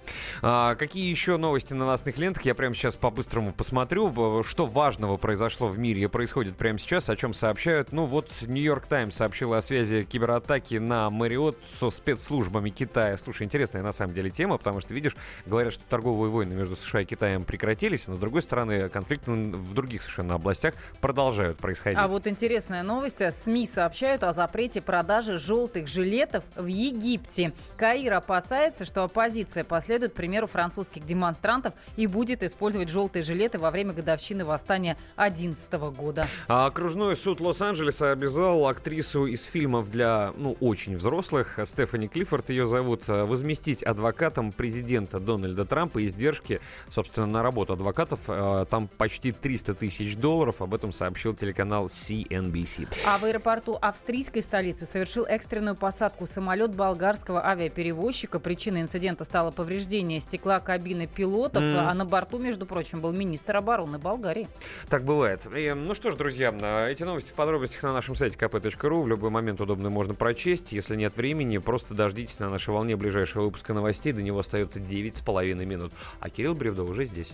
Speaker 2: А, какие еще новости на новостных лентах? Я прямо сейчас по-быстрому посмотрю, что важного произошло в мире и происходит прямо сейчас, о чем сообщают. Ну вот Нью-Йорк Таймс сообщила о связи кибератаки на Мариот со спецслужбами Китая. Слушай, интересная на самом деле тема, потому что, видишь, говорят, что торговые войны между США и Китаем прекратились, но с другой стороны, конфликты в других совершенно областях продолжают происходить.
Speaker 3: А вот интересная новость. СМИ сообщают о запрете продажи желтых жилетов в Египте. Каир опасается, что оппозиция последует примеру французских демонстрантов и будет использовать желтые жилеты во время годовщины восстания 2011 года.
Speaker 2: А окружной суд Лос-Анджелеса обязал актрису из фильмов для, ну, очень взрослых, Стефани Клиффорд ее зовут, э, возместить адвокатам президента Дональда Трампа издержки, собственно, на работу адвокатов. э, Там почти 300 тысяч долларов, об этом сообщил телеканал CNBC.
Speaker 3: А в аэропорту австрийской столицы совершил экстренную посадку самолет болгарского авиаперевозчика. Причиной инцидента стало повреждение стекла кабины пилотов,
Speaker 2: М.
Speaker 3: а на борту, между прочим, был министр обороны Болгарии.
Speaker 2: Так бывает. И, ну что ж, друзья, э, эти новости в подробностях на нашем сайте kp.ru. В любой момент удобно можно прочесть. Если нет времени, просто дождитесь на нашей волне ближайшего выпуска новостей. До него остается 9,5 минут. А Кирилл Бревдо уже здесь.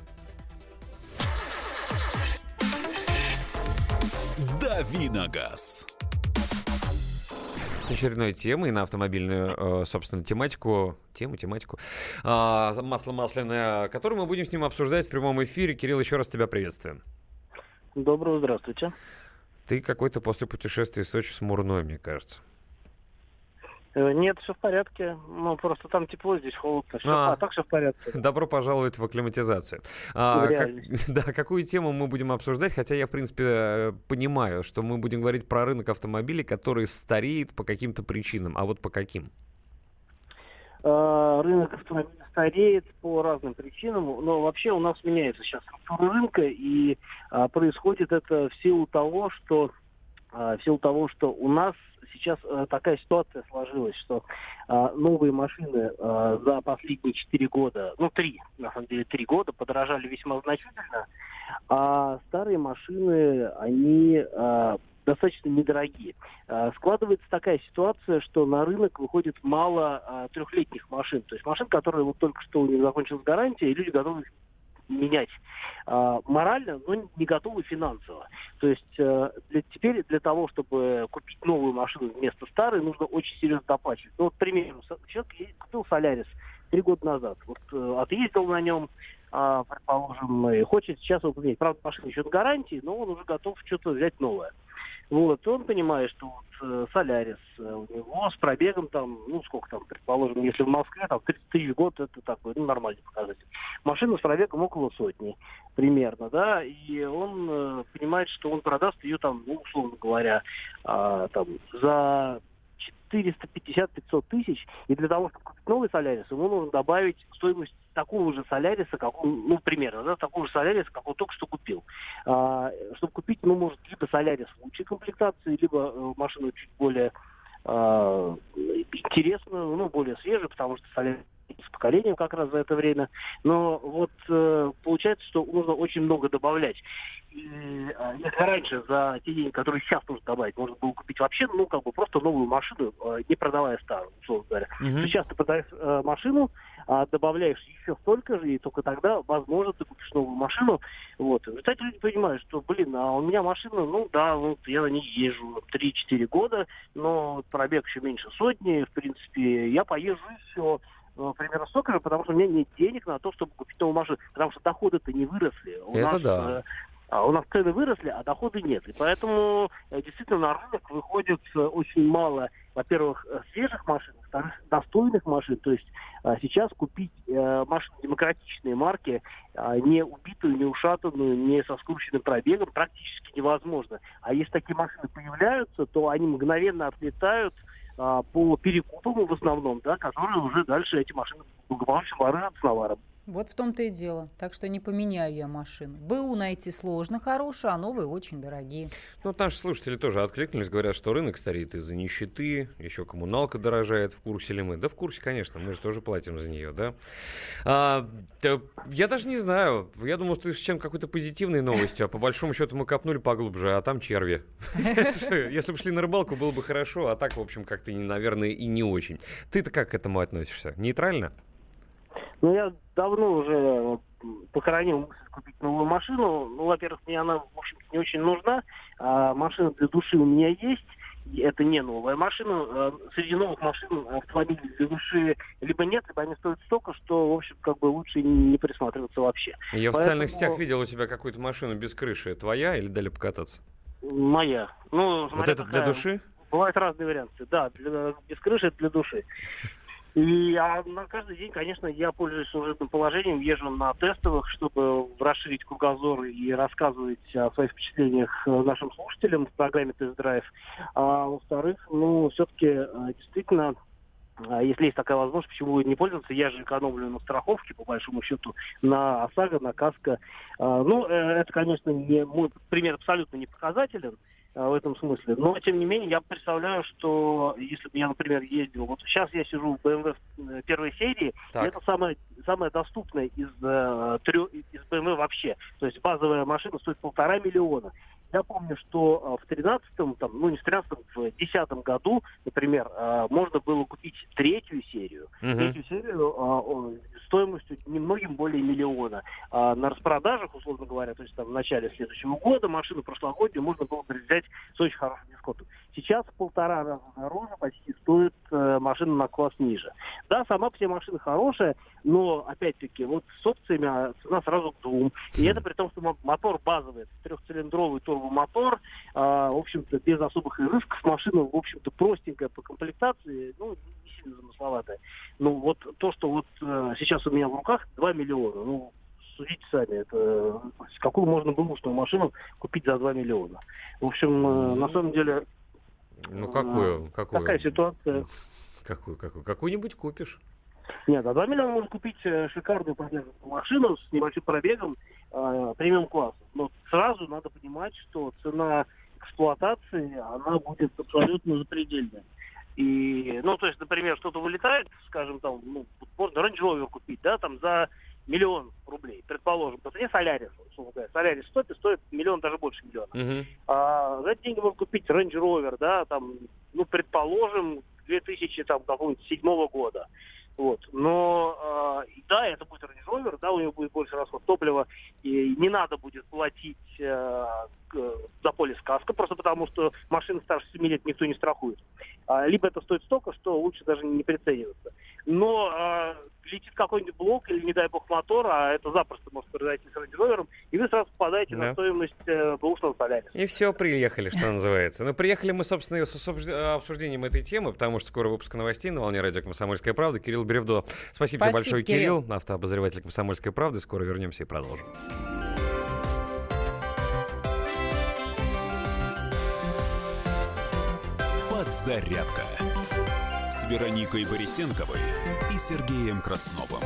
Speaker 1: «Дави на газ».
Speaker 2: с очередной темой на автомобильную, э, собственно, тематику, тему, тематику, а, масло масляное, которую мы будем с ним обсуждать в прямом эфире. Кирилл, еще раз тебя приветствуем.
Speaker 7: Доброго здравствуйте.
Speaker 2: Ты какой-то после путешествия в Сочи смурной, мне кажется.
Speaker 7: Э, Нет, все в порядке. Ну, просто там тепло, здесь холодно. Всё-
Speaker 2: А.
Speaker 7: а, так все в порядке.
Speaker 2: Добро пожаловать в акклиматизацию. А, как- да, какую тему мы будем обсуждать? Хотя я, в принципе, э, понимаю, что мы будем говорить про рынок автомобилей, который стареет по каким-то причинам. А вот по каким?
Speaker 7: Э, Рынок автомобилей стареет по разным причинам, но вообще у нас меняется сейчас структура рынка, и а, происходит это в силу того, что а, в силу того, что у нас сейчас э, такая ситуация сложилась, что а, новые машины а, за последние 4 года, ну 3, на самом деле 3 года, подорожали весьма значительно, а старые машины, они а, достаточно недорогие. А, Складывается такая ситуация, что на рынок выходит мало а, трехлетних машин, то есть машин, которые вот только что у них закончилась гарантия, и люди готовы их менять а, морально, но не готовы финансово. То есть э, для, теперь для того, чтобы купить новую машину вместо старой, нужно очень серьезно доплачивать. Ну, вот, к человек купил Солярис три года назад. Вот э, отъездил на нем, предположим, и хочет сейчас его поменять. Правда, машина еще на гарантии, но он уже готов что-то взять новое. Вот, он понимает, что вот э, Солярис э, у него с пробегом там, ну, сколько там, предположим, если в Москве там 30 тысяч в год, это такой, ну, нормальный показатель. Машина с пробегом около сотни примерно, да, и он э, понимает, что он продаст ее там, ну, условно говоря, а, там, за 450-500 тысяч, и для того, чтобы купить новый Солярис, ему нужно добавить стоимость такого же Соляриса, как он, ну, примерно, да, такого же Соляриса, как он только что купил. А, чтобы купить, ну, может, либо Солярис лучшей комплектации, либо э, машину чуть более а, интересную, ну, более свежую, потому что Солярис с поколением как раз за это время. Но вот э, получается, что нужно очень много добавлять. И, э, если раньше за те деньги, которые сейчас нужно добавить, можно было купить вообще, ну, как бы просто новую машину, э, не продавая старую, условно говоря. То сейчас ты продаешь э, машину, а добавляешь еще столько же, и только тогда, возможно, ты купишь новую машину. Вот. Результате люди понимают, что, блин, а у меня машина, ну да, вот я на ней езжу 3-4 года, но пробег еще меньше сотни, в принципе, я поезжу и э, примерно столько же, потому что у меня нет денег на то, чтобы купить новую машину, потому что доходы-то не выросли. У
Speaker 2: Это
Speaker 7: нас,
Speaker 2: да.
Speaker 7: э, а у нас цены выросли, а доходы нет. И поэтому э, действительно на рынок выходит очень мало, во-первых, свежих машин, во-вторых, достойных машин. То есть сейчас купить машину демократичной марки, э, не убитую, не ушатанную, не со скрученным пробегом практически невозможно. А если такие машины появляются, то они мгновенно отлетают а, по перекупам в основном, да, которые уже дальше эти машины благополучно воруют с.
Speaker 3: Вот в том-то и дело. Так что не поменяю я машину. БУ найти сложно хорошую, а новые очень дорогие.
Speaker 2: Ну, вот наши слушатели тоже откликнулись, говорят, что рынок стареет из-за нищеты, еще коммуналка дорожает, в курсе ли мы? Да в курсе, конечно, мы же тоже платим за нее, да? А, да, я даже не знаю, я думал, что ты с чем какой-то позитивной новостью, а по большому счету мы копнули поглубже, а там черви. Если бы шли на рыбалку, было бы хорошо, а так, в общем, как-то, наверное, и не очень. Ты-то как к этому относишься? Нейтрально?
Speaker 7: Ну, я давно уже похоронил мысль купить новую машину. Ну, во-первых, мне она, в общем не очень нужна. А машина для души у меня есть. Это не новая машина. Э, Среди новых машин автомобилей для души либо нет, либо они стоят столько, что, в общем, как бы лучше не присматриваться вообще.
Speaker 2: Я в социальных
Speaker 7: Поэтому
Speaker 2: сетях видел у тебя какую-то машину без крыши. Твоя или дали покататься?
Speaker 7: Моя. Ну,
Speaker 2: Вот это для
Speaker 7: какая.
Speaker 2: души?
Speaker 7: Бывают разные варианты. Да, для- без крыши это для души. И а на каждый день, конечно, я пользуюсь служебным положением, езжу на тестовых, чтобы расширить кругозор и рассказывать о своих впечатлениях э, нашим слушателям в программе «Тест-драйв». А во-вторых, ну, все-таки действительно а если есть такая возможность, почему не пользоваться? Я же экономлю на страховке, по большому счету, на ОСАГО, на КАСКО. А, Ну, э, это, конечно, не, мой пример абсолютно не показателен в этом смысле. Но, тем не менее, я представляю, что если бы я, например, ездил... Вот сейчас я сижу в BMW э, первой серии,
Speaker 2: Так.
Speaker 7: и это самая, самая доступная из, э, трё- из BMW вообще. То есть базовая машина стоит полтора миллиона. Я помню, что э, в 13-м, там, ну не в 13-м, в 10 году, например, э, можно было купить третью серию.
Speaker 2: Мгм.
Speaker 7: Третью серию э, стоимостью немногим более миллиона. А на распродажах, условно говоря, то есть там в начале следующего года машину прошлогоднюю можно было бы взять с очень хорошим дисконтом. Сейчас в полтора раза дороже почти стоит э, машина на класс ниже. Да, сама по себе машина хорошая, но, опять-таки, вот с опциями а, цена сразу к двум. И это при том, что мо- мотор базовый, это трехцилиндровый турбомотор, а, в общем-то, без особых изысков. Машина, в общем-то, простенькая по комплектации, ну, не сильно замысловатая. Ну, вот то, что вот э, сейчас у меня в руках, 2 миллиона. Ну, судите сами, это э, какую можно бэушную машину купить за 2 миллиона. В общем, э, на самом деле,
Speaker 2: Ну, какую? какую?
Speaker 7: такая ситуация.
Speaker 2: Какую, какую? Какую-нибудь купишь.
Speaker 7: Нет, за 2 миллиона можно купить э, шикарную машину с небольшим пробегом э, премиум класса. Но сразу надо понимать, что цена эксплуатации, она будет абсолютно запредельная. И, ну, то есть, например, что-то вылетает, скажем, там, ну, можно Range Rover купить, да, там, за миллион рублей, предположим, по цене Солярис, условно говоря. Солярис стоит и стоит миллион, даже больше миллиона.
Speaker 2: Мгм.
Speaker 7: А, за эти деньги можно купить Range Rover, да, там, ну, предположим, 2000, там, какого-нибудь седьмого года. Вот. Но, и да, это будет Range Rover, да, у него будет больше расход топлива, и не надо будет платить э, за полис каска, просто потому что машины старше 7 лет никто не страхует. А, либо это стоит столько, что лучше даже не прицениваться. Но а, летит какой-нибудь блок или, не дай бог, мотор, а это запросто может произойти с рейндж и вы сразу попадаете
Speaker 2: Да.
Speaker 7: на стоимость э, бэушного соляриса.
Speaker 2: И все, приехали, что называется. Ну, приехали мы, собственно, с обсужд- обсуждением этой темы, потому что скоро выпуск новостей на волне радио «Комсомольская правда». Кирилл Бревдо. Спасибо, тебе
Speaker 3: Спасибо,
Speaker 2: большое,
Speaker 3: Кирилл.
Speaker 2: Кирилл, автообозреватель «Комсомольской правды». Скоро вернемся и продолжим.
Speaker 1: Подзарядка Вероникой Борисенковой и Сергеем Красновым.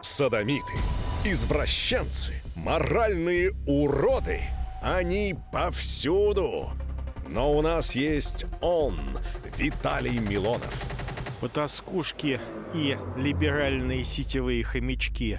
Speaker 31: Садомиты, извращенцы, моральные уроды. Они повсюду. Но у нас есть он, Виталий Милонов.
Speaker 33: Потаскушки и либеральные сетевые хомячки.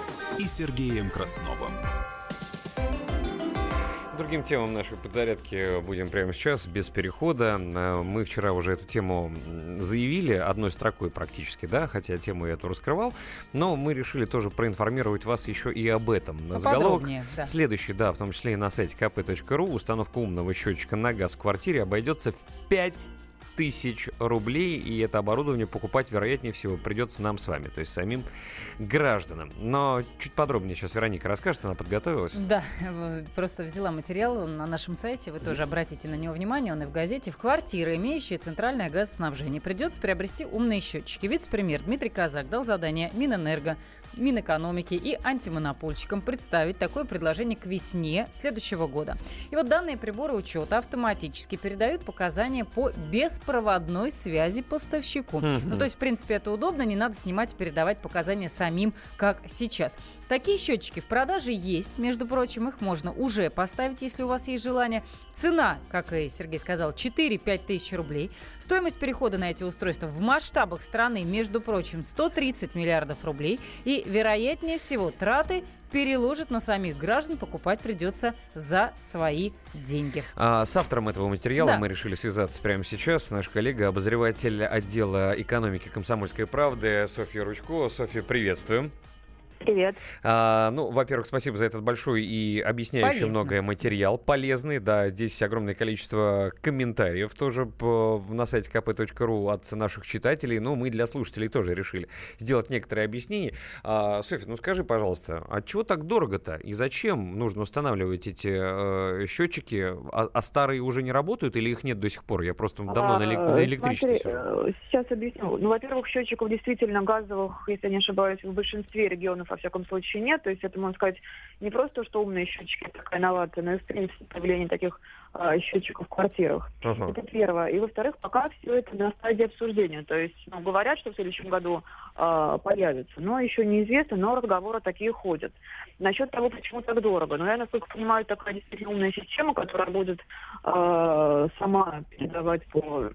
Speaker 1: и Сергеем Красновым.
Speaker 2: Другим темам нашей подзарядки будем прямо сейчас, без перехода. Э, Мы вчера уже эту тему заявили одной строкой практически, да, хотя тему я эту раскрывал, но мы решили тоже проинформировать вас еще и об этом. Заголовок
Speaker 3: Поподробнее, да.
Speaker 2: следующий, да, в том числе и на сайте kp.ru. Установка умного счетчика на газ в квартире обойдется в 5 тысяч рублей, и это оборудование покупать, вероятнее всего, придется нам с вами, то есть самим гражданам. Но чуть подробнее сейчас Вероника расскажет, она подготовилась.
Speaker 3: Да, просто взяла материал на нашем сайте, вы тоже обратите на него внимание, он и в газете. В квартиры, имеющие центральное газоснабжение, придется приобрести умные счетчики. Вице-премьер Дмитрий Казак дал задание Минэнерго, Минэкономики и антимонопольщикам представить такое предложение к весне следующего года. И вот данные приборы учета автоматически передают показания по беспроводной связи поставщику. Ну, то есть, в принципе, это удобно, не надо снимать и передавать показания самим, как сейчас. Такие счетчики в продаже есть, между прочим, их можно уже поставить, если у вас есть желание. Цена, как и Сергей сказал, 4-5 тысяч рублей. Стоимость перехода на эти устройства в масштабах страны, между прочим, 130 миллиардов рублей. И, вероятнее всего, траты переложат на самих граждан, покупать придется за свои деньги.
Speaker 2: А с автором этого материала
Speaker 3: Да.
Speaker 2: мы решили связаться прямо сейчас. Наш коллега, обозреватель отдела экономики «Комсомольской правды» Софья Ручко. Софья, приветствуем.
Speaker 34: Привет.
Speaker 2: А, ну, во-первых, спасибо за этот большой и объясняющий
Speaker 34: Полезно.
Speaker 2: многое материал. Полезный, да. Здесь огромное количество комментариев тоже по- на сайте kp.ru от наших читателей. Но мы для слушателей тоже решили сделать некоторые объяснения. А, Софья, ну скажи, пожалуйста, а чего так дорого-то? И зачем нужно устанавливать эти э, счетчики? А, а старые уже не работают или их нет до сих пор? Я просто давно на, элек-
Speaker 34: А,
Speaker 2: на электричестве
Speaker 34: смотри,
Speaker 2: сижу.
Speaker 34: э, Сейчас объясню. Ну, во-первых, счетчиков действительно газовых, если не ошибаюсь, в большинстве регионов, во всяком случае, нет. То есть это, можно сказать, не просто, что умные счетчики, такая инновация, но и, в принципе, появление таких а, счетчиков в квартирах.
Speaker 2: Ага.
Speaker 34: Это первое. И, во-вторых, пока все это на стадии обсуждения. То есть, ну, говорят, что в следующем году а, появится, но еще неизвестно, но разговоры такие ходят. Насчет того, почему так дорого. Ну, я, насколько понимаю, такая действительно умная система, которая будет а, сама передавать по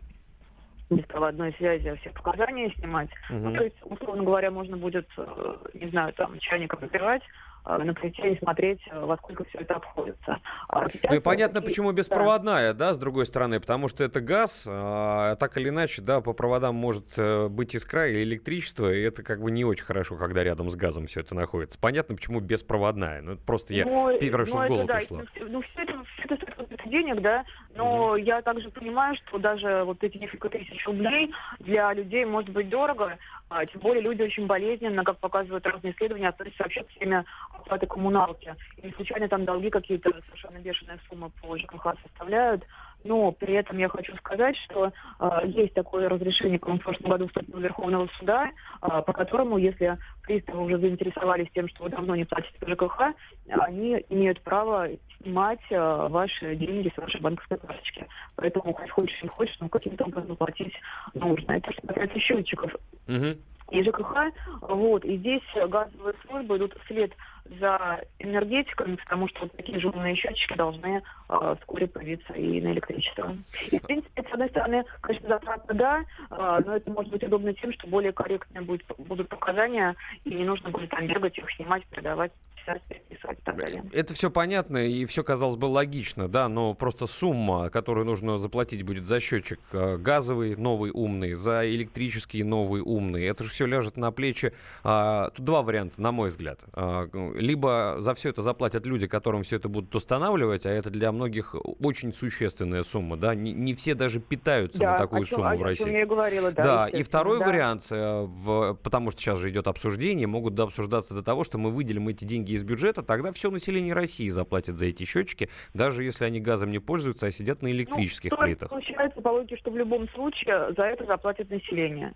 Speaker 34: беспроводной связи все показания снимать.
Speaker 2: Мгм.
Speaker 34: Ну, то есть, условно говоря, можно будет, э, не знаю, там, чайником напивать, э, на плите и смотреть, э, во сколько все это обходится. А сейчас
Speaker 2: Ну и понятно,
Speaker 34: такие-
Speaker 2: почему
Speaker 34: да.
Speaker 2: беспроводная, да. с другой стороны, потому что это газ, а так или иначе, да, по проводам может быть искра или электричество, и это как бы не очень хорошо, когда рядом с газом все это находится. Понятно, почему беспроводная, ну это просто я
Speaker 34: Ну,
Speaker 2: первое, что
Speaker 34: ну,
Speaker 2: в
Speaker 34: это
Speaker 2: голову
Speaker 34: да,
Speaker 2: пришло.
Speaker 34: Ну, все- ну, все это, все это денег, да, но я также понимаю, что даже вот эти несколько тысяч рублей для людей может быть дорого, а, тем более люди очень болезненно, как показывают разные исследования, относятся вообще к теме оплаты коммуналки. И случайно там долги какие-то совершенно бешеные суммы по ЖКХ составляют. Но при этом я хочу сказать, что а, есть такое разрешение, по-моему, в прошлом году вступило Верховного суда, а, по которому, если приставы уже заинтересовались тем, что вы давно не платите по ЖКХ, они имеют право снимать а, ваши деньги с вашей банковской карточки. Поэтому хоть хочешь, не хочешь, но каким-то образом платить нужно. Это что касается счетчиков.
Speaker 2: Мгм.
Speaker 34: и ЖКХ. Вот. И здесь газовые службы идут вслед за энергетиками, потому что вот такие же счетчики должны э, вскоре появиться и на электричество. И, в принципе, с одной стороны, конечно, затратно да, э, но это может быть удобно тем, что более корректные будет, будут показания, и не нужно будет там бегать, их снимать, продавать, писать, переписывать и так далее.
Speaker 2: Это все понятно и все, казалось бы, логично, да, но просто сумма, которую нужно заплатить будет за счетчик э, газовый, новый умный, за электрический новый умный, это же все ляжет на плечи. а, Тут два варианта, на мой взгляд. А, Либо за все это заплатят люди, которым все это будут устанавливать, а это для многих очень существенная сумма, да, не, не все даже питаются
Speaker 34: Да,
Speaker 2: на такую
Speaker 34: чем-
Speaker 2: сумму
Speaker 34: о
Speaker 2: в России.
Speaker 34: я говорила, да,
Speaker 2: Да, и второй
Speaker 34: да.
Speaker 2: вариант, э, в, потому что сейчас же идет обсуждение, могут дообсуждаться до того, что мы выделим эти деньги из бюджета, тогда все население России заплатит за эти счетчики, даже если они газом не пользуются, а сидят на электрических
Speaker 34: Ну, то есть
Speaker 2: плитах.
Speaker 34: Получается по логике, что в любом случае за это заплатит население.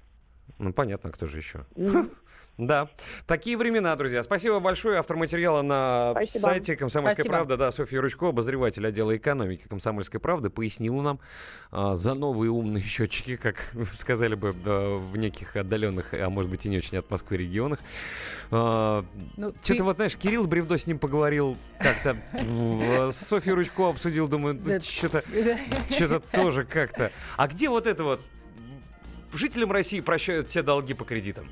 Speaker 2: Ну, понятно, кто же еще. Да, такие времена, друзья. Спасибо большое. Автор материала на
Speaker 34: Спасибо.
Speaker 2: сайте «Комсомольская
Speaker 34: Спасибо.
Speaker 2: правда», да, Софья Ручко, обозреватель отдела экономики «Комсомольской правды», пояснила нам а, за новые умные счетчики, как сказали бы да, в неких отдаленных, а может быть и не очень от Москвы регионах. А,
Speaker 3: Ну,
Speaker 2: Что-то
Speaker 3: ты-
Speaker 2: вот, знаешь, Кирилл Бревдо с ним поговорил как-то, с Софьей Ручко обсудил, думаю, что-то что-то тоже как-то. А где вот это вот? Жителям России прощают все долги по кредитам.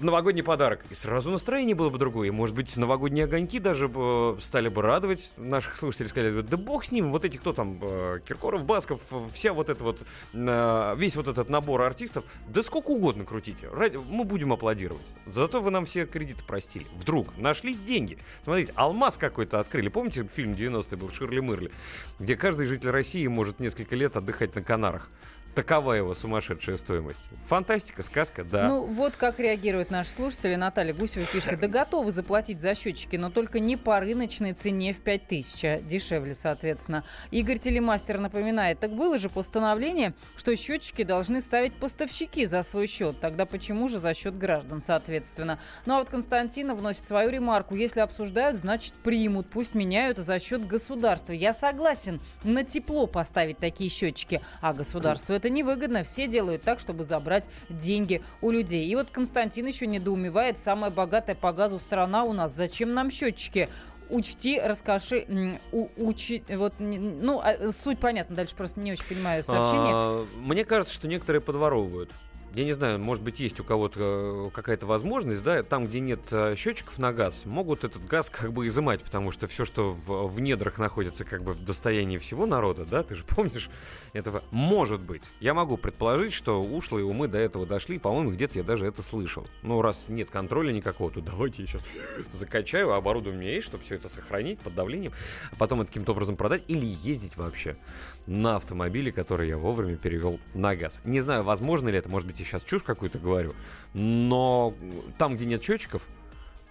Speaker 2: Новогодний подарок. И сразу настроение было бы другое. Может быть, новогодние огоньки даже бы, стали бы радовать наших слушателей. Сказали бы, да бог с ним, вот эти кто там, э, Киркоров, Басков, э, вся вот это вот, э, весь вот этот набор артистов, да сколько угодно крутите. Ради- мы будем аплодировать. Зато вы нам все кредиты простили. Вдруг нашлись деньги. Смотрите, алмаз какой-то открыли. Помните, фильм 90-й был «Ширли-мырли», где каждый житель России может несколько лет отдыхать на Канарах. Такова его сумасшедшая стоимость. Фантастика, сказка, да.
Speaker 3: Ну, вот как реагируют наши слушатели. Наталья Гусева пишет, да готовы заплатить за счетчики, но только не по рыночной цене в 5000, а дешевле, соответственно. Игорь Телемастер напоминает, так было же постановление, что счетчики должны ставить поставщики за свой счет. Тогда почему же за счет граждан, соответственно? Ну, а вот Константина вносит свою ремарку. Если обсуждают, значит примут. Пусть меняют за счет государства. Я согласен на тепло поставить такие счетчики, а государству это невыгодно. Все делают так, чтобы забрать деньги у людей. И вот Константин еще недоумевает. Самая богатая по газу страна у нас. Зачем нам счетчики? Учти, расскажи, у- учи, вот, ну, а, суть понятна, дальше просто не очень понимаю сообщение.
Speaker 2: А, Мне кажется, что некоторые подворовывают. Я не знаю, может быть, есть у кого-то э, какая-то возможность, да, там, где нет э, счетчиков на газ, могут этот газ как бы изымать, потому что все, что в, в недрах находится как бы в достоянии всего народа, да, ты же помнишь этого? Может быть. Я могу предположить, что ушлые умы до этого дошли, по-моему, где-то я даже это слышал. Ну, раз нет контроля никакого, то давайте я сейчас закачаю, а оборудование у меня есть, чтобы все это сохранить под давлением, а потом это каким-то образом продать или ездить вообще на автомобиле, который я вовремя перевел на газ. Не знаю, возможно ли это, может быть, я сейчас чушь какую-то говорю, но там, где нет счетчиков,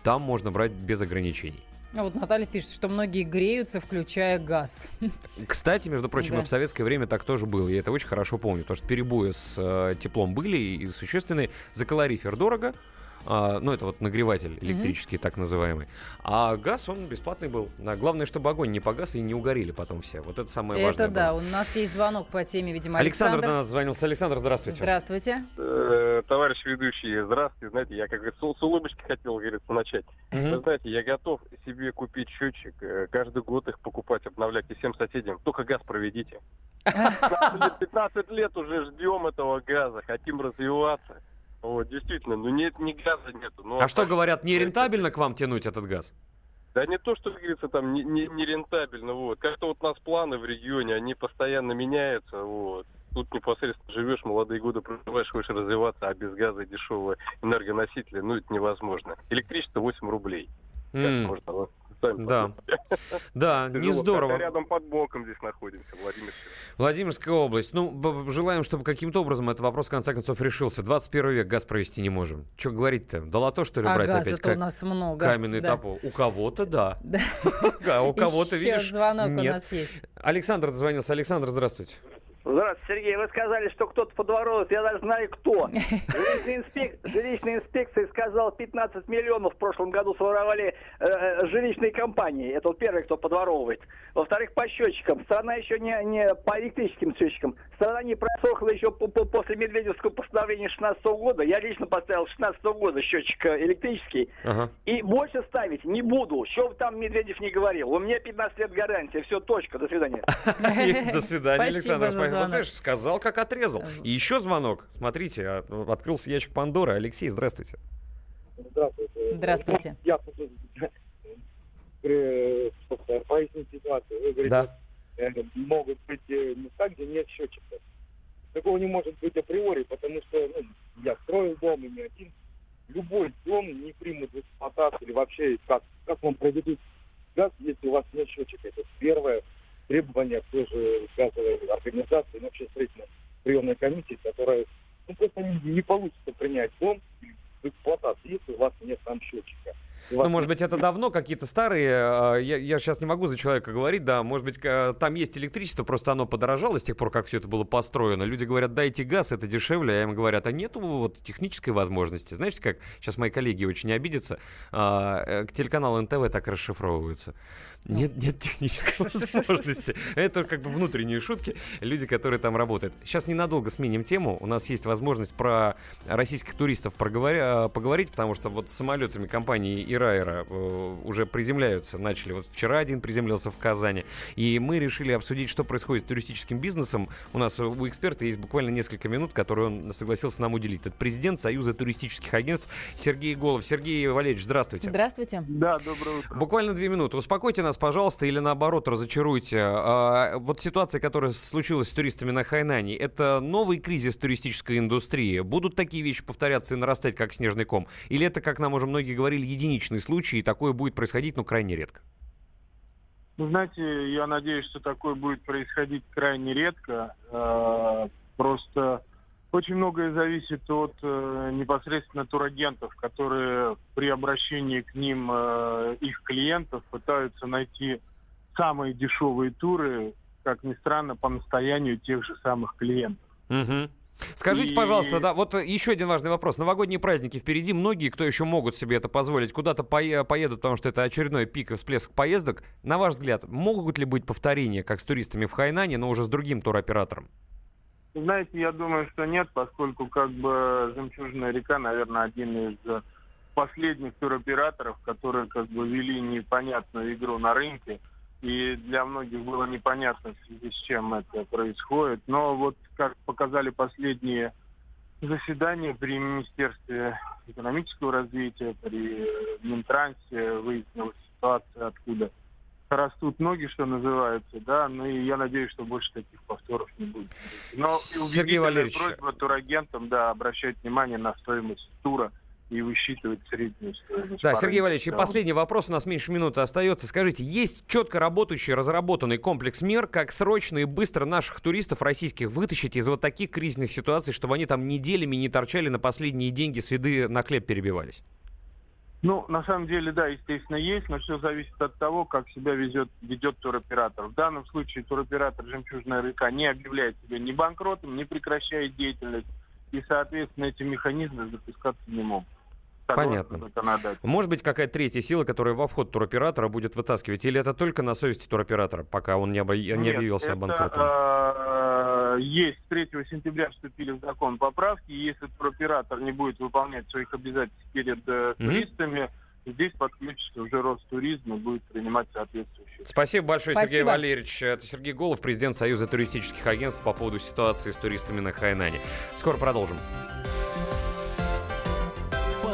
Speaker 2: там можно брать без ограничений.
Speaker 3: А вот Наталья пишет, что многие греются, включая газ.
Speaker 2: Кстати, между прочим,
Speaker 3: Да.
Speaker 2: и в советское время так тоже было. Я это очень хорошо помню, потому что перебои с э, теплом были и существенные. За калорифер дорого, а, ну, это вот нагреватель электрический, так называемый. А газ, он бесплатный был. Главное, чтобы огонь не погас и не угорели потом все. Вот это самое важное
Speaker 3: Это да,
Speaker 2: было.
Speaker 3: у нас есть звонок по теме, видимо,
Speaker 2: Александр,
Speaker 3: Александр.
Speaker 2: до нас звонился. Александр, здравствуйте.
Speaker 3: Здравствуйте.
Speaker 35: Э, товарищ ведущий, здравствуйте. Знаете, я как бы с, с улыбочки хотел, говорится, начать. Вы знаете, я готов себе купить счетчик, э, каждый год их покупать, обновлять и всем соседям. Только газ проведите. 15 лет, 15 лет уже ждем этого газа, хотим развиваться. Вот, действительно, ну нет, ни газа нету. Ну,
Speaker 2: А что говорят, нерентабельно к вам тянуть этот газ?
Speaker 35: Да не то, что, как говорится, там не, не, не рентабельно, вот. Как-то вот у нас планы в регионе, они постоянно меняются, вот. Тут непосредственно живешь, молодые годы проживаешь, хочешь развиваться, а без газа и дешевого энергоносителя, ну, это невозможно. Электричество 8 рублей. Как
Speaker 2: М.
Speaker 35: можно, ну, сами
Speaker 2: Да. Да, не здорово.
Speaker 35: рядом под боком здесь находимся, Владимир.
Speaker 2: Владимирская область. Ну, желаем, чтобы каким-то образом этот вопрос в конце концов решился. 21 век газ провести не можем. Что говорить-то? Долото, что ли,
Speaker 3: А
Speaker 2: брать
Speaker 3: газа-то
Speaker 2: опять?
Speaker 3: у нас много.
Speaker 2: Каменный
Speaker 3: Да.
Speaker 2: топор. У кого-то да. А у кого-то, видишь,
Speaker 3: звонок у
Speaker 2: нет.
Speaker 3: нас есть.
Speaker 2: Александр дозвонился. Александр, здравствуйте.
Speaker 36: Здравствуйте, Сергей. Вы сказали, что кто-то подворовывает. Я даже знаю, кто. Жилищная, инспек... Жилищная инспекция сказала, 15 миллионов в прошлом году своровали э, жилищные компании. Это вот первый, кто подворовывает. Во-вторых, по счетчикам. Страна еще не, не по электрическим счетчикам. Страна не просохла еще по- по- после Медведевского постановления 16 года. Я лично поставил 16 года счетчик э, электрический.
Speaker 2: Ага.
Speaker 36: И больше ставить не буду. Что бы там Медведев не говорил. У меня 15 лет гарантия. Все, точка. До свидания.
Speaker 2: До свидания, Александр.
Speaker 36: Звонок.
Speaker 2: знаешь, сказал, как отрезал. И еще звонок. Смотрите, а, открылся ящик Пандоры. Алексей, здравствуйте.
Speaker 37: Здравствуйте.
Speaker 3: Здравствуйте.
Speaker 37: Я э, просто пояснить ситуацию. Вы говорите,
Speaker 2: Да.
Speaker 37: э, могут быть э, места, где нет счетчиков. Такого не может быть априори, потому что ну, я строил дом и не один. Любой дом не примут в эксплуатацию или вообще как, как вам проведут газ, если у вас нет счетчика. Это первое требование к той же газовой организации, ну, вообще строительной приемной комиссии, которая ну, просто не, не получится принять дом в эксплуатацию, если у вас нет там счетчика.
Speaker 2: Ну, может быть, это давно какие-то старые. а, Я, я сейчас не могу за человека говорить, да. Может быть, там есть электричество, просто оно подорожало с тех пор, как все это было построено. Люди говорят, дайте газ, это дешевле. А им говорят, а нету вот технической возможности. Знаете, как сейчас мои коллеги очень обидятся, а, э, к телеканалу НТВ так расшифровываются. Нет, нет технической возможности. Это как бы внутренние шутки. Люди, которые там работают. Сейчас ненадолго сменим тему. У нас есть возможность про российских туристов проговоря- поговорить, потому что вот с самолетами компании Ирайра э, уже приземляются. Начали. Вот вчера один приземлился в Казани. И мы решили обсудить, что происходит с туристическим бизнесом. У нас у у эксперта есть буквально несколько минут, которые он согласился нам уделить. Это президент Союза туристических агентств Сергей Голов. Сергей Валерьевич, здравствуйте.
Speaker 3: Здравствуйте.
Speaker 37: Да, доброе утро.
Speaker 2: Буквально две минуты. Успокойте нас, пожалуйста, или наоборот разочаруйте. А, вот ситуация, которая случилась с туристами на Хайнане, это новый кризис туристической индустрии. Будут такие вещи повторяться и нарастать, как снежный ком? Или это, как нам уже многие говорили, единичный случай, и такое будет происходить, ну, крайне редко?
Speaker 38: Ну, знаете, я надеюсь, что такое будет происходить крайне редко. Э, Просто очень многое зависит от э, непосредственно турагентов, которые при обращении к ним э, их клиентов пытаются найти самые дешевые туры, как ни странно, по настоянию тех же самых клиентов.
Speaker 2: Мгм. Скажите,
Speaker 38: И-
Speaker 2: пожалуйста, да, вот еще один важный вопрос. Новогодние праздники впереди. Многие, кто еще могут себе это позволить, куда-то пое- поедут, потому что это очередной пик и всплеск поездок. На ваш взгляд, могут ли быть повторения, как с туристами в Хайнане, но уже с другим туроператором?
Speaker 38: Знаете, я думаю, что нет, поскольку как бы «Жемчужная река», наверное, один из последних туроператоров, которые как бы вели непонятную игру на рынке. И для многих было непонятно, в связи с чем это происходит. Но вот как показали последние заседания при Министерстве экономического развития, при э, Минтрансе, выяснилась ситуация, откуда растут ноги, что называется, да, ну и я надеюсь, что больше таких повторов не будет. Но
Speaker 2: Сергей Валерьевич.
Speaker 38: просьба турагентам, да, обращать внимание на стоимость тура и высчитывать среднюю стоимость.
Speaker 2: Да, Сергей. Валерьевич, и последний вопрос, у нас меньше минуты остается. Скажите, есть четко работающий, разработанный комплекс мер, как срочно и быстро наших туристов российских вытащить из вот таких кризисных ситуаций, чтобы они там неделями не торчали на последние деньги с еды на хлеб перебивались?
Speaker 38: Ну, на самом деле, да, естественно, есть, но все зависит от того, как себя везет, ведет туроператор. В данном случае туроператор «Жемчужная река» не объявляет себя ни банкротом, не прекращает деятельность, и, соответственно, эти механизмы запускаться не могут. Согласно
Speaker 2: Понятно.
Speaker 38: законодательству.
Speaker 2: Может быть, какая-то третья сила, которая во вход туроператора будет вытаскивать? Или это только на совести туроператора, пока он не, обо- не
Speaker 38: Нет,
Speaker 2: объявился
Speaker 38: это,
Speaker 2: банкротом?
Speaker 38: э, есть с 3 сентября вступили в закон поправки, если туроператор не будет выполнять своих обязательств перед э, туристами, здесь подключится уже Ростуризм и будет принимать соответствующие.
Speaker 2: Спасибо большое, Сергей
Speaker 38: Спасибо.
Speaker 2: Валерьевич. Это Сергей Голов, президент Союза туристических агентств по поводу ситуации с туристами на Хайнане. Скоро продолжим.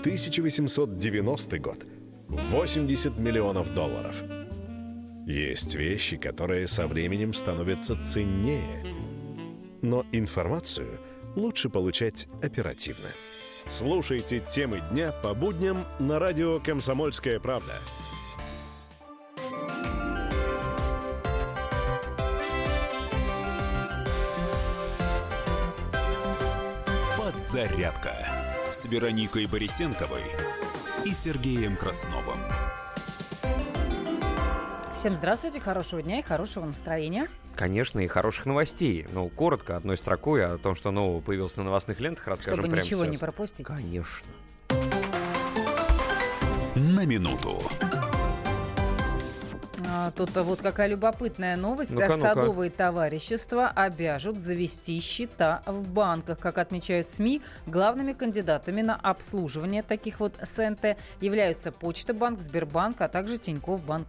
Speaker 31: 1890 год. 80 миллионов долларов. Есть вещи, которые со временем становятся ценнее. Но информацию лучше получать оперативно. Слушайте темы дня по будням на радио «Комсомольская правда».
Speaker 1: Подзарядка с Вероникой Борисенковой и Сергеем Красновым.
Speaker 3: Всем здравствуйте, хорошего дня и хорошего настроения.
Speaker 2: Конечно, и хороших новостей. Ну, коротко, одной строкой о том, что нового появилось на новостных лентах, расскажем
Speaker 3: Чтобы
Speaker 2: прямо
Speaker 3: ничего
Speaker 2: сейчас.
Speaker 3: не пропустить.
Speaker 2: Конечно.
Speaker 1: На минуту.
Speaker 3: А, Тут а, вот какая любопытная новость.
Speaker 2: Ну-ка, ну-ка.
Speaker 3: Садовые товарищества обяжут завести счета в банках. Как отмечают СМИ, главными кандидатами на обслуживание таких вот СНТ являются Почта банк, Сбербанк, а также Тинькофф банк.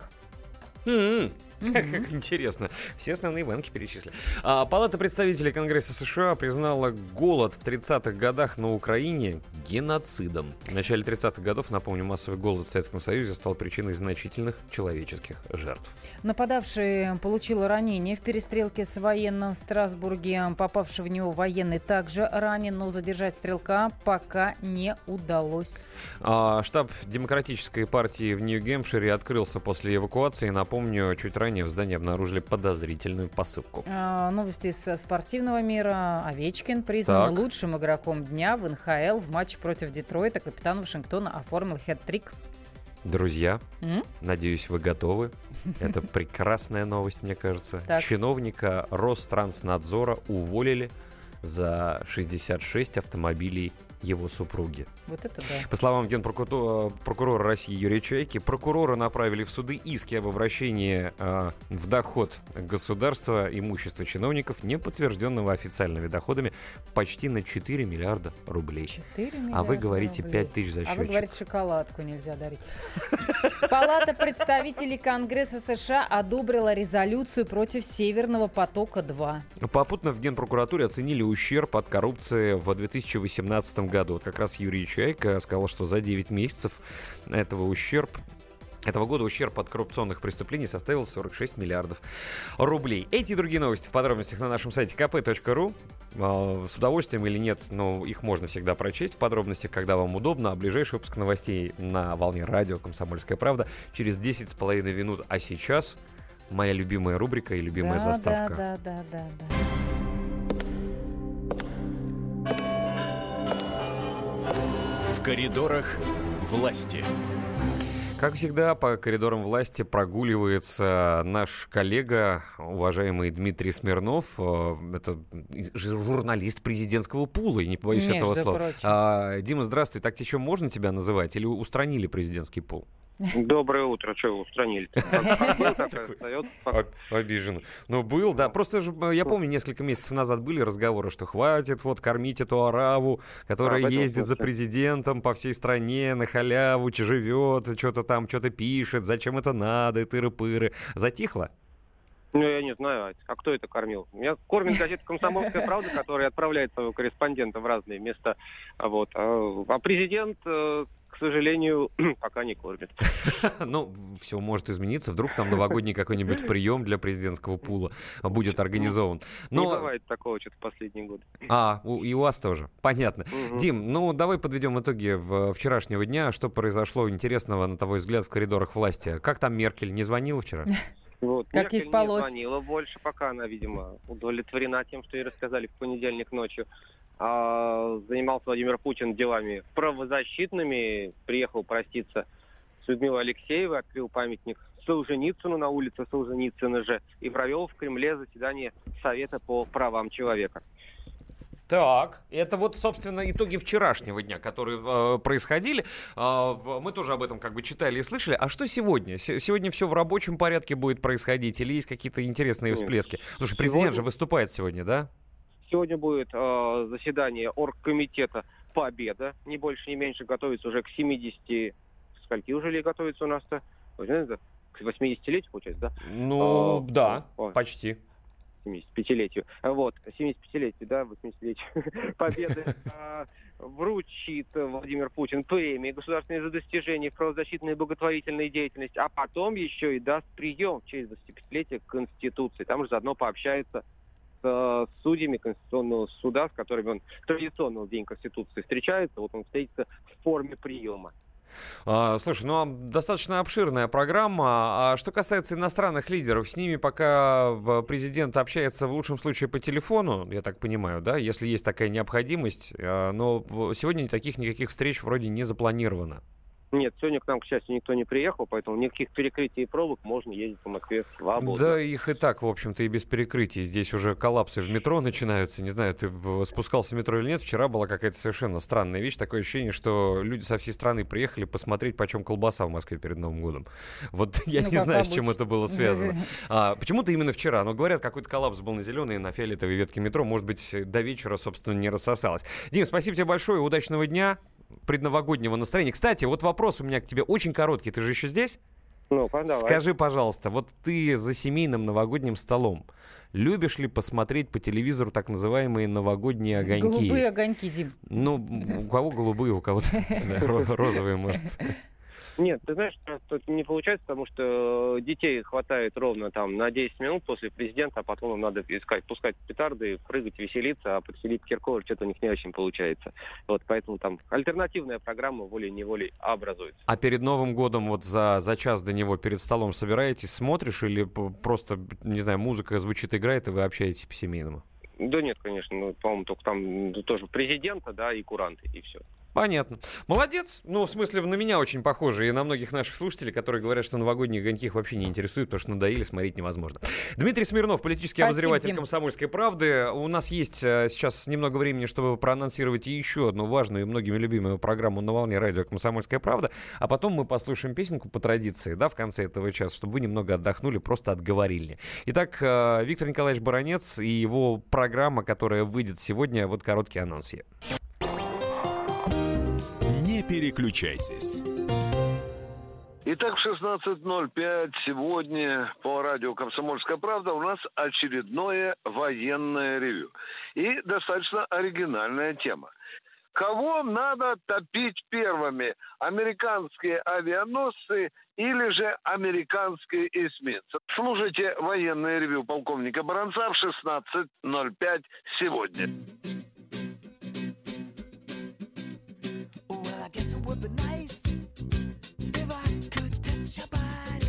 Speaker 2: М-м. Как интересно. Все основные банки перечислили. А, Палата представителей Конгресса США признала голод в 30-х годах на Украине геноцидом. В начале 30-х годов, напомню, массовый голод в Советском Союзе стал причиной значительных человеческих жертв.
Speaker 3: Нападавший получил ранение в перестрелке с военным в Страсбурге. Попавший в него военный также ранен, но задержать стрелка пока не удалось.
Speaker 2: А, штаб Демократической партии в Нью-Гэмпшире открылся после эвакуации. Напомню, чуть ранее в здании обнаружили подозрительную посылку.
Speaker 3: А, Новости из спортивного мира. Овечкин признан
Speaker 2: Так.
Speaker 3: лучшим игроком дня в НХЛ в матче против Детройта. Капитан Вашингтона оформил хет-трик.
Speaker 2: Друзья,
Speaker 3: М?
Speaker 2: надеюсь, вы готовы. Это прекрасная новость, мне кажется.
Speaker 3: Так.
Speaker 2: Чиновника Ространснадзора уволили за 66 автомобилей его супруги.
Speaker 3: Вот это да.
Speaker 2: По словам генпрокурора прокурора России Юрия Чайки, прокурора направили в суды иски об обращении э, в доход государства имущества чиновников, не подтвержденного официальными доходами, почти на 4 миллиарда рублей.
Speaker 3: 4
Speaker 2: А вы
Speaker 3: миллиарда
Speaker 2: говорите
Speaker 3: рублей.
Speaker 2: 5 тысяч за
Speaker 3: А вы
Speaker 2: счетчик.
Speaker 3: говорите, шоколадку нельзя дарить. Палата представителей Конгресса США одобрила резолюцию против Северного потока-2.
Speaker 2: Попутно в Генпрокуратуре оценили ущерб от коррупции в 2018 году. Вот как раз Юрий Чайка сказал, что за 9 месяцев этого ущерб этого года ущерб от коррупционных преступлений составил 46 миллиардов рублей. Эти и другие новости в подробностях на нашем сайте kp.ru. А, С удовольствием или нет, но их можно всегда прочесть в подробностях, когда вам удобно. А ближайший выпуск новостей на волне радио «Комсомольская правда» через 10 с половиной минут. А сейчас моя любимая рубрика и любимая
Speaker 3: да,
Speaker 2: заставка.
Speaker 3: Да, да, да, да, да.
Speaker 16: В коридорах власти.
Speaker 2: Как всегда, по коридорам власти прогуливается наш коллега, уважаемый Дмитрий Смирнов. Э, Это журналист президентского пула, и не побоюсь
Speaker 3: Между
Speaker 2: этого слова.
Speaker 3: прочим.
Speaker 2: А, Дима, здравствуй. Так еще можно тебя называть? Или устранили президентский пул?
Speaker 36: Доброе утро. Что вы устранили
Speaker 2: Обижен. Ну, был, да. Просто же, э, я помню, несколько месяцев назад были разговоры, что хватит вот кормить эту араву, которая
Speaker 36: А,
Speaker 2: ездит за президентом по всей стране, на халяву, живет, что-то там, что-то пишет, зачем это надо, и тыры-пыры. Затихло?
Speaker 36: Ну, я не знаю, а кто это кормил? Меня кормит газета «Комсомольская правда», которая отправляет своего корреспондента в разные места. А Вот. А а президент, э, к сожалению, пока не кормит.
Speaker 2: Ну, все может измениться. Вдруг там новогодний какой-нибудь прием для президентского пула будет организован.
Speaker 36: Не
Speaker 2: Но...
Speaker 36: бывает такого что-то в последние годы.
Speaker 2: А, у- и у вас тоже. Понятно.
Speaker 36: Мгм.
Speaker 2: Дим, ну давай подведем итоги в- вчерашнего дня. Что произошло интересного, на твой взгляд, в коридорах власти? Как там Меркель? Не звонила вчера?
Speaker 36: Вот.
Speaker 3: Как ей
Speaker 36: Меркель
Speaker 3: спалось?
Speaker 36: не звонила больше, пока она, видимо, удовлетворена тем, что ей рассказали в понедельник ночью. А, занимался Владимир Путин делами правозащитными, приехал проститься с Людмилой Алексеевой, открыл памятник Солженицыну на улице Солженицына же и провел в Кремле заседание Совета по правам человека.
Speaker 2: Так, это вот, собственно, итоги вчерашнего дня, которые э, происходили. В- мы тоже об этом как бы читали и слышали. А что сегодня? Се- сегодня все в рабочем порядке будет происходить или есть какие-то интересные всплески? Слушай, президент же выступает сегодня, да?
Speaker 36: Сегодня будет э, заседание оргкомитета Победа. Не больше, не меньше. Готовится уже к 70... Скольки уже ли готовится у нас-то? К 80-летию, получается, да?
Speaker 2: Ну,
Speaker 36: А,
Speaker 2: да,
Speaker 36: ой.
Speaker 2: почти.
Speaker 36: 75-летию. Вот, 75-летию, да, 80-летию Победы а, вручит Владимир Путин премии государственные за достижения в правозащитной и благотворительной деятельности, а потом еще и даст прием в честь 25-летия Конституции. Там же заодно пообщается э, судьями Конституционного суда, с которыми он традиционно в День Конституции встречается. Вот он встретится в форме приема.
Speaker 2: А, слушай, ну а достаточно обширная программа. А что касается иностранных лидеров, с ними пока в- президент общается в лучшем случае по телефону, я так понимаю, да, если есть такая необходимость. А, Но сегодня таких никаких встреч вроде не запланировано.
Speaker 36: Нет, сегодня к нам, к счастью, никто не приехал, поэтому никаких перекрытий и пробок можно ездить по Москве свободно.
Speaker 2: Да, их и так, в общем-то, и без перекрытий. Здесь уже коллапсы в метро начинаются. Не знаю, ты спускался в метро или нет. Вчера была какая-то совершенно странная вещь. Такое ощущение, что люди со всей страны приехали посмотреть, почем колбаса в Москве перед Новым годом. Вот я
Speaker 3: Ну,
Speaker 2: не знаю, с чем
Speaker 3: обычно.
Speaker 2: это было связано. А, почему-то именно вчера. Но говорят, какой-то коллапс был на зеленой и на фиолетовой ветке метро. Может быть, до вечера, собственно, не рассосалось. Дим, спасибо тебе большое. Удачного дня. Предновогоднего настроения. Кстати, вот вопрос у меня к тебе очень короткий. Ты же еще здесь?
Speaker 36: Ну, давай.
Speaker 2: Скажи, пожалуйста, вот ты за семейным новогодним столом любишь ли посмотреть по телевизору так называемые новогодние огоньки?
Speaker 3: Голубые огоньки, Дим.
Speaker 2: Ну, у кого голубые, у кого-то розовые, может.
Speaker 36: Нет, ты знаешь, это не получается, потому что э, детей хватает ровно там на 10 минут после президента, а потом им надо искать, пускать петарды, прыгать, веселиться, а под Филипп Киркоров что-то у них не очень получается. Вот, поэтому там альтернативная программа волей-неволей образуется.
Speaker 2: А перед Новым годом, вот за, за час до него перед столом собираетесь, смотришь или просто, не знаю, музыка звучит, играет, и вы общаетесь по-семейному?
Speaker 36: Да нет, конечно, ну, по-моему, только там тоже президента, да, и куранты, и все.
Speaker 2: Понятно. Молодец. Ну, в смысле, на меня очень похоже и на многих наших слушателей, которые говорят, что новогодние огоньки их вообще не интересуют, потому что надоели, смотреть невозможно. Дмитрий Смирнов, политический
Speaker 3: Спасибо,
Speaker 2: обозреватель
Speaker 3: Дим.
Speaker 2: «Комсомольской правды». У нас есть э, сейчас немного времени, чтобы проанонсировать еще одну важную и многими любимую программу на волне радио «Комсомольская правда». А потом мы послушаем песенку по традиции, да, в конце этого часа, чтобы вы немного отдохнули, просто отговорили. Итак, э, Виктор Николаевич Баранец и его программа, которая выйдет сегодня, вот короткий анонс. е.
Speaker 1: Переключайтесь.
Speaker 39: Итак, в 16.05 сегодня по радио «Комсомольская правда» у нас очередное военное ревю. И достаточно оригинальная тема. Кого надо топить первыми? Американские авианосцы или же американские эсминцы? Слушайте военное ревю полковника Баранца в 16.05 сегодня.
Speaker 6: Guess it would be nice if I could touch your body.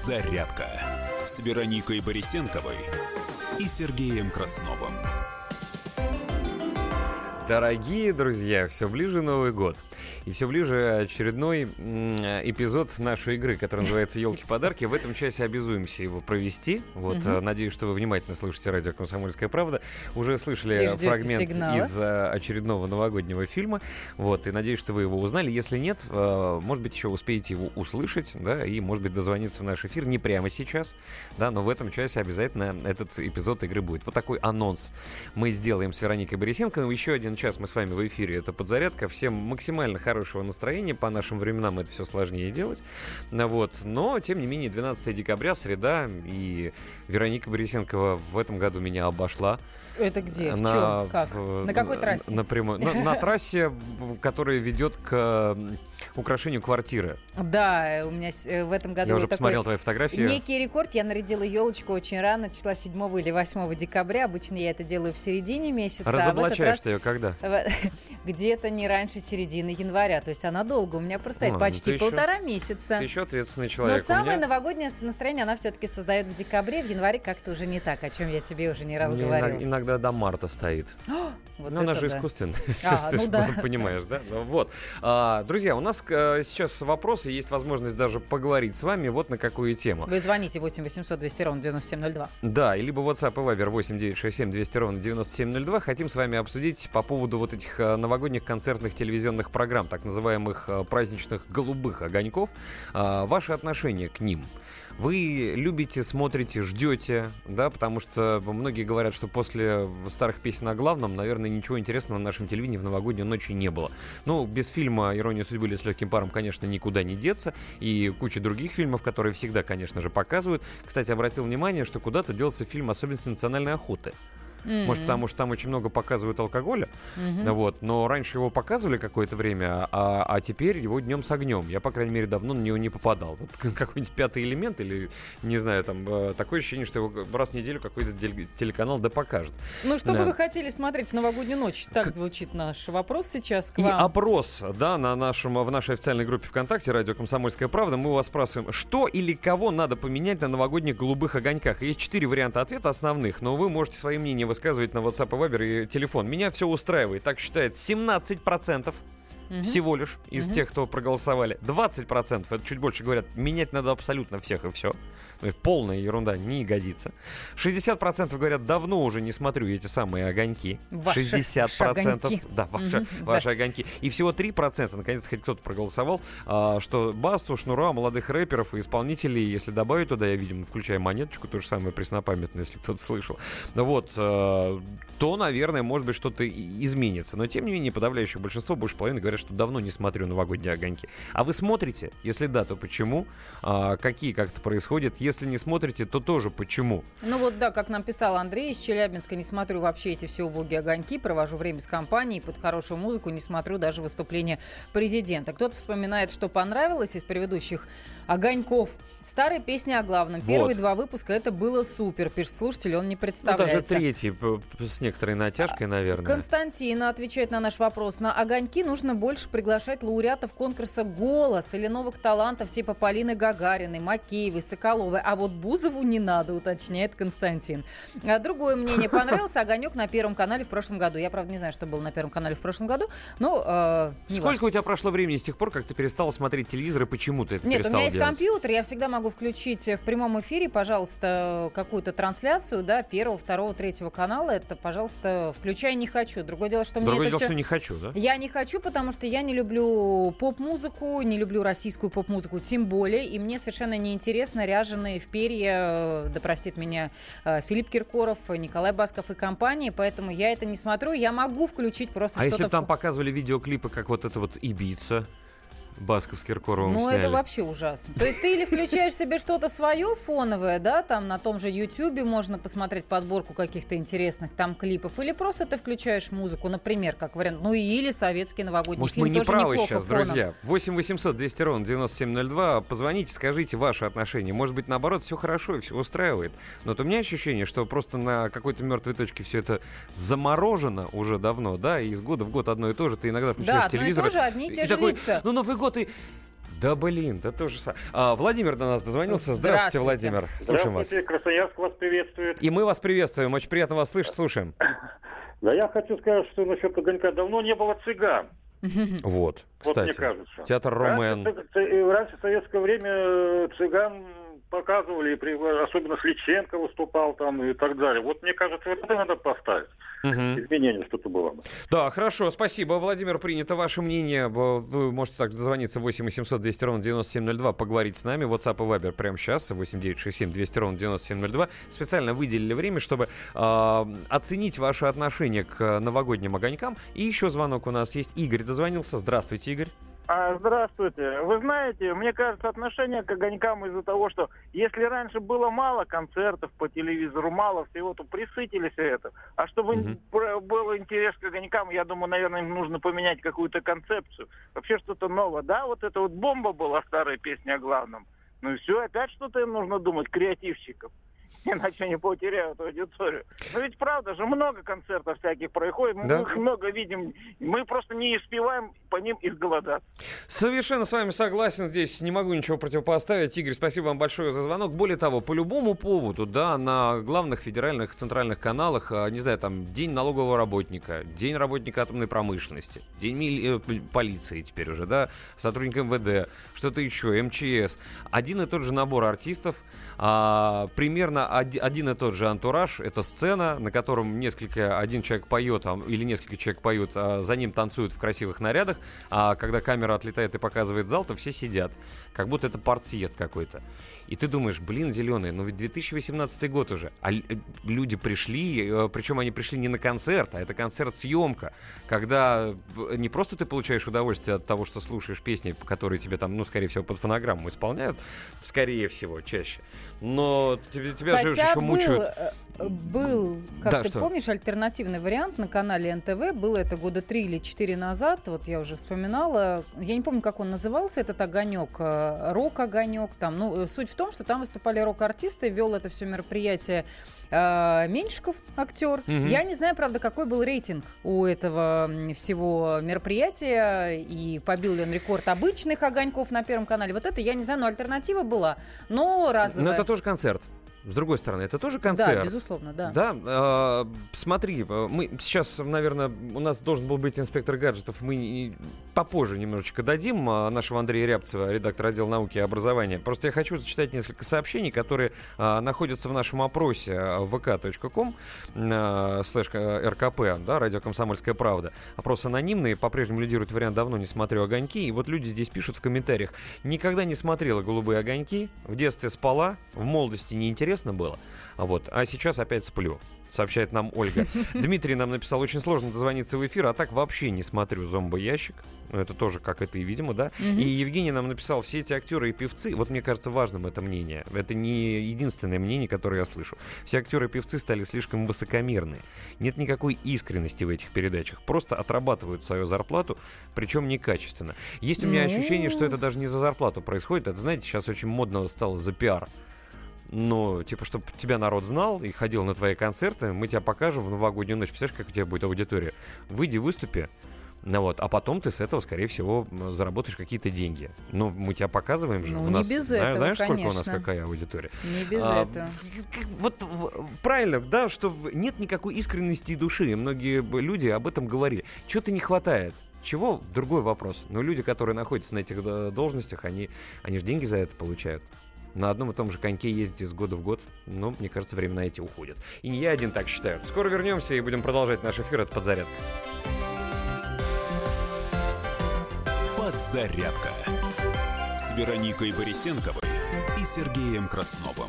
Speaker 1: Подзарядка с Вероникой Борисенковой и Сергеем Красновым.
Speaker 2: Дорогие друзья, все ближе Новый год. И все ближе очередной эпизод нашей игры, который называется «Елки-подарки». В этом часе обязуемся его провести. Вот, э, надеюсь, что вы внимательно слушаете радио «Комсомольская правда». Уже слышали фрагмент
Speaker 3: сигнала.
Speaker 2: из э, очередного новогоднего фильма. Вот, и надеюсь, что вы его узнали. Если нет, э, может быть, еще успеете его услышать, да, и, может быть, дозвониться в наш эфир не прямо сейчас, да, но в этом часе обязательно этот эпизод игры будет. Вот такой анонс мы сделаем с Вероникой Борисенко. Еще один час мы с вами в эфире. Это подзарядка. Всем максимально хорошего настроения. По нашим временам это все сложнее делать. Ну Вот. Но, тем не менее, 12 декабря, среда, и Вероника Борисенкова в этом году меня обошла.
Speaker 3: Это где? В
Speaker 2: На,
Speaker 3: чем? Как?
Speaker 2: в-
Speaker 3: На какой трассе?
Speaker 2: На, прямой- на- на трассе, которая ведет к украшению квартиры.
Speaker 3: Да, э, у меня э, в этом году
Speaker 2: Я уже
Speaker 3: такой
Speaker 2: посмотрел твои фотографии.
Speaker 3: Некий рекорд. Я нарядила елочку очень рано, числа 7 или 8 декабря. Обычно я это делаю в середине месяца. а
Speaker 2: Разоблачаешь
Speaker 3: раз
Speaker 2: ты ее когда?
Speaker 3: Где-то не раньше середины января. То есть она долго у меня простоит,
Speaker 2: А, ну
Speaker 3: почти
Speaker 2: еще-
Speaker 3: полтора месяца.
Speaker 2: Ты еще ответственный
Speaker 3: Но
Speaker 2: человек. У
Speaker 3: самое
Speaker 2: меня-
Speaker 3: новогоднее настроение она все-таки создает в декабре, в январе как-то уже не так, о чем я тебе уже не раз
Speaker 2: у меня
Speaker 3: говорила.
Speaker 2: иног- иногда до марта стоит.
Speaker 3: Вот
Speaker 2: ну, она же
Speaker 3: да.
Speaker 2: искусственная,
Speaker 3: А,
Speaker 2: ты
Speaker 3: ну да.
Speaker 2: понимаешь, да? Ну, Вот. А, Друзья, у нас э, сейчас вопросы, есть возможность даже поговорить с вами вот на какую тему.
Speaker 3: Вы звоните 8 800 200 ровно 9702.
Speaker 2: Да, и либо WhatsApp и Viber 8967 200 ровно 9702. Хотим с вами обсудить по поводу вот этих э, новогодних концертных телевизионных программ, так называемых э, праздничных голубых огоньков. А, Ваши отношения к ним. Вы любите, смотрите, ждете, да, потому что многие говорят, что после старых песен о главном, наверное, ничего интересного на нашем телевидении в новогоднюю ночь и не было. Ну, без фильма «Ирония судьбы» или «С легким паром», конечно, никуда не деться, и куча других фильмов, которые всегда, конечно же, показывают. Кстати, обратил внимание, что куда-то делся фильм «Особенности национальной охоты». Может,
Speaker 3: М.
Speaker 2: потому что там очень много показывают алкоголя,
Speaker 3: Мгм.
Speaker 2: вот, но раньше его показывали какое-то время, а, а теперь его днем с огнем. Я, по крайней мере, давно на него не попадал. Вот какой-нибудь пятый элемент или, не знаю, там, э, такое ощущение, что его раз в неделю какой-то теле- телеканал да покажет.
Speaker 3: Ну, что бы
Speaker 2: Да.
Speaker 3: вы хотели смотреть в новогоднюю ночь? Так звучит наш вопрос сейчас к
Speaker 2: И
Speaker 3: вам.
Speaker 2: опрос, да, на нашем, в нашей официальной группе ВКонтакте «Радио Комсомольская правда». Мы у вас спрашиваем, что или кого надо поменять на новогодних голубых огоньках. Есть четыре варианта ответа основных, но вы можете свои мнения высказывать на WhatsApp и Viber и телефон. Меня все устраивает. Так считает 17%
Speaker 3: Мгм.
Speaker 2: всего лишь из
Speaker 3: Мгм.
Speaker 2: тех, кто проголосовали. 20%, это чуть больше говорят, менять надо абсолютно всех и все. Полная ерунда, не годится. 60% говорят, давно уже не смотрю эти самые огоньки.
Speaker 3: Ваши
Speaker 2: 60%.
Speaker 3: огоньки.
Speaker 2: Да, ваши,
Speaker 3: Мгм,
Speaker 2: ваши
Speaker 3: да.
Speaker 2: огоньки. И всего 3%, наконец хоть кто-то проголосовал, а, что Басту, Шнура, молодых рэперов и исполнителей, если добавить туда, я, видимо, включая монеточку, то же самое преснопамятное, если кто-то слышал, ну вот, э, то, наверное, может быть, что-то изменится. Но, тем не менее, подавляющее большинство, больше половины, говорят, что давно не смотрю новогодние огоньки. А вы смотрите? Если да, то почему? А, какие как-то происходят? Если не смотрите, то тоже почему?
Speaker 3: Ну вот да, как нам писал Андрей из Челябинска, не смотрю вообще эти все убогие огоньки, провожу время с компанией под хорошую музыку, не смотрю даже выступления президента. Кто-то вспоминает, что понравилось из предыдущих огоньков. Старые песни о главном.
Speaker 2: Вот.
Speaker 3: Первые два выпуска это было супер, пишет слушатель, он не
Speaker 2: Ну,
Speaker 3: представляется.
Speaker 2: даже третий, с некоторой натяжкой, наверное.
Speaker 3: Константин отвечает на наш вопрос. На огоньки нужно больше приглашать лауреатов конкурса «Голос» или новых талантов типа Полины Гагариной, Макеевой, Соколовой. А вот Бузову не надо, уточняет Константин. А другое мнение. Понравился огонек на Первом канале в прошлом году. Я, правда, не знаю, что было на Первом канале в прошлом году, но э,
Speaker 2: Сколько
Speaker 3: важно.
Speaker 2: у тебя прошло времени с тех пор, как ты перестала смотреть телевизор, и почему ты это
Speaker 3: Нет,
Speaker 2: перестала делать?
Speaker 3: Компьютер, я всегда могу включить в прямом эфире, пожалуйста, какую-то трансляцию, да, первого, второго, третьего канала. Это, пожалуйста, включай не хочу. Другое дело, что мне
Speaker 2: Другое
Speaker 3: это
Speaker 2: дело,
Speaker 3: всё-
Speaker 2: что не хочу, да?
Speaker 3: Я не хочу, потому что я не люблю поп-музыку, не люблю российскую поп-музыку, тем более. И мне совершенно неинтересно ряженые в перья, да простит меня э, Филипп Киркоров, Николай Басков и компания. Поэтому я это не смотрю. Я могу включить просто
Speaker 2: А
Speaker 3: что-то...
Speaker 2: если бы там показывали видеоклипы, как вот это вот Ибица? Басков с Киркоровым
Speaker 3: Ну,
Speaker 2: сняли.
Speaker 3: это вообще ужасно. То есть ты или включаешь себе что-то свое фоновое, да, там на том же Ютьюбе можно посмотреть подборку каких-то интересных там клипов, или просто ты включаешь музыку, например, как вариант, ну или советский новогодний
Speaker 2: Может,
Speaker 3: фильм
Speaker 2: мы не правы сейчас,
Speaker 3: фоном.
Speaker 2: друзья. 8 800 200 ровно 9702. Позвоните, скажите ваши отношения. Может быть, наоборот, все хорошо и все устраивает. Но вот у меня ощущение, что просто на какой-то мертвой точке все это заморожено уже давно, да, и из года в год одно и то же. Ты иногда включаешь
Speaker 3: Да, одно и
Speaker 2: телевизор.
Speaker 3: то же, одни и те же
Speaker 2: такой,
Speaker 3: лица.
Speaker 2: ну, Новый год и... Да блин, да тоже самое. А, Владимир до нас дозвонился. Здравствуйте,
Speaker 40: Здравствуйте.
Speaker 2: Владимер. Слушаем вас.
Speaker 40: Здравствуйте, Красноярск вас приветствует.
Speaker 2: И мы вас приветствуем. Очень приятно вас слышать. Слушаем.
Speaker 40: Да я хочу сказать, что насчет огонька давно не было цыган.
Speaker 2: Вот,
Speaker 40: Вот мне
Speaker 2: кстати.
Speaker 40: кажется.
Speaker 2: Театр Ромен.
Speaker 40: Раньше в советское время э, цыган показывали, особенно Сличенко выступал там и так далее. Вот мне кажется, вот это надо поставить.
Speaker 2: Мгм.
Speaker 40: Изменение что-то было бы.
Speaker 2: Да, хорошо, спасибо. Владимир, принято ваше мнение. Вы можете также дозвониться 8 800 200 ровно 9702, поговорить с нами. WhatsApp и Viber прямо сейчас, 8 967 200 ровно 9702. Специально выделили время, чтобы э, оценить ваше отношение к новогодним огонькам. И еще звонок у нас есть. Игорь дозвонился. Здравствуйте, Игорь.
Speaker 41: А, здравствуйте. Вы знаете, мне кажется, отношение к огонькам из-за того, что если раньше было мало концертов по телевизору, мало всего, то присытились это. А чтобы б- был интерес к огонькам, я думаю, наверное, им нужно поменять какую-то концепцию. Вообще что-то новое. Да, вот эта вот бомба была, старая песня о главном. Ну и все, опять что-то им нужно думать, креативщиков. Иначе они потеряют аудиторию. Но ведь правда же, много концертов всяких происходит, мы
Speaker 2: Да.
Speaker 41: их много видим. Мы просто не успеваем по ним изголодаться.
Speaker 2: Совершенно с вами согласен здесь, не могу ничего противопоставить. Игорь, спасибо вам большое за звонок. Более того, по любому поводу, да, на главных федеральных центральных каналах, а, не знаю, там, День налогового работника, День работника атомной промышленности, День мили- э, полиции теперь уже, да, сотрудник МВД, что-то еще, МЧС. Один и тот же набор артистов, а, примерно один и тот же антураж. Это сцена, на котором несколько, один человек поет, а, или несколько человек поют, а за ним танцуют в красивых нарядах, а когда камера отлетает и показывает зал, то все сидят, как будто это партсъезд какой-то. И ты думаешь, блин, зеленый, ну ведь 2018 год уже, а э, люди пришли, э, причем они пришли не на концерт, а это концерт-съемка, когда э, не просто ты получаешь удовольствие от того, что слушаешь песни, которые тебе там, ну, скорее всего, под фонограмму исполняют, скорее всего, чаще, но тебе- тебя же
Speaker 3: Хотя
Speaker 2: еще
Speaker 3: был,
Speaker 2: мучают.
Speaker 3: э, был, как
Speaker 2: Да,
Speaker 3: ты
Speaker 2: что?
Speaker 3: помнишь, альтернативный вариант на канале НТВ. Было это года три или четыре назад. Вот я уже вспоминала. Я не помню, как он назывался, этот огонек. э, Рок-огонек. Там. Ну, э, суть в том, что там выступали рок-артисты. Вел это все мероприятие э, Меньшиков, актер.
Speaker 42: Мгм.
Speaker 3: Я не знаю, правда, какой был рейтинг у этого всего мероприятия. И побил ли он рекорд обычных огоньков на Первом канале. Вот это я не знаю, но альтернатива была. Но разовая.
Speaker 2: Но это тоже концерт. С другой стороны, это тоже концерт.
Speaker 3: Да, безусловно, да.
Speaker 2: Да, э, смотри, мы сейчас, наверное, у нас должен был быть инспектор гаджетов, мы попозже немножечко дадим э, нашего Андрея Рябцева, редактора отдела науки и образования. Просто я хочу зачитать несколько сообщений, которые э, находятся в нашем опросе vk.com э, слэш ркп, да, радио «Комсомольская правда». Опрос анонимный, по-прежнему лидирует вариант «давно не смотрю огоньки». И вот люди здесь пишут в комментариях, никогда не смотрела «Голубые огоньки», в детстве спала, в молодости неинтересно было, а вот, а сейчас опять сплю. Сообщает нам Ольга. Дмитрий нам написал, очень сложно дозвониться в эфир, а так вообще не смотрю зомбоящик. Это тоже как это и, видимо, да. И Евгений нам написал, все эти актеры и певцы, вот мне кажется важным это мнение. Это не единственное мнение, которое я слышу. Все актеры и певцы стали слишком высокомерные. Нет никакой искренности в этих передачах. Просто отрабатывают свою зарплату, причем некачественно. Есть у меня
Speaker 43: Ну.
Speaker 2: ощущение, что это даже не за зарплату происходит. Это, знаете, сейчас очень модно стало за пиар. Ну, типа, чтобы тебя народ знал и ходил на твои концерты, мы тебя покажем в новогоднюю ночь. Представляешь, как у тебя будет аудитория? Выйди, выступи, ну вот, а потом ты с этого, скорее всего, заработаешь какие-то деньги. Ну, мы тебя показываем же.
Speaker 3: Ну,
Speaker 2: у
Speaker 3: не
Speaker 2: нас,
Speaker 3: без
Speaker 2: зна-
Speaker 3: этого,
Speaker 2: знаешь, сколько у нас
Speaker 3: конечно.
Speaker 2: какая аудитория?
Speaker 3: Не без
Speaker 2: А,
Speaker 3: этого.
Speaker 2: Вот правильно, да, что нет никакой искренности и души. Многие б- люди об этом говорили. Чего-то не хватает. Чего? Другой вопрос. Но люди, которые находятся на этих должностях, они, они же деньги за это получают. На одном и том же коньке ездить из года в год, ну, мне кажется, времена эти уходят. И не я один так считаю. Скоро вернемся и будем продолжать наш эфир. Это подзарядка.
Speaker 1: Подзарядка с Вероникой Борисенковой и Сергеем Красновым.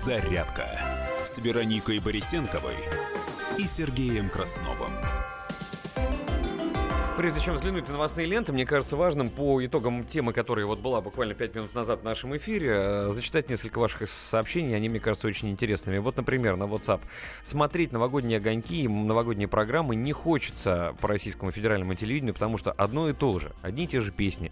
Speaker 1: Подзарядка с Вероникой Борисенковой и Сергеем Красновым.
Speaker 2: Прежде чем взглянуть на новостные ленты, мне кажется важным по итогам темы, которая вот была буквально 5 минут назад в нашем эфире, э, зачитать несколько ваших сообщений. Они, мне кажется, очень интересными. Вот, например, на WhatsApp. Смотреть новогодние огоньки и новогодние программы не хочется по российскому федеральному телевидению, потому что одно и то же. Одни и те же песни.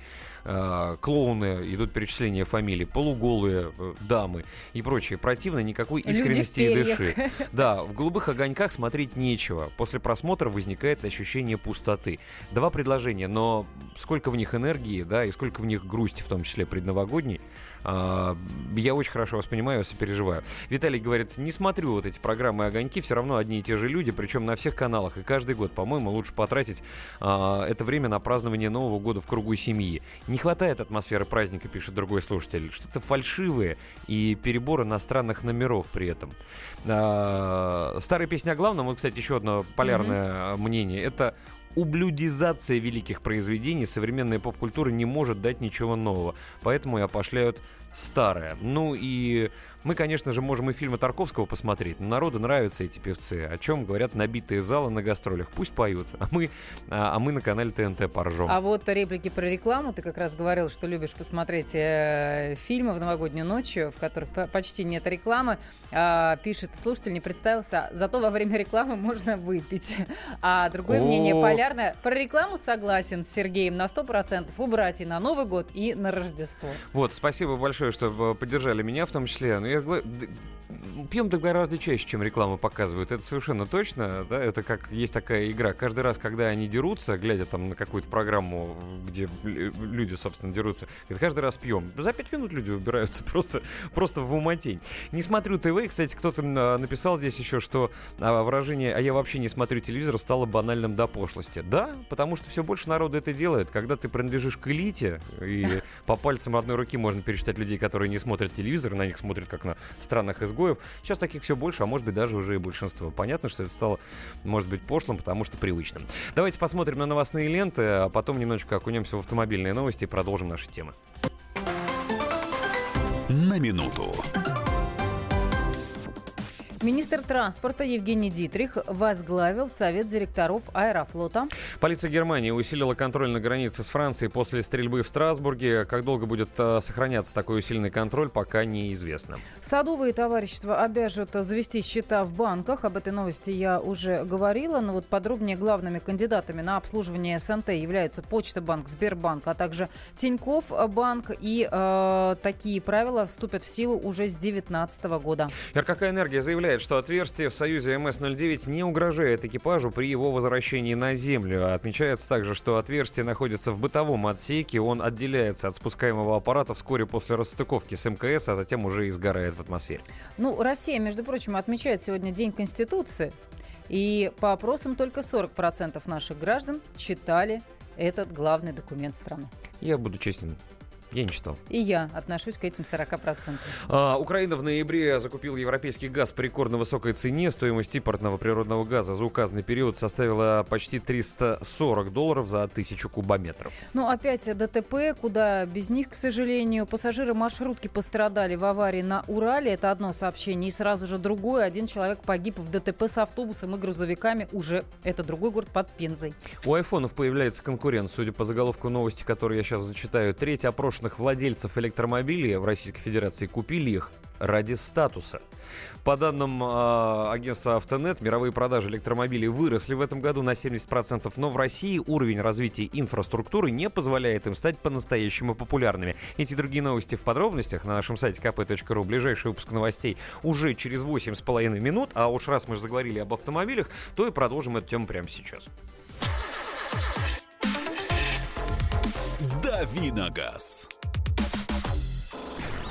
Speaker 2: Э, клоуны, идут перечисления фамилий, полуголые э, дамы и прочее. Противно, никакой искренности и души. Да, в голубых огоньках смотреть нечего. После просмотра возникает ощущение пустоты. Два предложения, но сколько в них энергии, да, и сколько в них грусти, в том числе предновогодней, я очень хорошо воспринимаю, сопереживаю. Виталий говорит, не смотрю вот эти программы «Огоньки», все равно одни и те же люди, причем на всех каналах. И каждый год, по-моему, лучше потратить а, это время на празднование Нового года в кругу семьи. Не хватает атмосферы праздника, пишет другой слушатель. Что-то фальшивые и перебор иностранных номеров при этом. А, старая песня о главном, вот, кстати, еще одно полярное мнение, это ублюдизация великих произведений современная поп-культура не может дать ничего нового. Поэтому и опошляют старое. Ну и мы, конечно же, можем и фильмы Тарковского посмотреть, но народу нравятся эти певцы, о чем говорят набитые залы на гастролях. Пусть поют, а мы, а, а мы на канале ТНТ поржем.
Speaker 3: А вот реплики про рекламу. Ты как раз говорил, что любишь посмотреть э, фильмы в новогоднюю ночь, в которых по- почти нет рекламы. А, пишет слушатель, не представился, зато во время рекламы можно выпить. А другое мнение полярное. Про рекламу согласен с Сергеем на 100%. Убрать и на Новый год, и на Рождество.
Speaker 2: Вот, спасибо большое, что э, поддержали меня в том числе. Но я говорю, пьем то гораздо чаще, чем рекламу показывают. Это совершенно точно, да, это как есть такая игра. Каждый раз, когда они дерутся, глядя там на какую-то программу, где лю- люди, собственно, дерутся, говорят, каждый раз пьем. За пять минут люди убираются просто, просто в умотень. Не смотрю ТВ. Кстати, кто-то а, написал здесь еще, что а, выражение «а я вообще не смотрю телевизор» стало банальным до пошлости. Да, потому что все больше народу это делает. Когда ты принадлежишь к элите, и по пальцам одной руки можно пересчитать людей, которые не смотрят телевизор, на них смотрят как на странных изгоев. Сейчас таких все больше, а может быть даже уже и большинство. Понятно, что это стало, может быть, пошлым, потому что привычным. Давайте посмотрим на новостные ленты, а потом немножечко окунемся в автомобильные новости и продолжим наши темы.
Speaker 1: На минуту.
Speaker 3: Министр транспорта Евгений Дитрих возглавил Совет директоров Аэрофлота.
Speaker 2: Полиция Германии усилила контроль на границе с Францией после стрельбы в Страсбурге. Как долго будет э, сохраняться такой усиленный контроль, пока неизвестно.
Speaker 3: Садовые товарищества обяжут завести счета в банках. Об этой новости я уже говорила. Но вот подробнее главными кандидатами на обслуживание СНТ являются Почта банк, Сбербанк, а также Тиньков банк. И э, такие правила вступят в силу уже с 2019 года.
Speaker 2: РКК «Энергия» заявляет, что отверстие в Союзе МС-09 не угрожает экипажу при его возвращении на Землю. Отмечается также, что отверстие находится в бытовом отсеке. Он отделяется от спускаемого аппарата вскоре после расстыковки с МКС, а затем уже и сгорает в атмосфере.
Speaker 3: Ну, Россия, между прочим, отмечает сегодня День Конституции. И по опросам только 40% наших граждан читали этот главный документ страны.
Speaker 2: Я буду честен, я не читал.
Speaker 3: И я отношусь к этим 40%.
Speaker 2: А, Украина в ноябре закупила европейский газ по рекордно высокой цене. Стоимость импортного природного газа за указанный период составила почти 340 долларов за тысячу кубометров.
Speaker 3: Ну, опять ДТП, куда без них, к сожалению. Пассажиры маршрутки пострадали в аварии на Урале. Это одно сообщение. И сразу же другое. Один человек погиб в ДТП с автобусом и грузовиками. Уже это другой город под Пензой.
Speaker 2: У айфонов появляется конкурент. Судя по заголовку новости, которую я сейчас зачитаю, треть опрошенных владельцев электромобилей в Российской Федерации купили их ради статуса. По данным э, агентства Автонет, мировые продажи электромобилей выросли в этом году на 70%, но в России уровень развития инфраструктуры не позволяет им стать по-настоящему популярными. Эти другие новости в подробностях на нашем сайте kp.ru. Ближайший выпуск новостей уже через 8,5 минут, а уж раз мы же заговорили об автомобилях, то и продолжим эту тему прямо сейчас.
Speaker 1: «Дави на газ».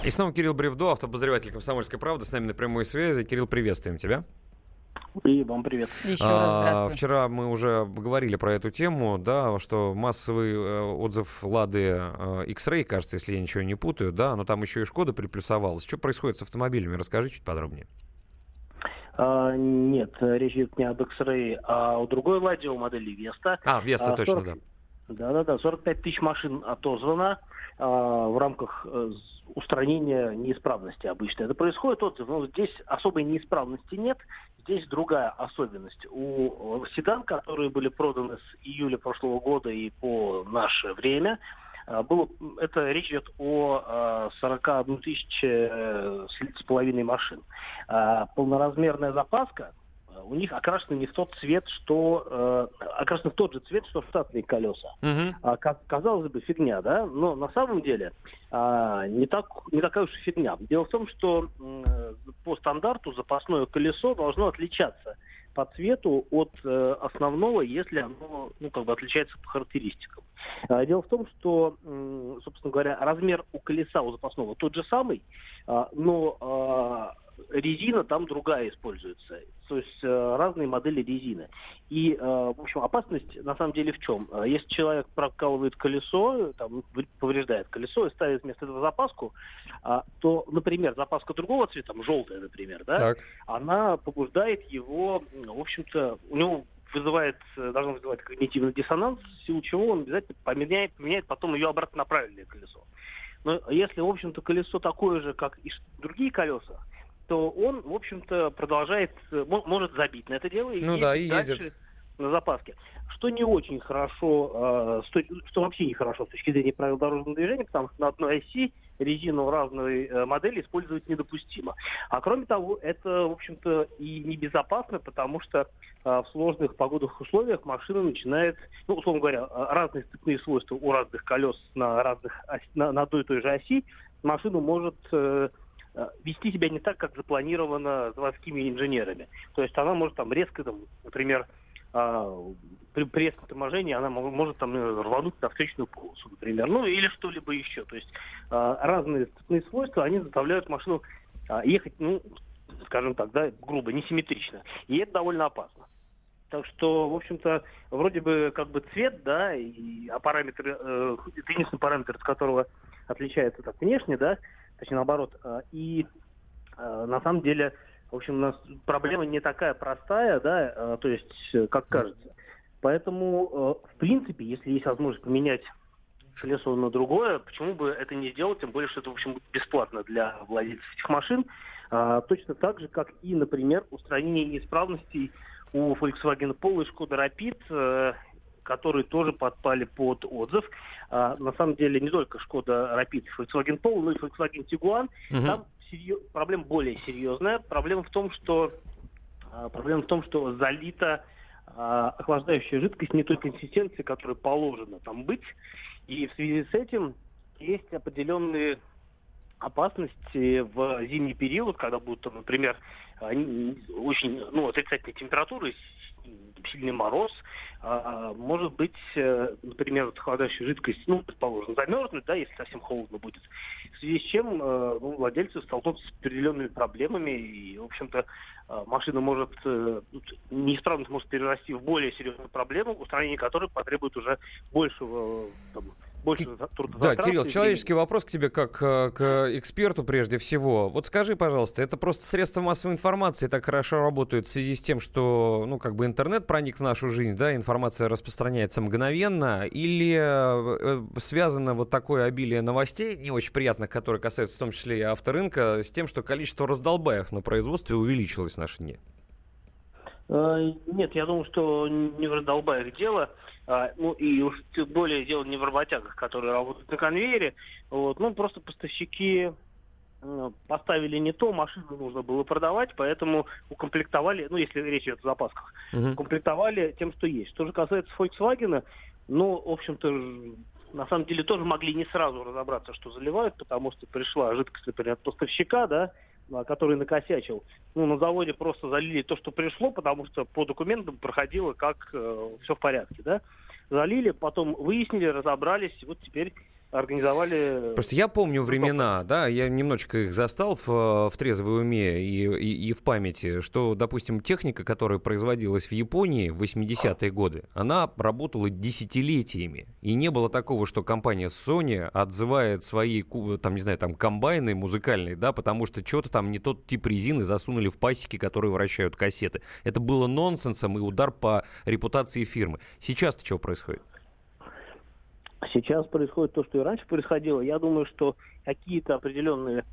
Speaker 2: И снова Кирилл Бревдо, автообозреватель «Комсомольской правды», с нами на прямой связи. Кирилл, приветствуем тебя.
Speaker 7: И вам привет.
Speaker 3: Еще раз
Speaker 2: А,
Speaker 3: здравствуй.
Speaker 2: Вчера мы уже говорили про эту тему, да, что массовый э, отзыв Лады э, X-Ray, кажется, если я ничего не путаю, да, но там еще и Шкода приплюсовалась. Что происходит с автомобилями? Расскажи чуть подробнее.
Speaker 7: А, нет, речь идет не об X-Ray, а о другой ладе, о модели Веста.
Speaker 2: А, Веста,
Speaker 7: А,
Speaker 2: точно,
Speaker 7: 40
Speaker 2: да.
Speaker 7: Да-да-да, 45 тысяч машин отозвано а, в рамках э, устранения неисправности обычно. Это происходит отзыв, но здесь особой неисправности нет. Здесь другая особенность. У э, седан, которые были проданы с июля прошлого года и по наше время, а, было, это речь идет о а, 41 тысяче э, с с половиной машин. А, Полноразмерная запаска у них окрашена не в тот цвет, что э, окрашена в тот же цвет, что штатные колеса. А, ка- казалось бы, фигня, да? Но на самом деле а, не, так, не такая уж и фигня. Дело в том, что э, по стандарту запасное колесо должно отличаться по цвету от э, основного, если оно, ну, как бы отличается по характеристикам. А, Дело в том, что, м, собственно говоря, размер у колеса у запасного тот же самый, а, но а, резина там другая используется. То есть э, разные модели резины. И, э, в общем, опасность на самом деле в чем? Э, Если человек прокалывает колесо, там, повреждает колесо и ставит вместо этого запаску, а, то, например, запаска другого цвета, там, желтая, например, да,
Speaker 2: Так.
Speaker 7: она побуждает его, м, в общем-то, у него вызывает, должно вызывать когнитивный диссонанс, в силу чего он обязательно поменяет, поменяет потом ее обратно на правильное колесо. Но если, в общем-то, колесо такое же, как и другие колеса, то он, в общем-то, продолжает, э, мо- может забить на это дело и
Speaker 2: Ну да, и
Speaker 7: дальше
Speaker 2: ездит.
Speaker 7: на запаске. Что не очень хорошо, э, что вообще нехорошо с точки зрения правил дорожного движения, потому что на одной оси резину разной э, модели использовать недопустимо. А кроме того, это, в общем-то, и небезопасно, потому что в сложных погодных условиях машина начинает, ну, условно говоря, разные цепные свойства у разных колес на разных ось- на, на одной и той же оси, машину может вести себя не так, как запланировано заводскими инженерами. То есть она может там резко, там, например, а, при, при резком торможении она мо- может там э, рвануть на встречную полосу, например, ну или что-либо еще. То есть а, разные свойства, они заставляют машину а, ехать, ну, скажем так, да, грубо, несимметрично. И это довольно опасно. Так что, в общем-то, вроде бы как бы цвет, да, и, а параметры, э, единственный параметр, от которого отличается так внешне, да, точнее наоборот. а, и э, на самом деле, в общем, у нас проблема не такая простая, да, э, то есть, э, как кажется. Поэтому, э, в принципе, если есть возможность поменять колесо на другое, почему бы это не сделать, тем более, что это, в общем, будет бесплатно для владельцев этих машин. А, точно так же, как и, например, устранение неисправностей у Volkswagen Polo и Skoda Rapid, э, которые тоже подпали под отзыв. А, на самом деле, не только Skoda Rapid Volkswagen Polo, но и Volkswagen Tiguan.
Speaker 44: Мгм.
Speaker 7: Там серьё- проблема более серьезная. Проблема в том, что а, проблема в том, что залита а, охлаждающая жидкость не той консистенции, которая положено там быть. И в связи с этим есть определенные опасности в зимний период, когда будут, например, очень ну, отрицательные температуры, сильный мороз, а, может быть, э, например, вот охлаждающая жидкость, ну, предположим, замерзнуть, да, если совсем холодно будет. В связи с чем э, ну, владельцы столкнутся с определенными проблемами, и, в общем-то, э, машина может, э, ну, неисправность может перерасти в более серьезную проблему, устранение которой потребует уже большего, э, там, больше
Speaker 2: Да,
Speaker 7: трудозатрат
Speaker 2: Кирилл,
Speaker 7: и
Speaker 2: человеческий вопрос к тебе как э, к эксперту прежде всего. Вот скажи, пожалуйста, это просто средства массовой информации так хорошо работают в связи с тем, что, ну, как бы интернет проник в нашу жизнь, да, информация распространяется мгновенно, или э, э, связано вот такое обилие новостей, не очень приятных, которые касаются в том числе и авторынка, с тем, что количество раздолбаев на производстве увеличилось в наши дни?
Speaker 7: Нет, я думаю, что не в раздолбаях дело. А, Ну и уж тем более дело не в работягах, которые работают на конвейере. Вот. Ну, просто поставщики э, поставили не то, машину нужно было продавать, поэтому укомплектовали, ну, если речь идет о запасках, укомплектовали тем, что есть. Что же касается Volkswagen, ну, в общем-то, на самом деле тоже могли не сразу разобраться, что заливают, потому что пришла жидкость, например, от поставщика, да, который накосячил. Ну, на заводе просто залили то, что пришло, потому что по документам проходило как все в порядке, да. Залили, потом выяснили, разобрались, вот теперь
Speaker 45: организовали...
Speaker 2: Просто я помню времена, да, я немножечко их застал в, э, в трезвой уме и, и, и в памяти, что, допустим, техника, которая производилась в Японии в 80-е годы, она работала десятилетиями. И не было такого, что компания Sony отзывает свои, там, не знаю, там, комбайны музыкальные, да, потому что что-то там не тот тип резины засунули в пасеки, которые вращают кассеты. Это было нонсенсом и удар по репутации фирмы. Сейчас-то что происходит?
Speaker 45: Сейчас происходит то, что и раньше происходило. Я думаю, что какие-то определенные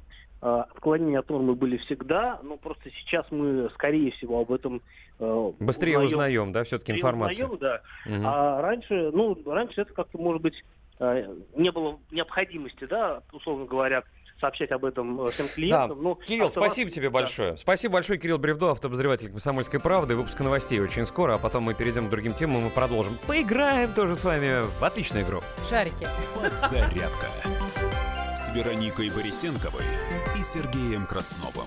Speaker 45: э, отклонения от нормы были всегда, но просто сейчас мы, скорее всего, об этом э,
Speaker 2: Быстрее узнаем, да, все-таки
Speaker 45: быстрее
Speaker 2: информацию.
Speaker 45: узнаем, да.
Speaker 2: Мгм.
Speaker 45: А раньше, ну, раньше это как-то, может быть, э, не было необходимости, да, условно говоря, сообщать об этом э, всем
Speaker 2: Да.
Speaker 45: клиентам. Ну,
Speaker 2: Кирилл,
Speaker 45: автомат-
Speaker 2: спасибо тебе
Speaker 45: да.
Speaker 2: большое. Спасибо большое, Кирилл Бревдо, автообозреватель «Комсомольской правды». Выпуск новостей очень скоро, а потом мы перейдем к другим темам и продолжим. Поиграем тоже с вами в отличную игру.
Speaker 3: Шарики.
Speaker 1: Подзарядка с Вероникой Борисенковой и Сергеем Красновым.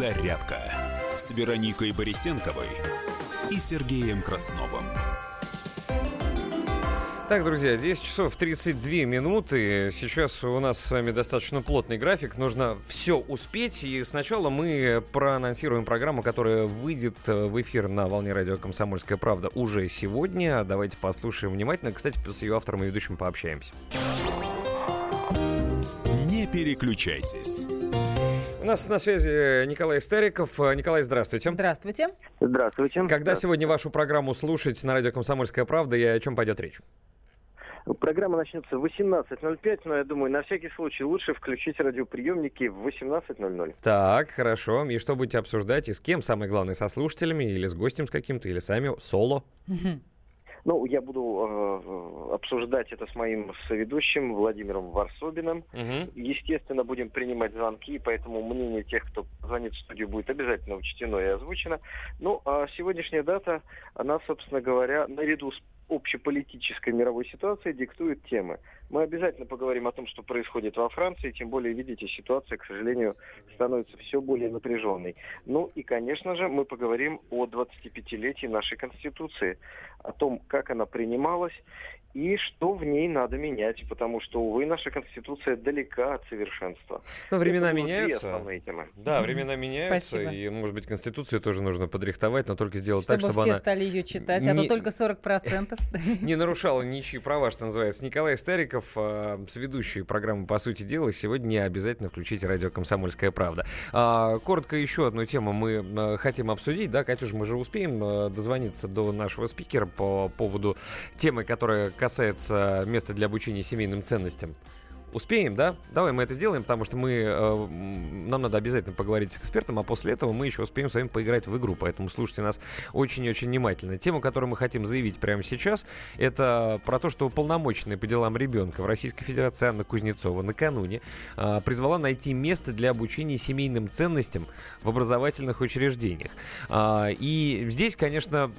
Speaker 1: Подзарядка с Вероникой Борисенковой и Сергеем Красновым.
Speaker 2: Так, друзья, 10 часов 32 минуты. Сейчас у нас с вами достаточно плотный график. Нужно все успеть. И сначала мы проанонсируем программу, которая выйдет э, в эфир на волне радио «Комсомольская правда» уже сегодня. Давайте послушаем внимательно. Кстати, с ее автором и ведущим пообщаемся.
Speaker 1: Не переключайтесь.
Speaker 2: У нас на связи Николай Стариков. Э, Николай, здравствуйте.
Speaker 3: Здравствуйте.
Speaker 45: Здравствуйте.
Speaker 2: Когда сегодня вашу программу слушать на радио «Комсомольская правда» и о чем пойдет речь?
Speaker 46: Программа начнется в 18.05, но я думаю, на всякий случай лучше включить радиоприемники в 18.00.
Speaker 2: Так, хорошо. И что будете обсуждать? И с кем? Самое главное, со слушателями или с гостем с каким-то, или сами соло?
Speaker 46: Ну, я буду э, обсуждать это с моим соведущим Владимиром Варсобиным. Естественно, будем принимать звонки, поэтому мнение тех, кто звонит в студию, будет обязательно учтено и озвучено. Ну, а сегодняшняя дата, она, собственно говоря, наряду с общеполитической мировой ситуацией диктует темы. Мы обязательно поговорим о том, что происходит во Франции, тем более, видите, ситуация, к сожалению, становится все более напряженной. Ну и, конечно же, мы поговорим о 25-летии нашей Конституции, о том, как она принималась и что в ней надо менять, потому что, увы, наша Конституция далека от совершенства.
Speaker 2: Ну, времена
Speaker 46: Это
Speaker 2: меняются.
Speaker 46: темы.
Speaker 2: Да, времена меняются,
Speaker 3: Спасибо.
Speaker 2: и, может быть, Конституцию тоже нужно подрихтовать, но только сделать
Speaker 3: Чтобы
Speaker 2: так, чтобы
Speaker 3: все
Speaker 2: она
Speaker 3: стали ее читать, а
Speaker 2: не-
Speaker 3: то только 40%.
Speaker 2: не нарушала ничьи права, что называется. Николай Стариков, э, соведущий программы «По сути дела», сегодня обязательно включите радио «Комсомольская правда». А, коротко еще одну тему мы э, хотим обсудить. Да, Катюш, мы же успеем дозвониться до нашего спикера по поводу темы, которая касается места для обучения семейным ценностям. Успеем, да? Давай мы это сделаем, потому что мы, э, нам надо обязательно поговорить с экспертом, а после этого мы еще успеем с вами поиграть в игру, поэтому слушайте нас очень и очень внимательно. Тема, которую мы хотим заявить прямо сейчас, это про то, что уполномоченная по делам ребенка в Российской Федерации Анна Кузнецова накануне а, призвала найти место для обучения семейным ценностям в образовательных учреждениях. А, и здесь, конечно,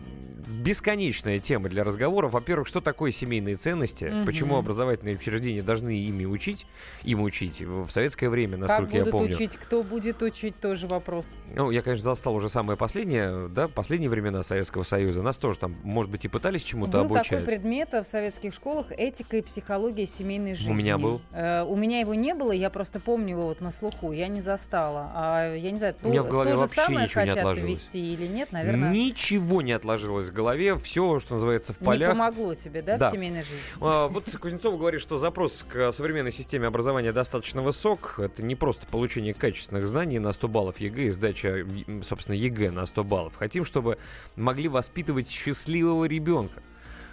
Speaker 2: бесконечная тема для разговоров. Во-первых, что такое семейные ценности?
Speaker 3: Мгм.
Speaker 2: Почему образовательные учреждения должны ими учить? Им учить в советское время,
Speaker 3: Как
Speaker 2: насколько я
Speaker 3: будут
Speaker 2: помню.
Speaker 3: учить, кто будет учить, тоже вопрос.
Speaker 2: Ну, я, конечно, застал уже самое последнее, да, последние времена Советского Союза. Нас тоже там, может быть, и пытались чему-то
Speaker 3: Был
Speaker 2: обучать.
Speaker 3: такой предмет в советских школах «Этика и психология семейной жизни».
Speaker 2: меня был.
Speaker 3: Э, у меня его не было, я просто помню его вот на слуху, я не застала. А я не знаю,
Speaker 2: У меня в голове
Speaker 3: то же
Speaker 2: вообще
Speaker 3: самое
Speaker 2: ничего не
Speaker 3: хотят
Speaker 2: отложилось.
Speaker 3: ввести или нет, наверное,
Speaker 2: Ничего не отложилось в голове, все, что называется, в
Speaker 3: не
Speaker 2: полях.
Speaker 3: помогло тебе, да,
Speaker 2: Да.
Speaker 3: в семейной жизни?
Speaker 2: А, Вот Кузнецова говорит, что запрос к современной системе образования достаточно высок. Это не просто получение качественных знаний на 100 баллов ЕГЭ и сдача, собственно, ЕГЭ на 100 баллов. Хотим, чтобы могли воспитывать счастливого ребенка.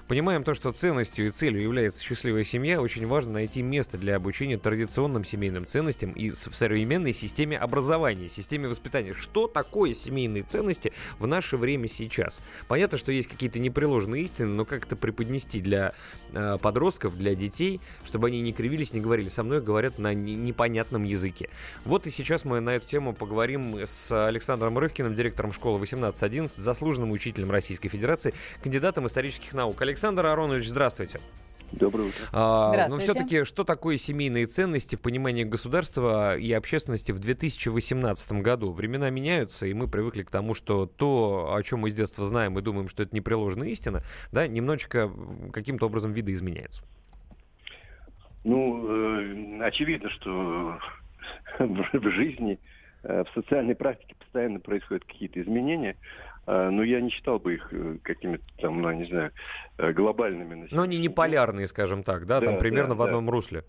Speaker 2: понимаем то, что ценностью и целью является счастливая семья, очень важно найти место для обучения традиционным семейным ценностям и в современной системе образования, системе воспитания. Что такое семейные ценности в наше время сейчас? Понятно, что есть какие-то непреложные истины, но как это преподнести для подростков, для детей, чтобы они не кривились, не говорили со мной, говорят на не- непонятном языке. Вот и сейчас мы на эту тему поговорим с Александром Рывкиным, директором школы 1811, заслуженным учителем Российской Федерации, кандидатом исторических наук. Александр Аронович, здравствуйте.
Speaker 36: Доброе утро.
Speaker 2: А, но
Speaker 3: Здравствуйте.
Speaker 2: все-таки, что такое семейные ценности в понимании государства и общественности в 2018 году? Времена меняются, и мы привыкли к тому, что то, о чем мы с детства знаем и думаем, что это непреложная истина, да, немножечко каким-то образом видоизменяется.
Speaker 47: Ну, э, очевидно, что в в жизни, э, в социальной практике постоянно происходят какие-то изменения, но я не считал бы их э, какими-то там, ну, не знаю, э, глобальными.
Speaker 2: Но они не полярные, скажем так, да, там
Speaker 47: Да,
Speaker 2: примерно
Speaker 47: да,
Speaker 2: в
Speaker 47: да.
Speaker 2: одном русле.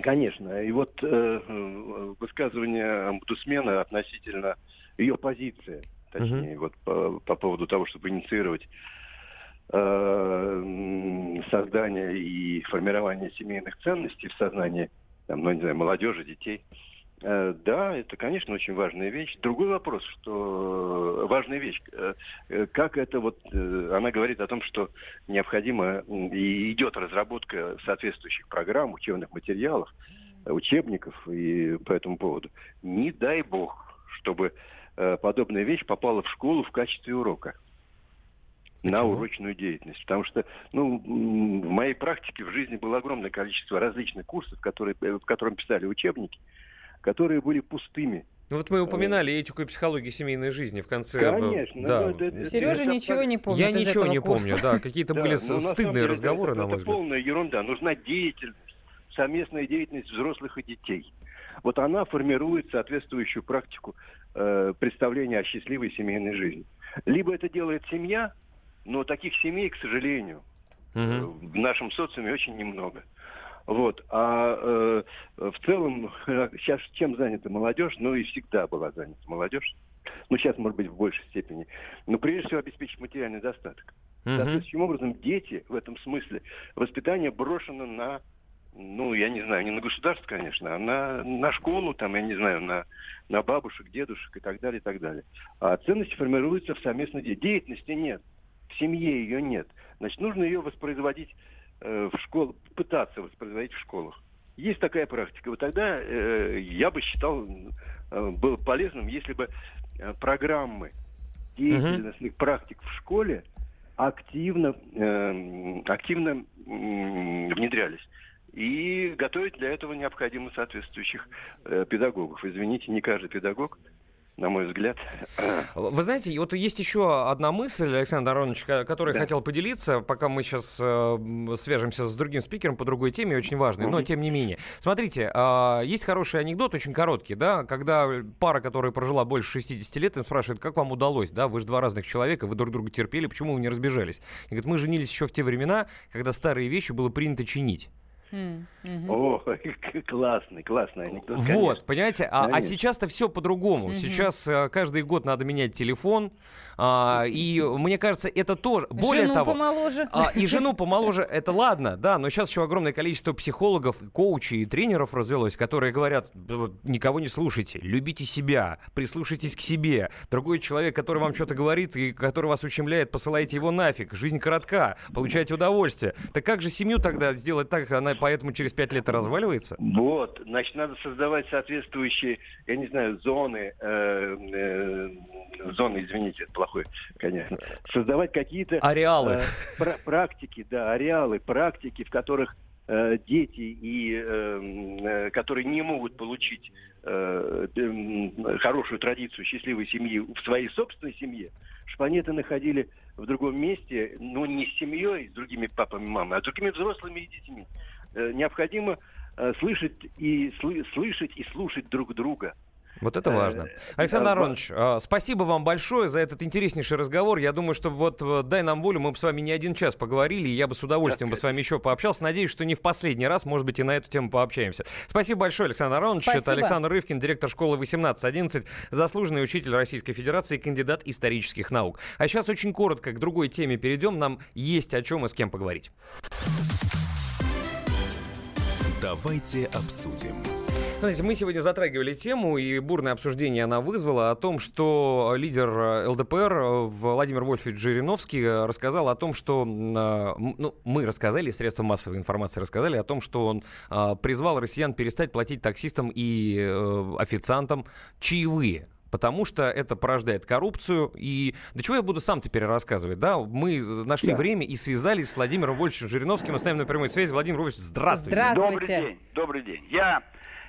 Speaker 47: Конечно. И вот э, э, высказывание омбудсмена относительно ее позиции, точнее, вот по, по поводу того, чтобы инициировать э, создание и формирование семейных ценностей в сознании, там, ну, не знаю, молодежи, детей. Э, Да, это, конечно, очень важная вещь. Другой вопрос, что э, важная вещь, э, э, как это вот, э, она говорит о том, что необходимо и идет разработка соответствующих программ, учебных материалов, э, учебников и по этому поводу. Не дай бог, чтобы э, подобная вещь попала в школу в качестве урока на урочную деятельность. Потому что, ну, в моей практике в жизни было огромное количество различных курсов, которые, э, в котором писали учебники, которые были пустыми.
Speaker 2: Ну вот мы упоминали этику и психологию семейной жизни в конце. э,
Speaker 47: Конечно,
Speaker 2: Да.
Speaker 47: ну, это- это-
Speaker 3: Сережа
Speaker 47: это
Speaker 3: ничего не помнит
Speaker 2: Я
Speaker 3: из
Speaker 2: ничего
Speaker 3: этого
Speaker 2: не
Speaker 3: курса.
Speaker 2: помню, да, какие-то
Speaker 47: Да,
Speaker 2: были
Speaker 47: самом
Speaker 2: стыдные
Speaker 47: деле
Speaker 2: разговоры,
Speaker 47: это,
Speaker 2: на мой
Speaker 47: это
Speaker 2: взгляд.
Speaker 47: полная ерунда. Нужна деятельность, совместная деятельность взрослых и детей. Вот она формирует соответствующую практику э, представления о счастливой семейной жизни. Либо это делает семья, но таких семей, к сожалению, э, в нашем социуме очень немного. Вот. А э, в целом сейчас чем занята молодежь? Ну и всегда была занята молодежь. Ну сейчас, может быть, в большей степени. Но прежде всего обеспечить материальный достаток. Соответствующим образом дети в этом смысле воспитание брошено на, ну, я не знаю, не на государство, конечно, а на, на школу, там, я не знаю, на, на бабушек, дедушек и так далее, и так далее. А ценности формируются в совместной де- деятельности нет. В семье ее нет. Значит, нужно ее воспроизводить э, в школах, пытаться воспроизводить в школах. Есть такая практика. Вот тогда э, я бы считал, э, было полезным, если бы э, программы деятельностных практик в школе активно, э, активно м, внедрялись. И готовить для этого необходимо соответствующих э, педагогов. Извините, не каждый педагог, на мой взгляд,
Speaker 2: Вы знаете, вот есть еще одна мысль, Александр Аронович, ко- которой
Speaker 47: Да.
Speaker 2: хотел поделиться, пока мы сейчас э, свяжемся с другим спикером по другой теме, очень важной, но
Speaker 47: Мгм.
Speaker 2: тем не менее. Смотрите, а, есть хороший анекдот, очень короткий, да, когда пара, которая прожила больше 60 лет, им спрашивает, как вам удалось, да, вы же два разных человека, вы друг друга терпели, почему вы не разбежались? И говорит, мы женились еще в те времена, когда старые вещи было принято чинить.
Speaker 3: Мгм.
Speaker 47: О, классный, классный анекдот.
Speaker 2: Вот,
Speaker 47: конечно.
Speaker 2: понимаете, а, а сейчас-то все по-другому.
Speaker 3: Мгм.
Speaker 2: Сейчас э, каждый год надо менять телефон, а, и мне кажется, это тоже. Более
Speaker 3: Жену
Speaker 2: того,
Speaker 3: помоложе.
Speaker 2: а, и жену помоложе, это ладно, да, но сейчас еще огромное количество психологов, коучей и тренеров развелось, которые говорят, «Да вот никого не слушайте, любите себя, прислушайтесь к себе. Другой человек, который вам что-то говорит и который вас ущемляет, посылайте его нафиг. Жизнь коротка, получайте удовольствие. Так как же семью тогда сделать так, она поэтому через пять лет разваливается?
Speaker 47: Вот, значит, надо создавать соответствующие, я не знаю, зоны, э, э, зоны, извините, это плохой, конечно, создавать какие-то...
Speaker 2: Ареалы.
Speaker 47: э, пра- практики, да, ареалы, практики, в которых э, дети и э, э, которые не могут получить э, м, хорошую традицию счастливой семьи в своей собственной семье, чтобы они это находили в другом месте, но не с семьей, с другими папами, мамами, а с другими взрослыми и детьми. Э, необходимо э, слышать и сл- слышать и слушать друг друга.
Speaker 2: Вот это важно. Александр
Speaker 48: э,
Speaker 2: Аронович, э, спасибо вам большое за этот интереснейший разговор. Я думаю, что вот дай нам волю, мы бы с вами не один час поговорили, и я бы с удовольствием бы с вами еще пообщался. Надеюсь, что не в последний раз, может быть, и на эту тему пообщаемся. Спасибо большое, Александр Аронович. Это
Speaker 3: Спасибо.
Speaker 2: Александр Рывкин, директор школы 1811, заслуженный учитель Российской Федерации, кандидат исторических наук. А сейчас очень коротко к другой теме перейдем. Нам есть о чем и с кем поговорить.
Speaker 31: Давайте обсудим.
Speaker 2: Знаете, мы сегодня затрагивали тему, и бурное обсуждение она вызвала о том, что лидер ЛДПР Владимир Вольфович Жириновский рассказал о том, что... м, Ну, мы рассказали, средства массовой информации рассказали о том, что он э, призвал россиян перестать платить таксистам и э, официантам чаевые. Потому что это порождает коррупцию. И до чего я буду сам теперь рассказывать? Да, мы нашли
Speaker 49: Да.
Speaker 2: время и связались с Владимиром Вольфовичем Жириновским. Мы с нами на прямой связи. Владимир Вольфович, здравствуйте.
Speaker 49: Добрый день, добрый день. Я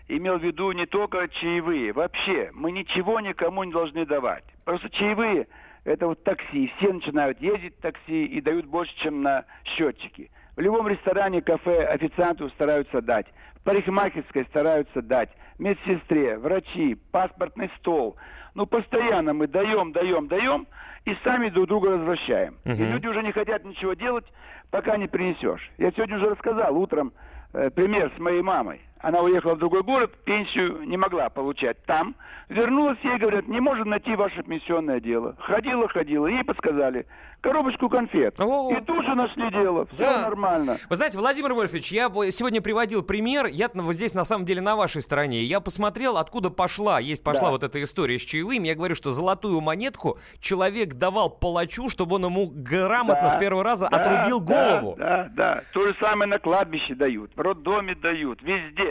Speaker 49: имел в виду не только чаевые. Вообще, мы ничего никому не должны давать. Просто чаевые – это вот такси. Все начинают ездить в такси и дают больше, чем на счетчике. В любом ресторане, кафе официанту стараются дать. В парикмахерской стараются дать. Медсестре, врачи, паспортный стол. Ну, постоянно мы даем, даем, даем и сами друг друга возвращаем. И
Speaker 42: Мгм.
Speaker 49: люди уже не хотят ничего делать, пока не принесешь. Я сегодня уже рассказал утром э, пример с моей мамой. Она уехала в другой город, пенсию не могла получать там. Вернулась, ей говорят, не можем найти ваше пенсионное дело. Ходила, ходила, ей подсказали коробочку конфет. И тут же нашли дело, все
Speaker 2: Да.
Speaker 49: нормально.
Speaker 2: Вы знаете, Владимир Вольфович, я сегодня приводил пример, я вот здесь на самом деле на вашей стороне. Я посмотрел, откуда пошла, есть пошла
Speaker 49: Да.
Speaker 2: вот эта история с чаевыми. Я говорю, что золотую монетку человек давал палачу, чтобы он ему грамотно
Speaker 49: Да,
Speaker 2: с первого раза
Speaker 49: да,
Speaker 2: отрубил
Speaker 49: да,
Speaker 2: голову.
Speaker 49: Да, да, То же самое на кладбище дают, в роддоме дают, везде.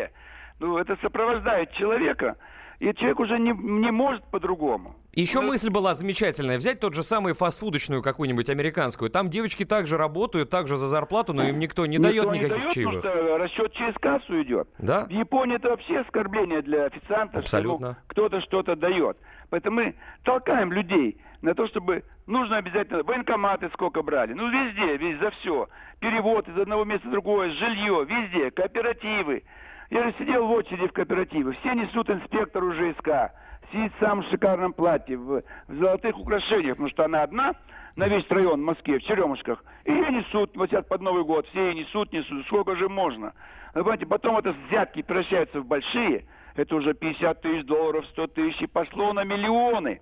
Speaker 49: Ну, это сопровождает человека, и человек уже не, не может по-другому.
Speaker 2: Еще мысль была замечательная. Взять тот же самый фастфудочную какую-нибудь американскую. Там девочки также работают, также за зарплату, но им никто не дает никаких
Speaker 49: дает,
Speaker 2: чаевых.
Speaker 49: Потому что расчет через кассу идет.
Speaker 2: Да?
Speaker 49: В Японии это вообще оскорбление для официанта,
Speaker 2: Абсолютно.
Speaker 49: что кто-то что-то дает. Поэтому мы толкаем людей на то, чтобы нужно обязательно военкоматы сколько брали. Ну, везде, везде, за все. Перевод из одного места в другое, жилье, везде, кооперативы. Я же сидел в очереди в кооперативы. Все несут инспектору ЖСК. Сидит сам в шикарном платье, в, в золотых украшениях, потому что она одна на весь район в Москве, в Черемушках. И ее несут, вот под Новый год, все ее несут, несут, сколько же можно. Вы понимаете, потом это взятки превращаются в большие, это уже 50 тысяч долларов, 100 тысяч, и пошло на миллионы.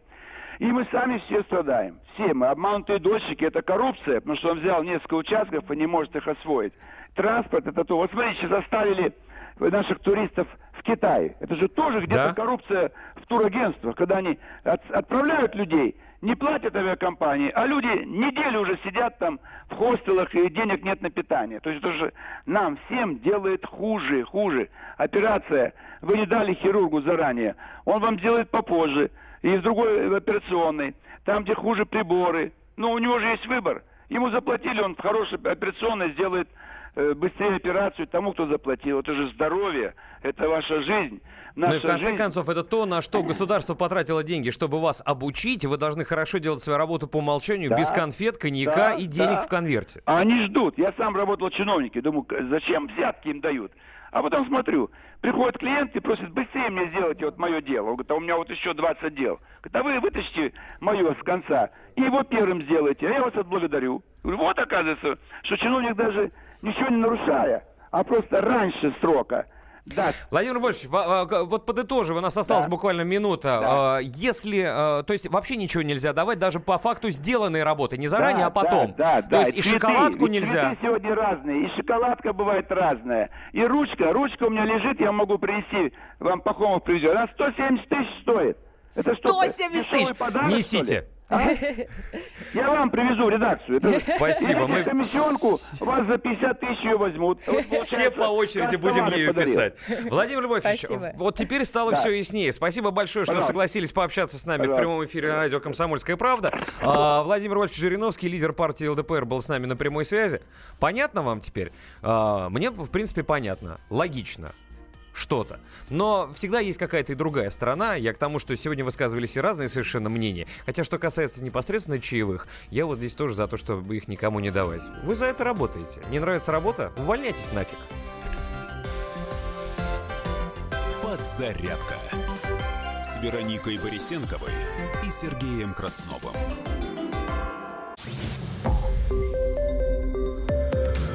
Speaker 49: И мы сами все страдаем. Все мы. Обманутые дольщики – это коррупция, потому что он взял несколько участков и не может их освоить. Транспорт – это то. Вот смотрите, сейчас оставили наших туристов в Китае. Это же тоже где-то
Speaker 2: Да.
Speaker 49: коррупция в турагентствах, когда они от- отправляют людей, не платят авиакомпании, а люди неделю уже сидят там в хостелах и денег нет на питание. То есть это же нам всем делает хуже, хуже. Операция, вы не дали хирургу заранее, он вам делает попозже, и в другой операционной, там, где хуже приборы. Ну, у него же есть выбор. Ему заплатили, он в хорошей операционной сделает быстрее операцию тому, кто заплатил. Это же здоровье, это ваша жизнь.
Speaker 2: Ну и
Speaker 49: Наша
Speaker 2: в конце
Speaker 49: жизнь.
Speaker 2: концов, это то, на что государство потратило деньги, чтобы вас обучить, вы должны хорошо делать свою работу по умолчанию,
Speaker 49: Да.
Speaker 2: без конфет, коньяка
Speaker 49: Да,
Speaker 2: и денег
Speaker 49: да.
Speaker 2: в конверте.
Speaker 49: А они ждут. Я сам работал чиновники. Думаю, зачем взятки им дают? А потом смотрю, приходит клиент и просит быстрее мне сделать вот мое дело. Он говорит, а у меня вот еще 20 дел. Говорит, а вы вытащите мое с конца и его первым сделайте, а я вас отблагодарю. Говорю, вот оказывается, что чиновник даже ничего не нарушая, а просто раньше срока даст
Speaker 2: Владимир Вольфович, вот подытожив, у нас осталась
Speaker 49: Да.
Speaker 2: буквально минута. А, Если, а, то есть вообще ничего нельзя давать, даже по факту сделанной работы, не заранее,
Speaker 49: Да,
Speaker 2: а потом.
Speaker 49: Да, да,
Speaker 2: То
Speaker 49: да.
Speaker 2: есть и
Speaker 49: Цветы,
Speaker 2: шоколадку
Speaker 49: ведь
Speaker 2: нельзя.
Speaker 49: Цветы сегодня разные, и шоколадка бывает разная. И ручка, ручка у меня лежит, я могу принести, вам Пахомов привезет. Она 170 тысяч стоит. Это что,
Speaker 2: 170
Speaker 49: дешевый
Speaker 2: тысяч!
Speaker 49: подарок, что?
Speaker 2: Несите.
Speaker 49: А? Я вам привезу в редакцию. Это-
Speaker 2: Спасибо, мы-
Speaker 49: комиссионку, вас за 50 тысяч ее возьмут. Вот
Speaker 2: Все по очереди будем ею
Speaker 49: подарил.
Speaker 2: писать. Владимир Львович, вот теперь стало
Speaker 49: Да.
Speaker 2: все яснее. Спасибо большое, что
Speaker 49: Пожалуйста.
Speaker 2: согласились пообщаться с нами в прямом эфире на радио «Комсомольская правда». А, Владимир Вольфович Жириновский, лидер партии ЛДПР, был с нами на прямой связи. Понятно вам теперь? А, Мне, в принципе, понятно. Логично что-то. Но всегда есть какая-то и другая сторона. Я к тому, что сегодня высказывались и разные совершенно мнения. Хотя, что касается непосредственно чаевых, я вот здесь тоже за то, чтобы их никому не давать. Вы за это работаете. Не нравится работа? Увольняйтесь нафиг.
Speaker 31: Подзарядка с
Speaker 1: Вероникой Борисенковой и Сергеем Красновым.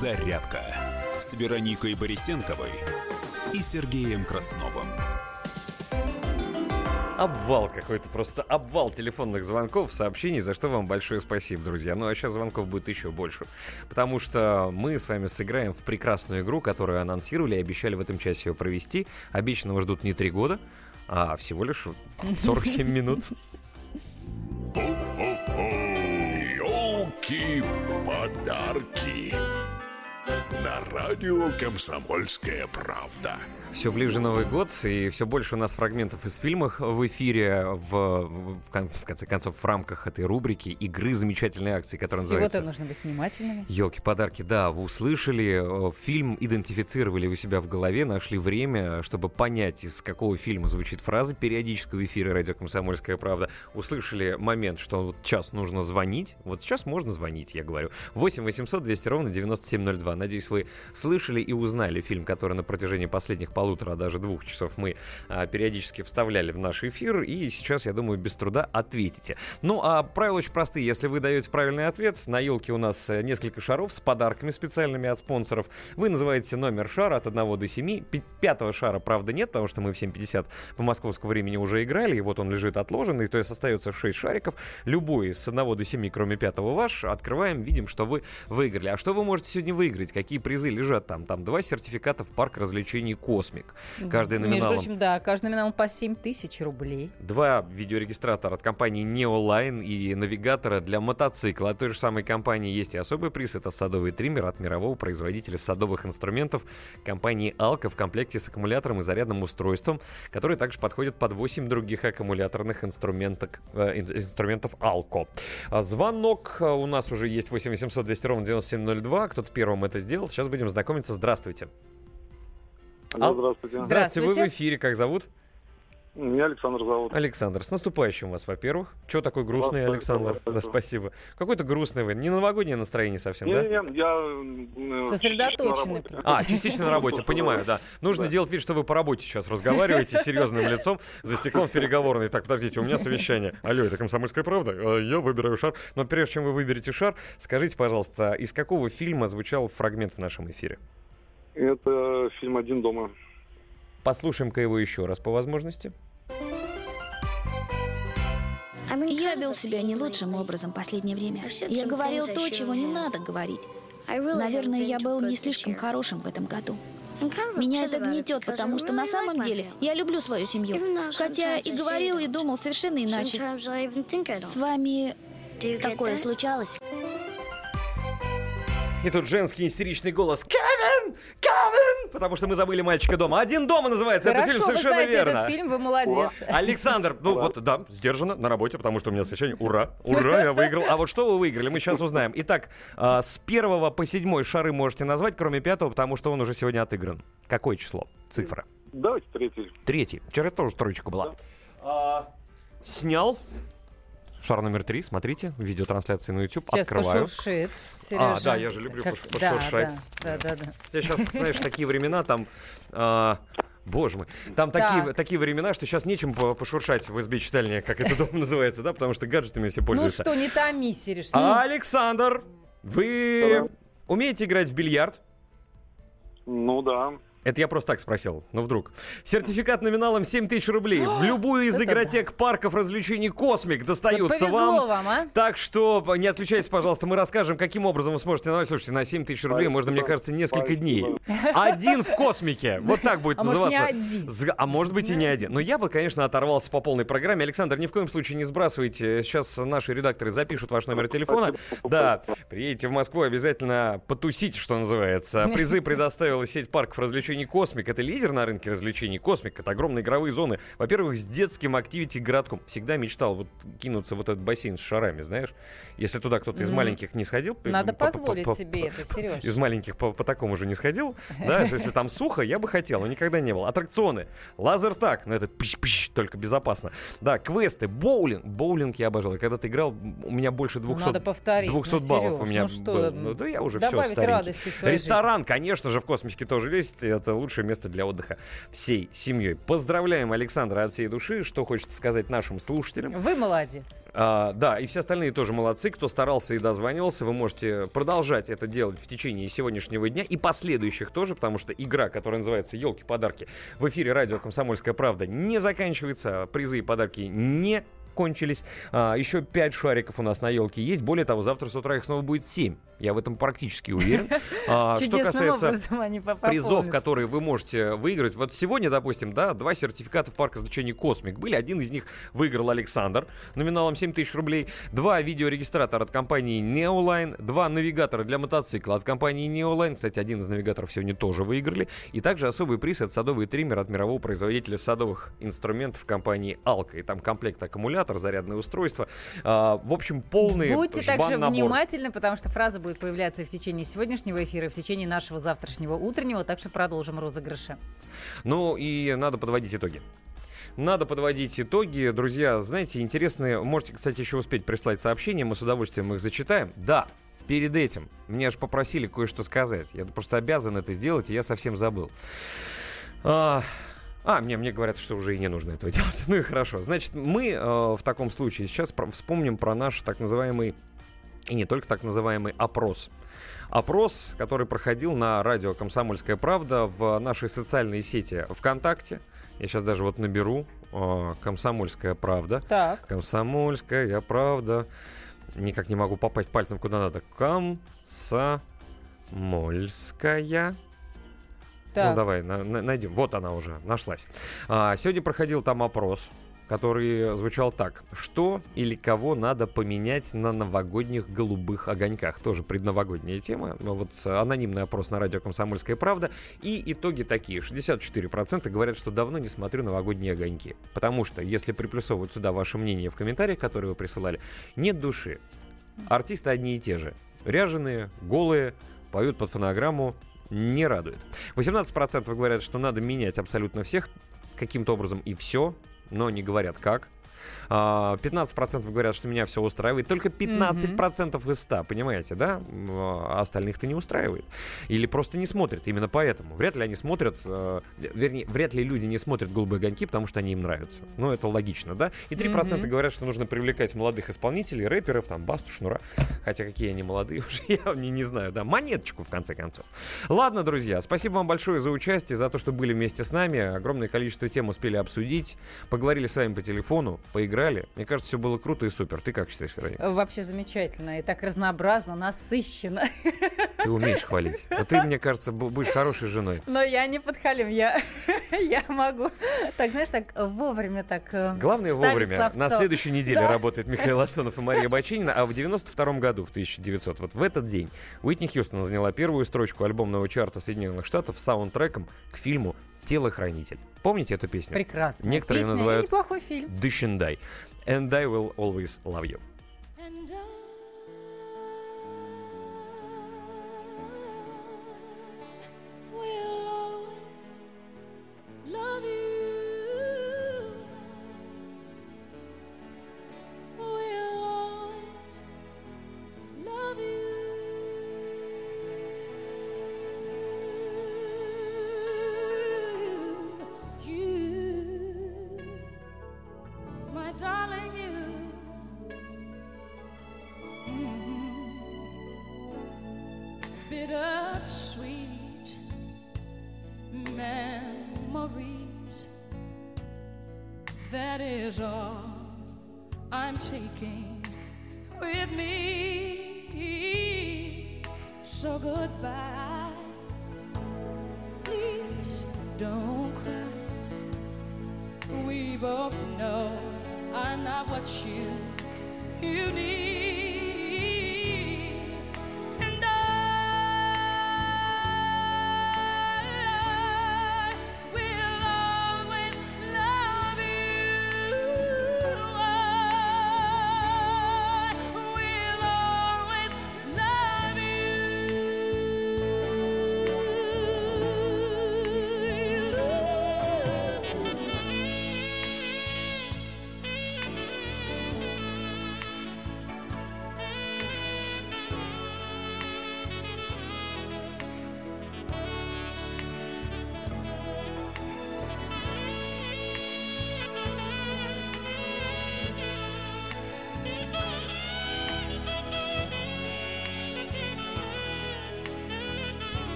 Speaker 1: Подзарядка с Вероникой Борисенковой и Сергеем Красновым.
Speaker 2: Обвал какой-то, просто обвал телефонных звонков, сообщений, за что вам большое спасибо, друзья. Ну а сейчас звонков будет еще больше, потому что мы с вами сыграем в прекрасную игру, которую анонсировали и обещали в этом часе ее провести. Обещанного ждут не три года, а всего лишь 47 минут.
Speaker 1: Елки-подарки. На радио «Комсомольская правда».
Speaker 2: Все ближе Новый год, и все больше у нас фрагментов из фильмов в эфире, в, в, кон- в конце концов, в рамках этой рубрики игры замечательной акции, которая
Speaker 3: Всего-то
Speaker 2: называется
Speaker 3: нужно быть внимательными.
Speaker 2: Елки-подарки, да, вы услышали, э, фильм идентифицировали у себя в голове, нашли время, чтобы понять, из какого фильма звучит фраза периодически в эфире радио «Комсомольская правда». Услышали момент, что вот сейчас нужно звонить. Вот сейчас можно звонить, я говорю. 8 800 200 ровно 9702. Надеюсь, вы слышали и узнали фильм, который на протяжении последних полутора, а даже двух часов мы а, периодически вставляли в наш эфир. И сейчас, я думаю, без труда ответите. Ну, а правила очень простые. Если вы даете правильный ответ, на елке у нас э, несколько шаров с подарками специальными от спонсоров. Вы называете номер шара от 1 до 7. Пи- Пятого шара, правда, нет, потому что мы в 7.50 по московскому времени уже играли, и вот он лежит отложенный, то есть остается 6 шариков. Любой с 1 до 7, кроме пятого ваш, открываем, видим, что вы выиграли. А что вы можете сегодня выиграть? Какие призы лежат там? Там два сертификата в парк развлечений «Космик». Каждый
Speaker 3: Между
Speaker 2: номиналом.
Speaker 3: прочим, да, каждый номинал по 7 тысяч рублей.
Speaker 2: Два видеорегистратора от компании Neoline и навигатора для мотоцикла. От той же самой компании есть и особый приз. Это садовый триммер от мирового производителя садовых инструментов компании Alco в комплекте с аккумулятором и зарядным устройством, который также подходит под 8 других аккумуляторных инструментов, э, ин- инструментов Alco. А Звонок э, у нас уже есть 8 800 200 ровно 9702. Кто-то первым это сделал. Сейчас будем знакомиться. Здравствуйте.
Speaker 50: Алло, здравствуйте.
Speaker 2: Здравствуйте. Вы в эфире. Как зовут?
Speaker 50: Меня Александр зовут.
Speaker 2: Александр, с наступающим вас, во-первых. Чего такой грустный,
Speaker 50: Вас
Speaker 2: Александр?
Speaker 50: тоже,
Speaker 2: Да, спасибо. Какой-то грустный вы. Не новогоднее настроение совсем, да?
Speaker 50: Не-не-не, я... э,
Speaker 3: Сосредоточенный
Speaker 50: работе.
Speaker 3: просто.
Speaker 2: А, частично на работе, понимаю, да. Нужно
Speaker 50: Да.
Speaker 2: делать вид, что вы по работе сейчас разговариваете с серьезным лицом за стеклом в переговорной. Так, подождите, у меня совещание. Алло, это комсомольская правда? А, Я выбираю шар. Но прежде чем вы выберете шар, скажите, пожалуйста, из какого фильма звучал фрагмент в нашем эфире?
Speaker 50: Это фильм «Один дома».
Speaker 2: Послушаем-ка его еще раз по возможности.
Speaker 48: Я вел себя не лучшим образом последнее время. Я говорил то, чего не надо говорить. Наверное, я был не слишком хорошим в этом году. Меня это гнетет, потому что на самом деле я люблю свою семью. Хотя и говорил, и думал совершенно иначе. С вами такое случалось?
Speaker 2: И тут женский истеричный голос. Кевин! Кевин! Потому что мы забыли мальчика дома. Один дома называется
Speaker 3: Хорошо,
Speaker 2: этот фильм,
Speaker 3: вы
Speaker 2: совершенно
Speaker 3: знаете
Speaker 2: верно.
Speaker 3: этот фильм, вы молодец.
Speaker 2: Александр, ну вот, да, сдержанно, на работе, потому что у меня совещание. Ура, ура, я выиграл. А вот что вы выиграли, мы сейчас узнаем. Итак, а, с первого по седьмой шары можете назвать, кроме пятого, потому что он уже сегодня отыгран. Какое число? Цифра.
Speaker 50: Давайте третий.
Speaker 2: Третий. Вчера тоже троечка была. А, Снял. Шар номер три, смотрите, видеотрансляции на YouTube.
Speaker 3: Сейчас
Speaker 2: Открываю.
Speaker 3: пошуршит,
Speaker 2: А,
Speaker 3: Сережа.
Speaker 2: да, я же люблю
Speaker 3: Как-
Speaker 2: пош-
Speaker 3: да,
Speaker 2: пошуршать.
Speaker 3: Да, да, да. да.
Speaker 2: Я сейчас, знаешь, такие времена, там... а, Боже мой, там такие,
Speaker 3: Так.
Speaker 2: такие времена, что сейчас нечем по- пошуршать в избе читальни, как это дом называется, да, потому что гаджетами все
Speaker 3: Ну
Speaker 2: пользуются.
Speaker 3: что, не томи, Сереж. ну.
Speaker 2: А, Александр, вы умеете играть в бильярд?
Speaker 50: Ну да.
Speaker 2: Это я просто так спросил, ну вдруг. Сертификат номиналом 7 тысяч рублей. В любую из игротек парков развлечений «Космик» достаются
Speaker 3: Вот
Speaker 2: вам.
Speaker 3: вам, а?
Speaker 2: Так что не отключайтесь, пожалуйста, мы расскажем, каким образом вы сможете назвать. Слушайте, на 7 тысяч рублей можно, мне кажется, несколько дней. Один в космике. Вот так будет
Speaker 3: А может, не
Speaker 2: называться.
Speaker 3: один.
Speaker 2: А может быть и не один. Но я бы, конечно, оторвался по полной программе. Александр, ни в коем случае не сбрасывайте. Сейчас наши редакторы запишут ваш номер телефона. Да, приедете в Москву, обязательно потусить, что называется. Призы предоставила сеть парков развлечений развлечений «Космик». Это лидер на рынке развлечений «Космик». Это огромные игровые зоны. Во-первых, с детским активити-городком. Всегда мечтал вот кинуться в этот бассейн с шарами, знаешь. Если туда кто-то из маленьких не сходил...
Speaker 3: Надо
Speaker 2: по- по-
Speaker 3: позволить
Speaker 2: по-
Speaker 3: себе это, Сереж.
Speaker 2: Из маленьких по, по такому же не сходил. Да, если там сухо, я бы хотел, но никогда не был. Аттракционы. Лазертаг. Ну, это пищ-пищ, только безопасно. Да, квесты. Боулинг. Боулинг я обожал. И когда ты играл, у меня больше 200,
Speaker 3: надо повторить.
Speaker 2: 200
Speaker 3: Ну,
Speaker 2: баллов
Speaker 3: Сереж,
Speaker 2: у меня
Speaker 3: ну что,
Speaker 2: было. Ну, да я уже все старенький. Ресторан, конечно же, в космичке тоже есть. Это лучшее место для отдыха всей семьей. Поздравляем Александра от всей души. Что хочется сказать нашим слушателям.
Speaker 3: Вы молодец.
Speaker 2: А, да, и все остальные тоже молодцы. Кто старался и дозванивался, вы можете продолжать это делать в течение сегодняшнего дня и последующих тоже, потому что игра, которая называется «Елки-подарки» в эфире радио «Комсомольская правда» не заканчивается. Призы и подарки не кончились. А, еще 5 шариков у нас на елке есть. Более того, завтра с утра их снова будет 7. Я в этом практически уверен. А, что касается призов, которые вы можете выиграть. Вот сегодня, допустим, да, два сертификата в парк развлечений «Космик» были. Один из них выиграл Александр номиналом 7 тысяч рублей. Два видеорегистратора от компании Neoline. Два навигатора для мотоцикла от компании Neoline. Кстати, один из навигаторов сегодня тоже выиграли. И также особый приз от садовый триммер от мирового производителя садовых инструментов компании Алка. И там комплект аккумулятор, зарядное устройство. А, в общем, полный
Speaker 3: Будьте также внимательны, потому что фраза будет появляться и в течение сегодняшнего эфира, и в течение нашего завтрашнего утреннего, так что продолжим розыгрыши.
Speaker 2: Ну и надо подводить итоги. Надо подводить итоги. Друзья, знаете, интересные... Можете, кстати, еще успеть прислать сообщения, мы с удовольствием их зачитаем. Да, перед этим меня аж попросили кое-что сказать. Я просто обязан это сделать, и я совсем забыл. А, а, мне, мне говорят, что уже и не нужно этого делать. Ну и хорошо. Значит, мы э, в таком случае сейчас про- вспомним про наш так называемый, и не только так называемый опрос. Опрос, который проходил на радио «Комсомольская правда» в нашей социальной сети ВКонтакте. Я сейчас даже вот наберу э, «Комсомольская правда».
Speaker 3: Так.
Speaker 2: «Комсомольская правда». Никак не могу попасть пальцем куда надо. «Комсомольская». Ну,
Speaker 3: Так.
Speaker 2: давай, на- на- найдем. Вот она уже, нашлась. А, сегодня проходил там опрос, который звучал так. Что или кого надо поменять на новогодних голубых огоньках? Тоже предновогодняя тема. Ну, Вот анонимный опрос на радио «Комсомольская правда». И итоги такие. 64% говорят, что давно не смотрю новогодние огоньки. Потому что, если приплюсовывать сюда ваше мнение в комментариях, которые вы присылали, нет души. Артисты одни и те же. Ряженые, голые, поют под фонограмму, не радует. 18% говорят, что надо менять абсолютно всех каким-то образом и все, но не говорят как. А, 15% говорят, что меня все устраивает. Только 15% из 100, понимаете, да? А остальных-то не устраивает. Или просто не смотрят. Именно поэтому. Вряд ли они смотрят, э, вернее, вряд ли люди не смотрят «Голубые огоньки», потому что они им нравятся. Ну, это логично, да? И 3%
Speaker 3: Мгм.
Speaker 2: говорят, что нужно привлекать молодых исполнителей, рэперов, там, Басту, Шнура. Хотя какие они молодые уже, я не, не знаю, да. Монеточку, в конце концов. Ладно, друзья, спасибо вам большое за участие, за то, что были вместе с нами. Огромное количество тем успели обсудить. Поговорили с вами по телефону, поиграли. Мне кажется, все было круто и супер. Ты как считаешь, Вероника?
Speaker 3: Вообще замечательно. И так разнообразно, насыщенно.
Speaker 2: Ты умеешь хвалить. Вот ты, мне кажется, бу- будешь хорошей женой.
Speaker 3: Но я не подхалим, я, я могу. Так, знаешь, так вовремя так э,
Speaker 2: Главное вовремя.
Speaker 3: словцо.
Speaker 2: На следующей неделе
Speaker 3: Да.
Speaker 2: работает Михаил Антонов и Мария Бачинина, а в 92 году, в 1900, вот в этот день, Уитни Хьюстон заняла первую строчку альбомного чарта Соединенных Штатов с саундтреком к фильму «Телохранитель». Помните эту песню?
Speaker 3: Прекрасно.
Speaker 2: Некоторые
Speaker 3: Песня и
Speaker 2: называют
Speaker 3: неплохой фильм.
Speaker 2: «Дышендай». «And I will always love you».
Speaker 6: will